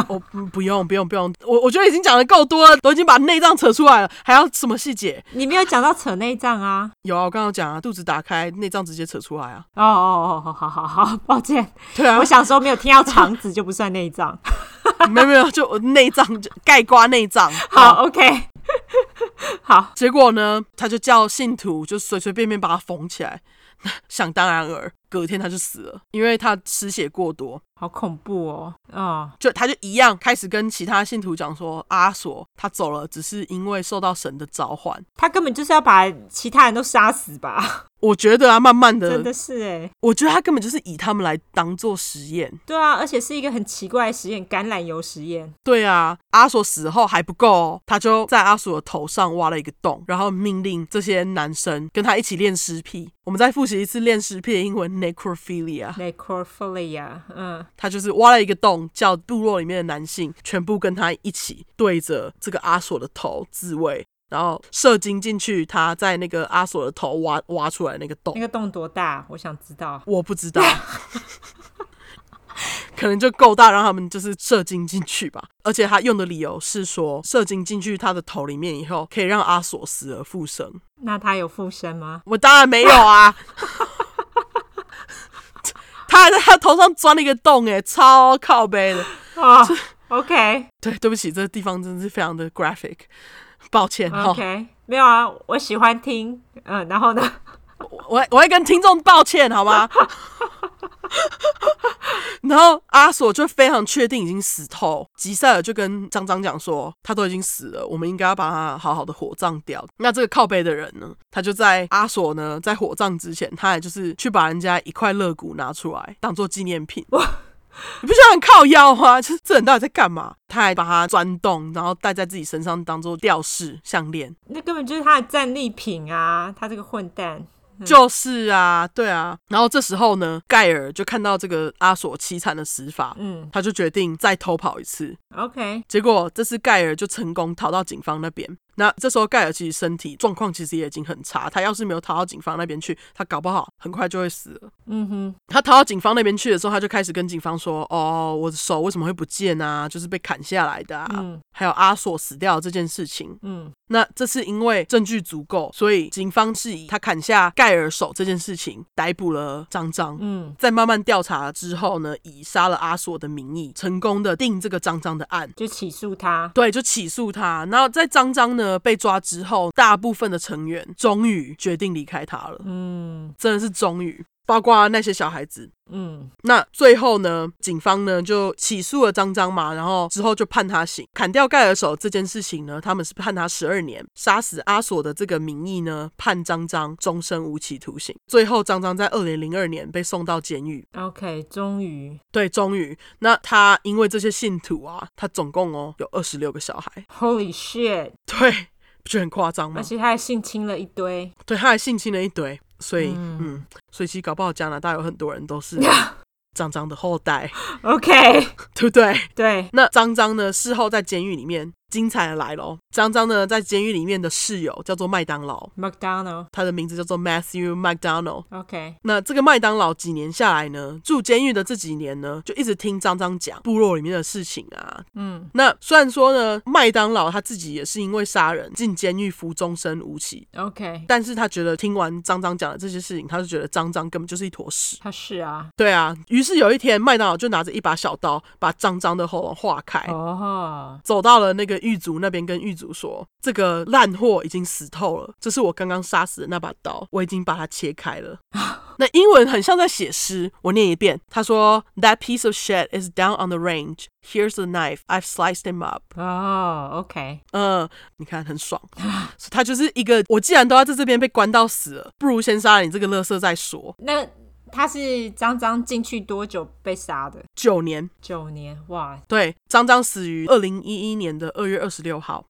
A: 我不、哦、不用不用不用，我我觉得已经讲的够多了，都已经把内脏扯出来了，还要什么细节？
B: 你没有讲到扯内脏啊？
A: 有啊，我刚刚讲啊，肚子打开，内脏直接扯出来啊。
B: 哦哦哦，好好好好，抱歉。
A: 对啊，
B: 我想说没有听到肠子就不算内脏。
A: 没有没有，就内脏就盖刮内脏。
B: 好，好，OK。好，
A: 结果呢，他就叫信徒就随随便便把他缝起来，想当然尔，隔天他就死了，因为他失血过多。
B: 好恐怖哦！啊、
A: 嗯，就他就一样开始跟其他信徒讲说，阿索他走了，只是因为受到神的召唤，
B: 他根本就是要把其他人都杀死吧？
A: 我觉得啊，慢慢的，
B: 真的是哎，
A: 我觉得他根本就是以他们来当做实验。
B: 对啊，而且是一个很奇怪的实验——橄榄油实验。
A: 对啊，阿索死后还不够哦，他就在阿索的头上挖了一个洞，然后命令这些男生跟他一起练尸癖。我们再复习一次练尸癖的英文：necrophilia。
B: necrophilia，嗯。
A: 他就是挖了一个洞，叫部落里面的男性全部跟他一起对着这个阿索的头自慰，然后射精进去，他在那个阿索的头挖挖出来那个洞。
B: 那个洞多大？我想知道。
A: 我不知道，可能就够大，让他们就是射精进去吧。而且他用的理由是说，射精进去他的头里面以后，可以让阿索死而复生。
B: 那他有复生吗？
A: 我当然没有啊。他还在他头上钻了一个洞，哎，超靠背的
B: 啊。Oh, OK，
A: 对，对不起，这个地方真的是非常的 graphic，抱歉。
B: OK，哦，没有啊，我喜欢听，嗯，然后呢，
A: 我我会跟听众抱歉，好吗？然后阿索就非常确定已经死透，吉赛尔就跟张张讲说，他都已经死了，我们应该要把他好好的火葬掉。那这个靠背的人呢，他就在阿索呢在火葬之前，他也就是去把人家一块肋骨拿出来当做纪念品。哇，你不觉得很靠腰吗？就是这人到底在干嘛？他还把它钻洞，然后戴在自己身上当做吊饰项链。
B: 那根本就是他的战利品啊！他这个混蛋。
A: 就是啊，对啊。然后这时候呢，盖尔就看到这个阿索凄惨的死法，嗯，他就决定再偷跑一次。
B: OK，
A: 结果这次盖尔就成功逃到警方那边。那这时候盖尔其实身体状况其实也已经很差，他要是没有逃到警方那边去，他搞不好很快就会死了。嗯哼，他逃到警方那边去的时候，他就开始跟警方说：“哦，我的手为什么会不见啊？就是被砍下来的啊。嗯”还有阿索死掉这件事情。嗯，那这是因为证据足够，所以警方是以他砍下盖尔手这件事情逮捕了张张。嗯，在慢慢调查之后呢，以杀了阿索的名义，成功的定这个张张的案，
B: 就起诉他。
A: 对，就起诉他。然后在张张呢。呃，被抓之后，大部分的成员终于决定离开他了。嗯，真的是终于，包括那些小孩子。嗯，那最后呢，警方呢就起诉了张张嘛，然后之后就判他刑。砍掉盖尔手这件事情呢，他们是判他十二年。杀死阿索的这个名义呢，判张张终身无期徒刑。最后，张张在二零零二年被送到监狱。
B: OK，终于，
A: 对，终于。那他因为这些信徒啊，他总共哦有二十六个小孩。
B: Holy shit！
A: 对，不觉得很夸张吗？
B: 而且他还性侵了一堆。
A: 对，他还性侵了一堆。所以，嗯，嗯，所以其实搞不好加拿大有很多人都是张张的后代
B: ，OK，
A: 对不对？
B: 对。
A: 那张张呢？事后在监狱里面。精彩的来喽！张张呢，在监狱里面的室友叫做麦当劳
B: ，McDonald，
A: 他的名字叫做 Matthew McDonald。
B: OK，
A: 那这个麦当劳几年下来呢，住监狱的这几年呢，就一直听张张讲部落里面的事情啊。嗯，那虽然说呢，麦当劳他自己也是因为杀人进监狱服终身无期。
B: OK，
A: 但是他觉得听完张张讲的这些事情，他就觉得张张根本就是一坨屎。
B: 他是啊，
A: 对啊。于是有一天，麦当劳就拿着一把小刀，把张张的喉咙划开。哦，oh. 走到了那个。狱卒那边跟狱卒说：“这个烂货已经死透了，这是我刚刚杀死的那把刀，我已经把它切开了。”那英文很像在写诗，我念一遍。他说：“That piece of shit is down on the range. Here's the knife. I've sliced him up.”
B: 哦、oh，OK，
A: 嗯，你看很爽。他就是一个，我既然都要在这边被关到死了，不如先杀了你这个乐色再说。
B: 那。他是张张进去多久被杀的？
A: 九年，
B: 九年，哇！
A: 对，张张死于二零一一年的二月二十六号。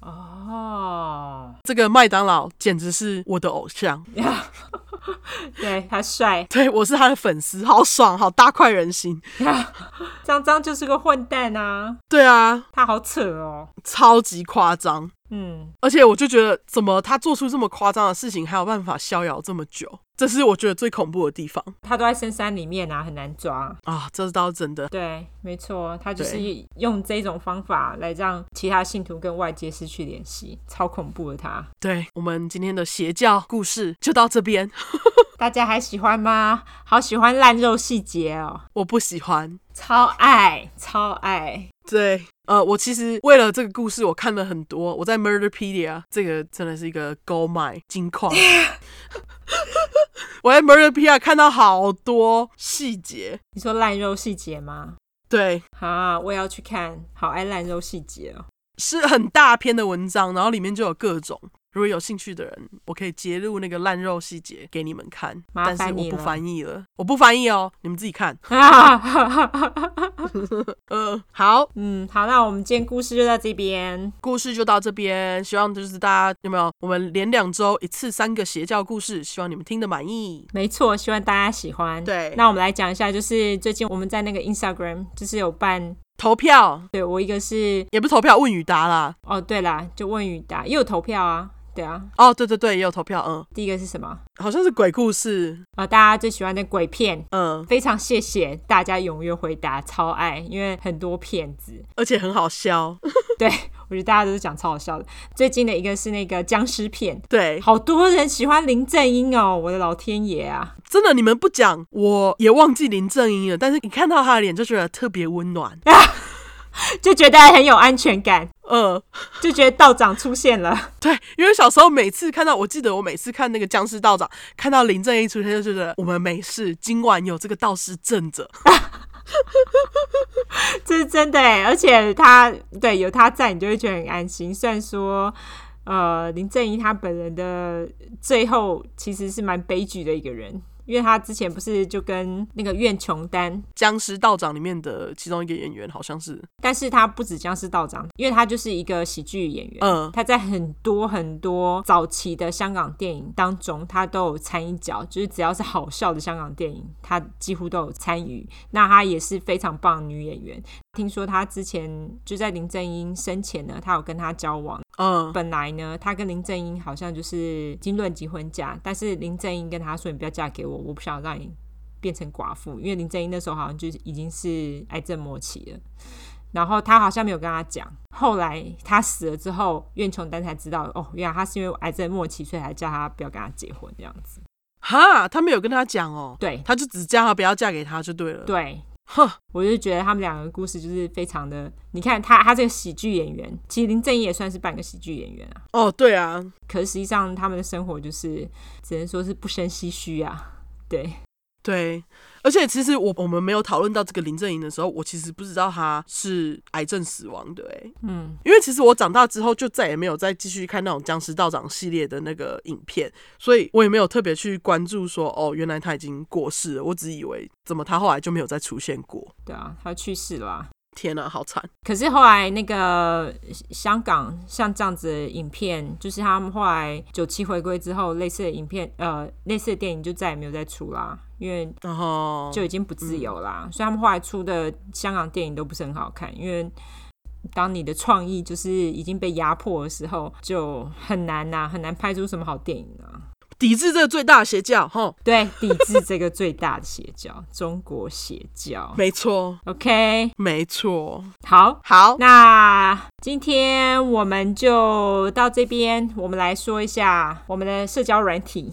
B: 哦，
A: 这个麦当劳简直是我的偶像。
B: 对，他帅，
A: 对，我是他的粉丝，好爽，好大快人心。
B: 张张就是个混蛋啊！
A: 对啊，
B: 他好扯哦，
A: 超级夸张。嗯，而且我就觉得，怎么他做出这么夸张的事情，还有办法逍遥这么久？这是我觉得最恐怖的地方。
B: 它都在深山里面啊，很难抓
A: 啊，这是倒是真的。
B: 对，没错，他就是用这种方法来让其他信徒跟外界失去联系，超恐怖的他。
A: 对，我们今天的邪教故事就到这边，
B: 大家还喜欢吗？好喜欢烂肉细节哦，
A: 我不喜欢，
B: 超爱，超爱。
A: 对，呃，我其实为了这个故事，我看了很多。我在 Murderpedia，这个真的是一个 gold mine 金矿。我在 Murderpedia 看到好多细节。
B: 你说烂肉细节吗？
A: 对，
B: 啊，我也要去看。好爱烂肉细节哦，
A: 是很大篇的文章，然后里面就有各种。如果有兴趣的人，我可以揭露那个烂肉细节给你们看，但是我不翻译了，我不翻译哦，你们自己看。
B: 嗯，好，嗯，好，那我们今天故事就到这边，
A: 故事就到这边，希望就是大家有没有，我们连两周一次三个邪教故事，希望你们听得满意。
B: 没错，希望大家喜欢。
A: 对，
B: 那我们来讲一下，就是最近我们在那个 Instagram 就是有办
A: 投票，
B: 对，我一个是
A: 也不投票，问与答啦。
B: 哦，对啦，就问与答，也有投票啊。对啊，
A: 哦，对对对，也有投票，嗯，
B: 第一个是什么？
A: 好像是鬼故事。
B: 啊，大家最喜欢的鬼片，嗯，非常谢谢大家踊跃回答，超爱，因为很多骗子，
A: 而且很好笑，
B: 对，我觉得大家都是讲超好笑的。最近的一个是那个僵尸片，
A: 对，
B: 好多人喜欢林正英哦，我的老天爷啊，
A: 真的，你们不讲我也忘记林正英了，但是你看到他的脸就觉得特别温暖。
B: 就觉得很有安全感，
A: 呃，
B: 就觉得道长出现了。
A: 对，因为小时候每次看到，我记得我每次看那个僵尸道长，看到林正英出现，就觉得我们没事，今晚有这个道士镇着。
B: 这是真的哎，而且他对有他在，你就会觉得很安心。虽然说，呃，林正英他本人的最后其实是蛮悲剧的一个人。因为他之前不是就跟那个苑琼丹
A: 僵尸道长里面的其中一个演员，好像是。
B: 但是他不止僵尸道长，因为他就是一个喜剧演员。嗯，他在很多很多早期的香港电影当中，他都有参一脚，就是只要是好笑的香港电影，他几乎都有参与。那他也是非常棒的女演员。听说他之前就在林正英生前呢，他有跟他交往。嗯，本来呢，他跟林正英好像就是经论及婚嫁，但是林正英跟他说：“你不要嫁给我，我不想让你变成寡妇。”因为林正英那时候好像就已经是癌症末期了。然后他好像没有跟他讲。后来他死了之后，苑琼丹才知道哦，原来他是因为癌症末期，所以才叫他不要跟他结婚这样子。
A: 哈，他没有跟他讲哦。
B: 对，
A: 他就只叫他不要嫁给他就对了。
B: 对。哼，我就觉得他们两个故事就是非常的，你看他他这个喜剧演员，其实林正英也算是半个喜剧演员啊。
A: 哦，对啊，
B: 可是实际上他们的生活就是只能说是不生唏嘘啊，对。
A: 对，而且其实我我们没有讨论到这个林正英的时候，我其实不知道他是癌症死亡的，哎，嗯，因为其实我长大之后就再也没有再继续看那种僵尸道长系列的那个影片，所以我也没有特别去关注说，哦，原来他已经过世了，我只以为怎么他后来就没有再出现过？
B: 对啊，他去世了啊。
A: 天呐，好惨！
B: 可是后来那个香港像这样子的影片，就是他们后来九七回归之后，类似的影片，呃，类似的电影就再也没有再出啦，因为就已经不自由啦。所以他们后来出的香港电影都不是很好看，因为当你的创意就是已经被压迫的时候，就很难呐，很难拍出什么好电影啊。
A: 抵制这个最大的邪教，吼，
B: 对，抵制这个最大的邪教，中国邪教，
A: 没错
B: ，OK，
A: 没错，
B: 好，
A: 好，
B: 那今天我们就到这边，我们来说一下我们的社交软体。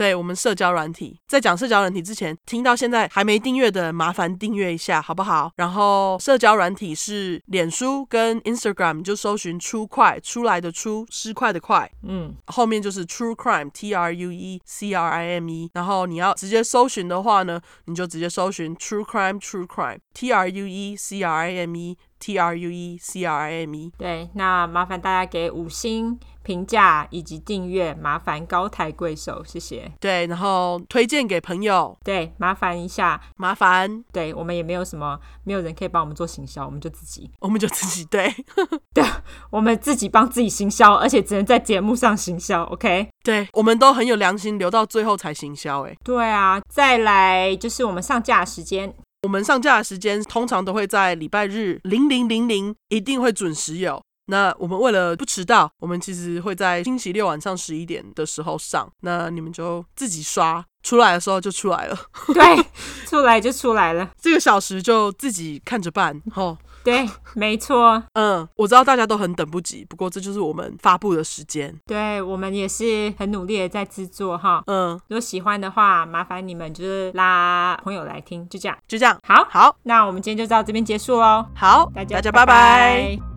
A: 对，我们社交软体，在讲社交软体之前，听到现在还没订阅的，麻烦订阅一下，好不好？然后社交软体是脸书跟 Instagram，就搜寻“出快”出来的“出”失快的“快”，嗯，后面就是 True Crime T R U E C R I M E。然后你要直接搜寻的话呢，你就直接搜寻 True Crime True Crime T R U E C R I M E T R U E C R I M E。
B: 对，那麻烦大家给五星。评价以及订阅，麻烦高抬贵手，谢谢。
A: 对，然后推荐给朋友，
B: 对，麻烦一下，
A: 麻烦。
B: 对，我们也没有什么，没有人可以帮我们做行销，我们就自己，
A: 我们就自己，对，
B: 对，我们自己帮自己行销，而且只能在节目上行销，OK？
A: 对，我们都很有良心，留到最后才行销，哎，
B: 对啊。再来就是我们上架时间，
A: 我们上架的时间通常都会在礼拜日零零零零，一定会准时有。那我们为了不迟到，我们其实会在星期六晚上十一点的时候上。那你们就自己刷，出来的时候就出来了。
B: 对，出来就出来了。
A: 这个小时就自己看着办。吼，
B: 对，没错。
A: 嗯，我知道大家都很等不及，不过这就是我们发布的时间。
B: 对，我们也是很努力的在制作哈。嗯，如果喜欢的话，麻烦你们就是拉朋友来听，就这样，
A: 就这样。
B: 好，
A: 好，
B: 那我们今天就到这边结束喽。
A: 好，
B: 大家大家拜拜。